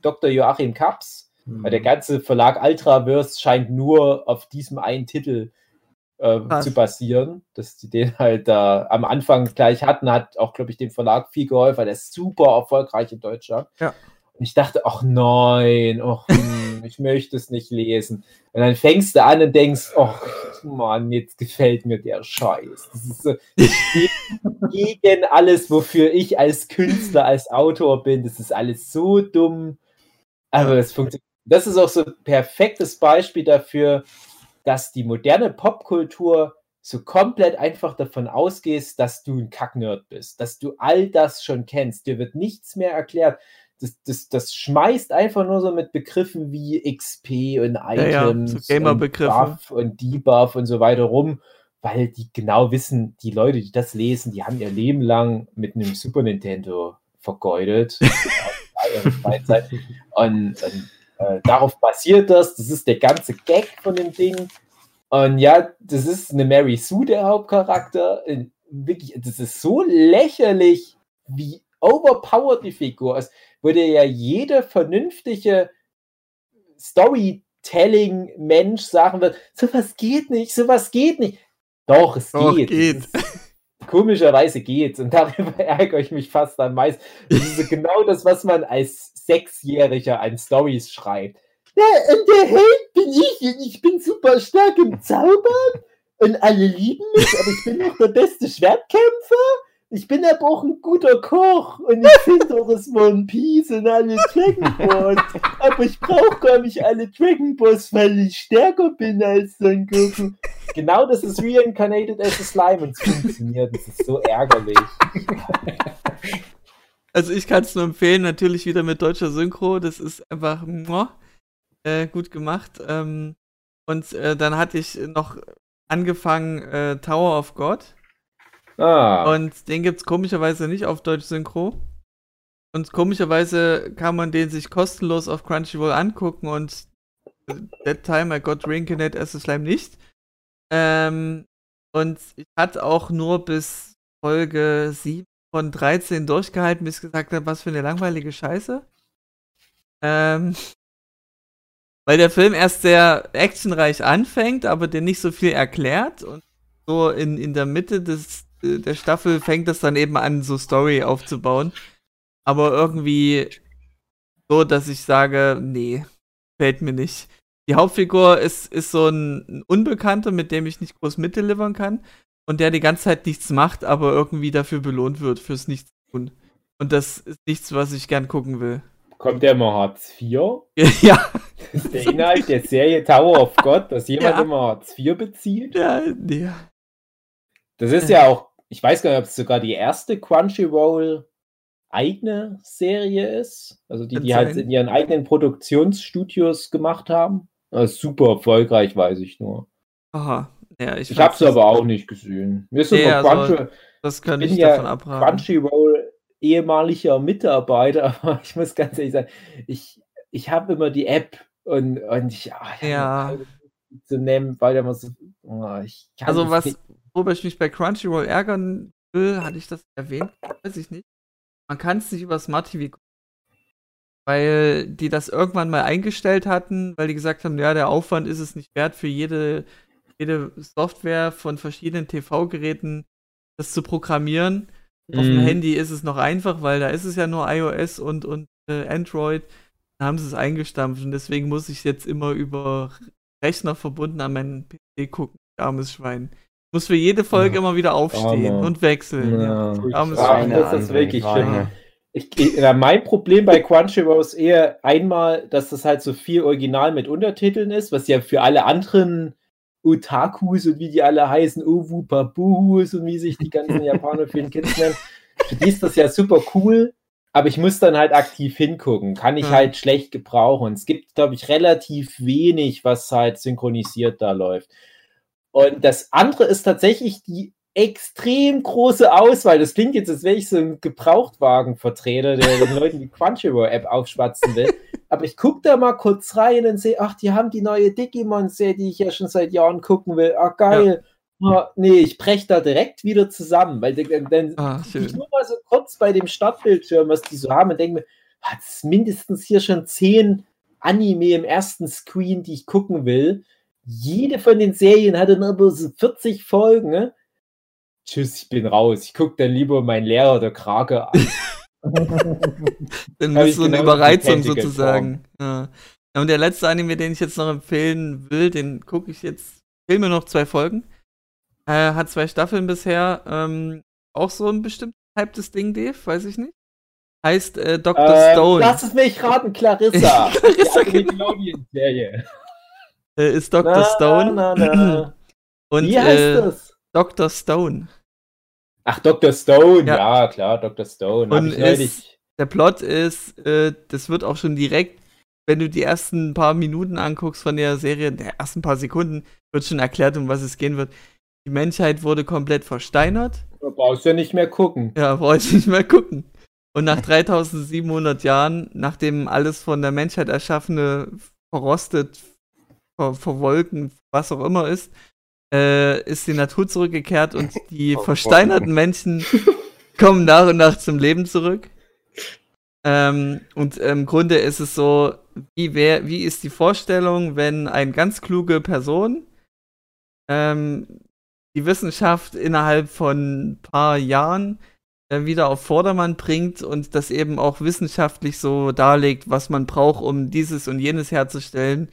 Dr. Joachim Kaps. Mhm. Weil der ganze Verlag Ultraverse scheint nur auf diesem einen Titel äh, zu basieren, dass die den halt da am Anfang gleich hatten, hat auch, glaube ich, dem Verlag viel geholfen, weil der ist super erfolgreich in Deutschland. Ja. Und ich dachte, ach nein, ach, ich möchte es nicht lesen. Und dann fängst du an und denkst, ach Mann, jetzt gefällt mir der Scheiß. Das ist so, gegen alles, wofür ich als Künstler, als Autor bin. Das ist alles so dumm. Aber es funktioniert. Das ist auch so ein perfektes Beispiel dafür, dass die moderne Popkultur so komplett einfach davon ausgehst, dass du ein Kacknerd bist, dass du all das schon kennst. Dir wird nichts mehr erklärt. Das, das, das schmeißt einfach nur so mit Begriffen wie XP und ja, Items so und. Buff und Debuff und so weiter rum, weil die genau wissen, die Leute, die das lesen, die haben ihr Leben lang mit einem Super Nintendo vergeudet. Und, und äh, darauf basiert das. Das ist der ganze Gag von dem Ding. Und ja, das ist eine Mary Sue, der Hauptcharakter. Wirklich, das ist so lächerlich, wie overpowered die Figur ist. Würde ja jeder vernünftige Storytelling-Mensch sagen wird, sowas geht nicht, sowas geht nicht. Doch, es Doch, geht. geht. Komischerweise geht's und darüber ärgere ich mich fast am meisten. Das ist genau das, was man als Sechsjähriger an Stories schreibt. Ja, und der Held bin ich und ich bin super stark im Zaubern und alle lieben mich, aber ich bin noch der beste Schwertkämpfer. Ich bin aber auch ein guter Koch und ich finde auch das One Piece und alle Dragon Balls. Aber ich brauche gar nicht alle Dragon Balls, weil ich stärker bin als Son Goku. Genau das ist Reincarnated as a Slime und es funktioniert. Das ist so ärgerlich. Also ich kann es nur empfehlen, natürlich wieder mit deutscher Synchro. Das ist einfach äh, gut gemacht. Ähm, und äh, dann hatte ich noch angefangen äh, Tower of God. Ah, Und den gibt's komischerweise nicht auf Deutsch Synchro. Und komischerweise kann man den sich kostenlos auf Crunchyroll angucken und That Time I Got Reincarnated as a Slime nicht. Ähm, und ich hatte auch nur bis Folge 7 von 13 durchgehalten, bis ich gesagt habe, was für eine langweilige Scheiße. Ähm, weil der Film erst sehr actionreich anfängt, aber der nicht so viel erklärt und so in, in der Mitte des, äh, der Staffel fängt das dann eben an, so Story aufzubauen. Aber irgendwie so, dass ich sage, nee, fällt mir nicht. Die Hauptfigur ist, ist so ein, ein Unbekannter, mit dem ich nicht groß mitdelivern kann und der die ganze Zeit nichts macht, aber irgendwie dafür belohnt wird, fürs Nichts tun. Und das ist nichts, was ich gern gucken will. kommt der immer Hartz IV? ja, Das ist der Inhalt der Serie Tower of God, dass jemand Ja. immer Hartz IV bezieht? ja, nee. Das ist ja auch, ich weiß gar nicht, ob es sogar die erste Crunchyroll eigene Serie ist. Also die, Kann die halt in ihren eigenen Produktionsstudios gemacht haben. Ist super erfolgreich, weiß ich nur. Aha. Ja, ich Ich habe es aber auch nicht gesehen. Mir ist Nee, immer also, Crunchy, Das kann ich ja davon abraten. Crunchyroll ehemaliger Mitarbeiter, aber ich muss ganz ehrlich sagen, ich, ich habe immer die App und, und ich, ah, ich hab Ja. zu nehmen, weil der muss, oh, ich kann Also was, nicht. Worüber ich mich bei Crunchyroll ärgern will, hatte ich das erwähnt? Weiß ich nicht. Man kann es nicht über Smart TV gucken. Weil die das irgendwann mal eingestellt hatten, weil die gesagt haben, ja, der Aufwand ist es nicht wert für jede, jede Software von verschiedenen TV-Geräten das zu programmieren. Auf dem Mhm. Handy ist es noch einfach, weil da ist es ja nur iOS und, und äh, Android. Da haben sie es eingestampft und deswegen muss ich jetzt immer über Rechner verbunden an meinen PC gucken. Armes Schwein. Muss für jede Folge immer wieder aufstehen Armer. und wechseln. Ja. Ja. Ja, das ist wirklich schlimm. Ich, ja, mein Problem bei Crunchyroll ist eher einmal, dass das halt so viel Original mit Untertiteln ist, was ja für alle anderen Otakus und wie die alle heißen, Owu Babuhus und wie sich die ganzen Japaner für den Kids nennen, für die ist das ja super cool, aber ich muss dann halt aktiv hingucken. Kann ich Ja. halt schlecht gebrauchen. Es gibt, glaube ich, relativ wenig, was halt synchronisiert da läuft. Und das andere ist tatsächlich die extrem große Auswahl. Das klingt jetzt, als wäre ich so ein Gebrauchtwagenvertreter, der den Leuten die Crunchyroll-App aufschwatzen will. Aber ich gucke da mal kurz rein und sehe, ach, die haben die neue Digimon-Serie, die ich ja schon seit Jahren gucken will. Ah, geil. Ah, nee, ich brech da direkt wieder zusammen, weil dann, dann Ah, ich nur mal so kurz bei dem Startbildschirm, was die so haben, und denke mir, hat es mindestens hier schon zehn Anime im ersten Screen, die ich gucken will. Jede von den Serien hat dann aber so 40 Folgen. Ne? Tschüss, ich bin raus. Ich gucke dann lieber meinen Lehrer der Krake an. Dann ist so eine Überreizung sozusagen. Ja. Und der letzte Anime, den ich jetzt noch empfehlen will, den gucke ich jetzt, mir noch zwei Folgen. Äh, hat zwei Staffeln bisher. Ähm, auch so ein bestimmt hyptes Ding, Dave, weiß ich nicht. Heißt äh, Dr. Ähm, Stone. Lass es mich raten, Clarissa. Clarissa, die genau. Nickelodeon-Serie. Äh, ist Dr. Na, Stone. na, na. Und Wie heißt äh, das? Dr. Stone. Ach, Dr. Stone. Ja. Ja, klar, Dr. Stone. Und ich neulich. Der Plot ist, äh, das wird auch schon direkt, wenn du die ersten paar Minuten anguckst von der Serie, der ersten paar Sekunden, wird schon erklärt, um was es gehen wird. Die Menschheit wurde komplett versteinert. Du brauchst ja nicht mehr gucken. Ja, brauche ich nicht mehr gucken. Und nach 3700 Jahren, nachdem alles von der Menschheit erschaffene verrostet, ver verwolken, was auch immer ist, äh, ist die Natur zurückgekehrt und die versteinerten Menschen kommen nach und nach zum Leben zurück. Ähm, und im Grunde ist es so, wie, wär, wie ist die Vorstellung, wenn eine ganz kluge Person ähm, die Wissenschaft innerhalb von ein paar Jahren äh, wieder auf Vordermann bringt und das eben auch wissenschaftlich so darlegt, was man braucht, um dieses und jenes herzustellen.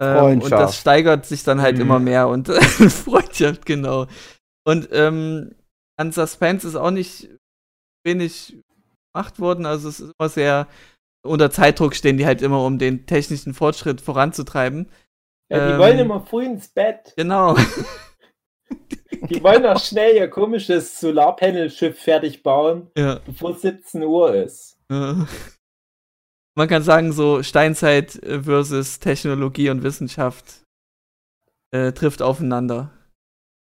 Ähm, und das steigert sich dann halt Mhm. immer mehr und Freundschaft, genau. Und ähm, an Suspense ist auch nicht wenig gemacht worden, also es ist immer sehr unter Zeitdruck stehen die halt immer, um den technischen Fortschritt voranzutreiben. Ja, die Ähm, wollen immer früh ins Bett. Genau. Die wollen auch schnell ihr komisches Solarpanel-Schiff fertig bauen, ja. bevor es 17 Uhr ist. Äh, Man kann sagen, so Steinzeit äh, versus Technologie und Wissenschaft äh, trifft aufeinander.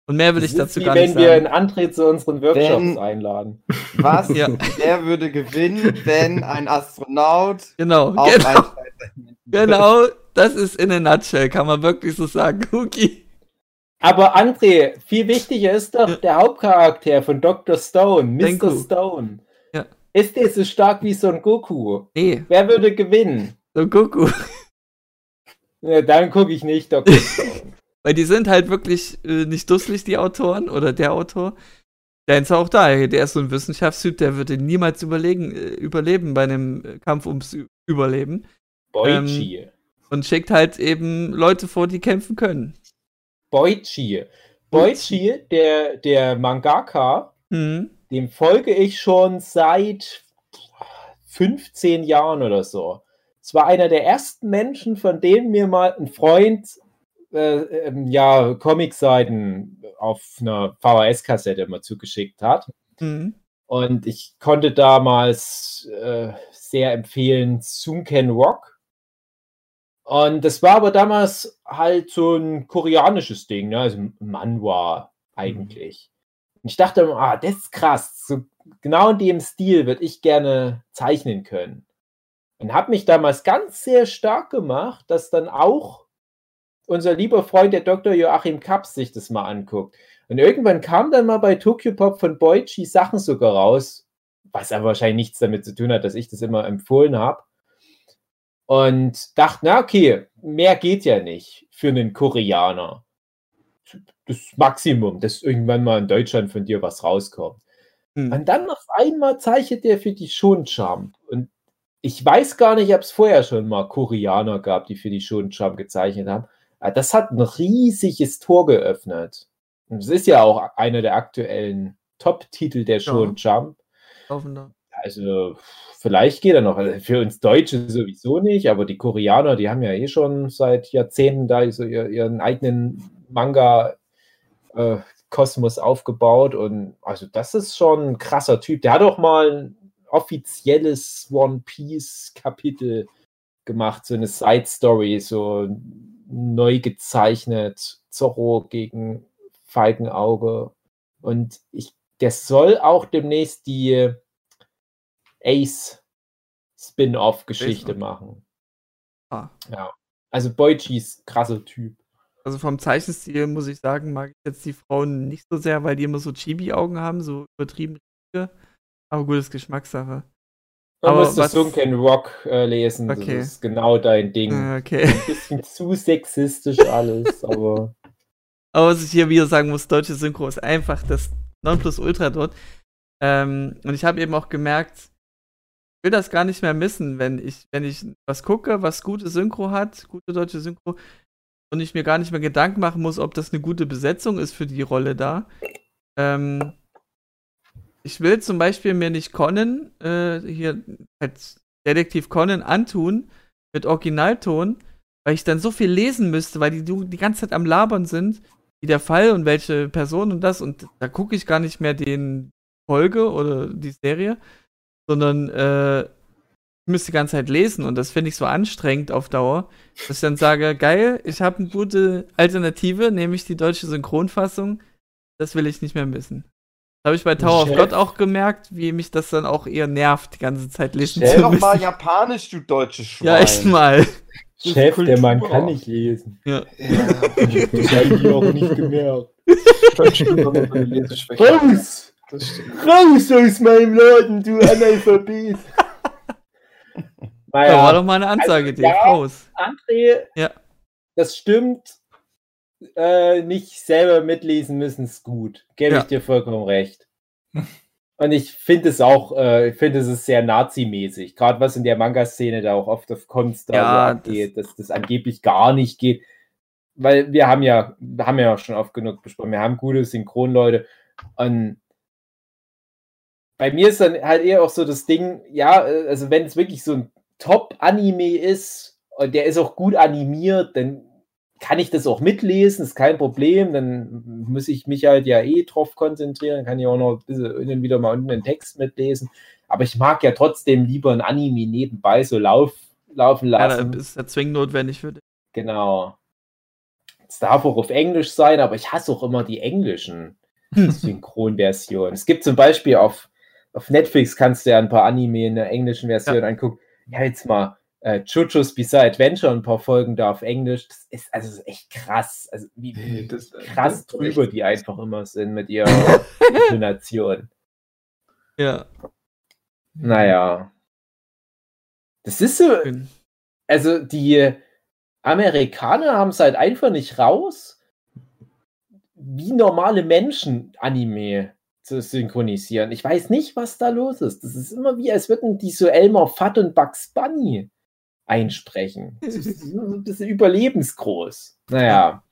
Und mehr will ich Das ist dazu wie gar wenn nicht wir sagen. einen André zu unseren Workshops Wenn- einladen. Was? Ja. Wer würde gewinnen, wenn ein Astronaut Genau, auf genau, genau, das ist in a nutshell, kann man wirklich so sagen, Cookie. Aber André, viel wichtiger ist doch der Hauptcharakter von Dr. Stone, Mr. Senku. Stone. Ist der so stark wie Son Goku? Nee, Wer würde gewinnen? so Goku. Ja, dann gucke ich nicht Dr. Stone. Weil die sind halt wirklich äh, nicht dusselig, die Autoren oder der Autor. Der ist auch da. Der ist so ein Wissenschaftstyp, der würde niemals überlegen, äh, überleben bei einem äh, Kampf ums Überleben. Boichi. Und schickt halt eben Leute vor, die kämpfen können. Boichi. Boichi, der, der Mangaka, Mhm. Dem folge ich schon seit 15 Jahren oder so. Es war einer der ersten Menschen, von denen mir mal ein Freund äh, ähm, ja, Comicseiten auf einer VHS-Kassette immer zugeschickt hat. Mhm. Und ich konnte damals äh, sehr empfehlen Sunken Rock. Und das war aber damals halt so ein koreanisches Ding, ne? also Manhwa eigentlich. Und ich dachte, immer, ah, das ist krass. So genau in dem Stil würde ich gerne zeichnen können. Und habe mich damals ganz sehr stark gemacht, dass dann auch unser lieber Freund, der Dr. Joachim Kaps, sich das mal anguckt. Und irgendwann kam dann mal bei Tokyo Pop von Boichi Sachen sogar raus, was aber wahrscheinlich nichts damit zu tun hat, dass ich das immer empfohlen habe. Und dachte, na okay, mehr geht ja nicht für einen Koreaner. Das Maximum, dass irgendwann mal in Deutschland von dir was rauskommt. Mhm. Und dann auf einmal zeichnet der für die Shonen-Jump. Und ich weiß gar nicht, ob es vorher schon mal Koreaner gab, die für die Shonen-Jump gezeichnet haben. Aber das hat ein riesiges Tor geöffnet. Und es ist ja auch einer der aktuellen Top-Titel der Shonen-Jump. Laufender. Also, vielleicht geht er noch. Also für uns Deutsche sowieso nicht, aber die Koreaner, die haben ja eh schon seit Jahrzehnten da so ihr, ihren eigenen Manga. Äh, Kosmos aufgebaut und also das ist schon ein krasser Typ. Der hat auch mal ein offizielles One Piece Kapitel gemacht, so eine Side Story, so neu gezeichnet, Zorro gegen Falkenauge und ich, der soll auch demnächst die Ace Spin-off-Geschichte machen. Ah. Ja. Also Boichi ist krasser Typ. Also vom Zeichenstil muss ich sagen, mag ich jetzt die Frauen nicht so sehr, weil die immer so Chibi-Augen haben, so übertrieben. riesige. Aber gut, ist Geschmackssache. Man Aber muss das was- Sunken Rock äh, lesen. Okay. Das ist genau dein Ding. Äh, Okay. Ein bisschen zu sexistisch alles, aber Aber was ich hier wieder sagen muss, deutsche Synchro ist einfach das Nonplusultra dort. Ähm, und ich habe eben auch gemerkt, ich will das gar nicht mehr missen, wenn ich, wenn ich was gucke, was gute Synchro hat, gute deutsche Synchro, und ich mir gar nicht mehr Gedanken machen muss, ob das eine gute Besetzung ist für die Rolle da. Ähm, ich will zum Beispiel mir nicht Conan, äh, hier halt Detektiv Conan antun mit Originalton, weil ich dann so viel lesen müsste, weil die die ganze Zeit am Labern sind, wie der Fall und welche Person und das und da gucke ich gar nicht mehr den Folge oder die Serie, sondern äh, müsste die ganze Zeit lesen und das finde ich so anstrengend auf Dauer, dass ich dann sage, geil, ich habe eine gute Alternative, nämlich die deutsche Synchronfassung, das will ich nicht mehr missen. Das habe ich bei Tower of Chef. God auch gemerkt, wie mich das dann auch eher nervt, die ganze Zeit lesen Stell zu doch müssen. mal Japanisch, du deutsches Schwein. ja, echt mal. Chef, der Mann kann nicht lesen. Ja. Das habe ich auch nicht gemerkt. Deutsche. Raus! Raus aus meinem Laden, du Analphabet! Da war doch mal eine Ansage, Also, ja. raus. André, Ja. das stimmt. Äh, nicht selber mitlesen müssen ist gut. Gebe Ja. ich dir vollkommen recht. Und ich finde es auch, äh, ich finde es ist sehr Nazi-mäßig. Gerade was in der Manga-Szene da auch oft auf Kunst da Ja, so abgeht, dass das angeblich gar nicht geht. Weil wir haben ja, haben ja auch schon oft genug besprochen, wir haben gute Synchronleute. Und bei mir ist dann halt eher auch so das Ding, ja, äh, also wenn es wirklich so ein Top-Anime ist und der ist auch gut animiert, dann kann ich das auch mitlesen, ist kein Problem. Dann muss ich mich halt ja eh drauf konzentrieren, kann ich auch noch ein bisschen wieder mal unten den Text mitlesen. Aber ich mag ja trotzdem lieber ein Anime nebenbei so lauf, laufen Ja, lassen. da ist ja zwingend notwendig für dich. Genau. Es darf auch auf Englisch sein, aber ich hasse auch immer die englischen Synchronversionen. Es gibt zum Beispiel auf, auf Netflix kannst du ja ein paar Anime in der englischen Version angucken. Ja, jetzt mal äh, JoJo's Bizarre Adventure, ein paar Folgen da auf Englisch. Das ist also das ist echt krass. Also wie, wie Das- krass das- drüber die einfach immer sind mit ihrer Intonation. Ja. Naja. Das ist so, also die Amerikaner haben es halt einfach nicht raus, wie normale Menschen Anime zu synchronisieren. Ich weiß nicht, was da los ist. Das ist immer wie, als würden die so Elmer Fudd und Bugs Bunny einsprechen. Das ist so ein bisschen überlebensgroß. Naja.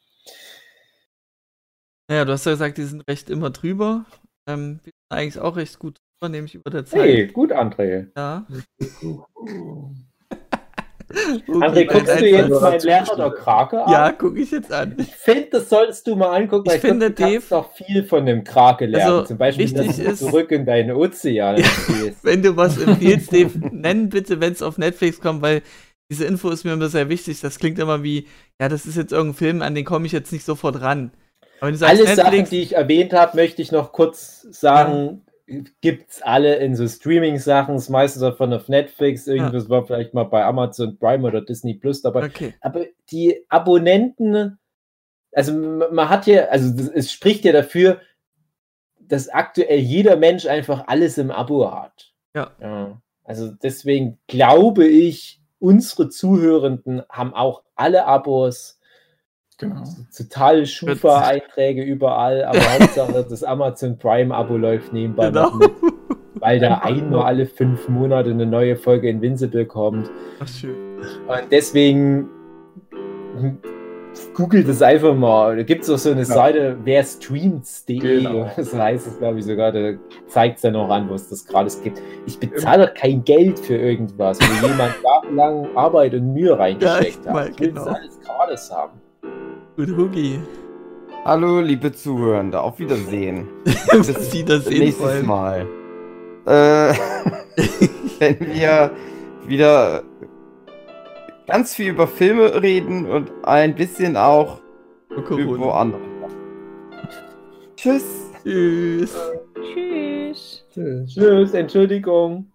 Naja, du hast ja gesagt, die sind recht immer drüber. Ähm, wir sind eigentlich auch recht gut drüber, nämlich über der Zeit. Hey, gut, André. Ja. André, guckst du jetzt mein Lehrer der Krake an? Ja, gucke ich jetzt an. Ich finde, das solltest du mal angucken, weil Ich finde, glaub, du kannst Dave- doch viel von dem Krake lernen. Also, Zum Beispiel, wichtig dass du ist- zurück in deine Ozeane gehst. Wenn du was empfiehlst, Dave, nenn bitte, wenn es auf Netflix kommt, weil diese Info ist mir immer sehr wichtig. Das klingt immer wie, ja, das ist jetzt irgendein Film, an den komme ich jetzt nicht sofort ran. Alle Sachen, Netflix, die ich erwähnt habe, möchte ich noch kurz sagen, gibt's alle in so Streaming-Sachen, ist meistens davon auf Netflix, irgendwas war vielleicht mal bei Amazon Prime oder Disney Plus dabei. okay. Aber die Abonnenten, also man hat ja, also das- es spricht ja dafür, dass aktuell jeder Mensch einfach alles im Abo hat. Ja. Also deswegen glaube ich, unsere Zuhörenden haben auch alle Abos, Genau. total Schufa-Einträge überall, aber Hauptsache das Amazon Prime-Abo läuft nebenbei Genau. noch mit, weil da einmal alle fünf Monate eine neue Folge Invincible kommt. Ach, schön. Und deswegen googelt es einfach mal. Da gibt es auch so eine Seite, wer streams.de, Genau. so heißt es, glaube ich, sogar. Da zeigt es dann auch an, wo es das gerade gibt. Ich bezahle doch kein Geld für irgendwas, wo jemand jahrelang Arbeit und Mühe reingesteckt mal, hat. Ich will das genau. alles gratis haben. Gut, Hugi. Hallo, liebe Zuhörende. Auf Wiedersehen. Bis Wiedersehen vor nächstes. Mal. Äh, wenn wir wieder ganz viel über Filme reden und ein bisschen auch über andere. Tschüss. Tschüss. Tschüss. Tschüss, Entschuldigung.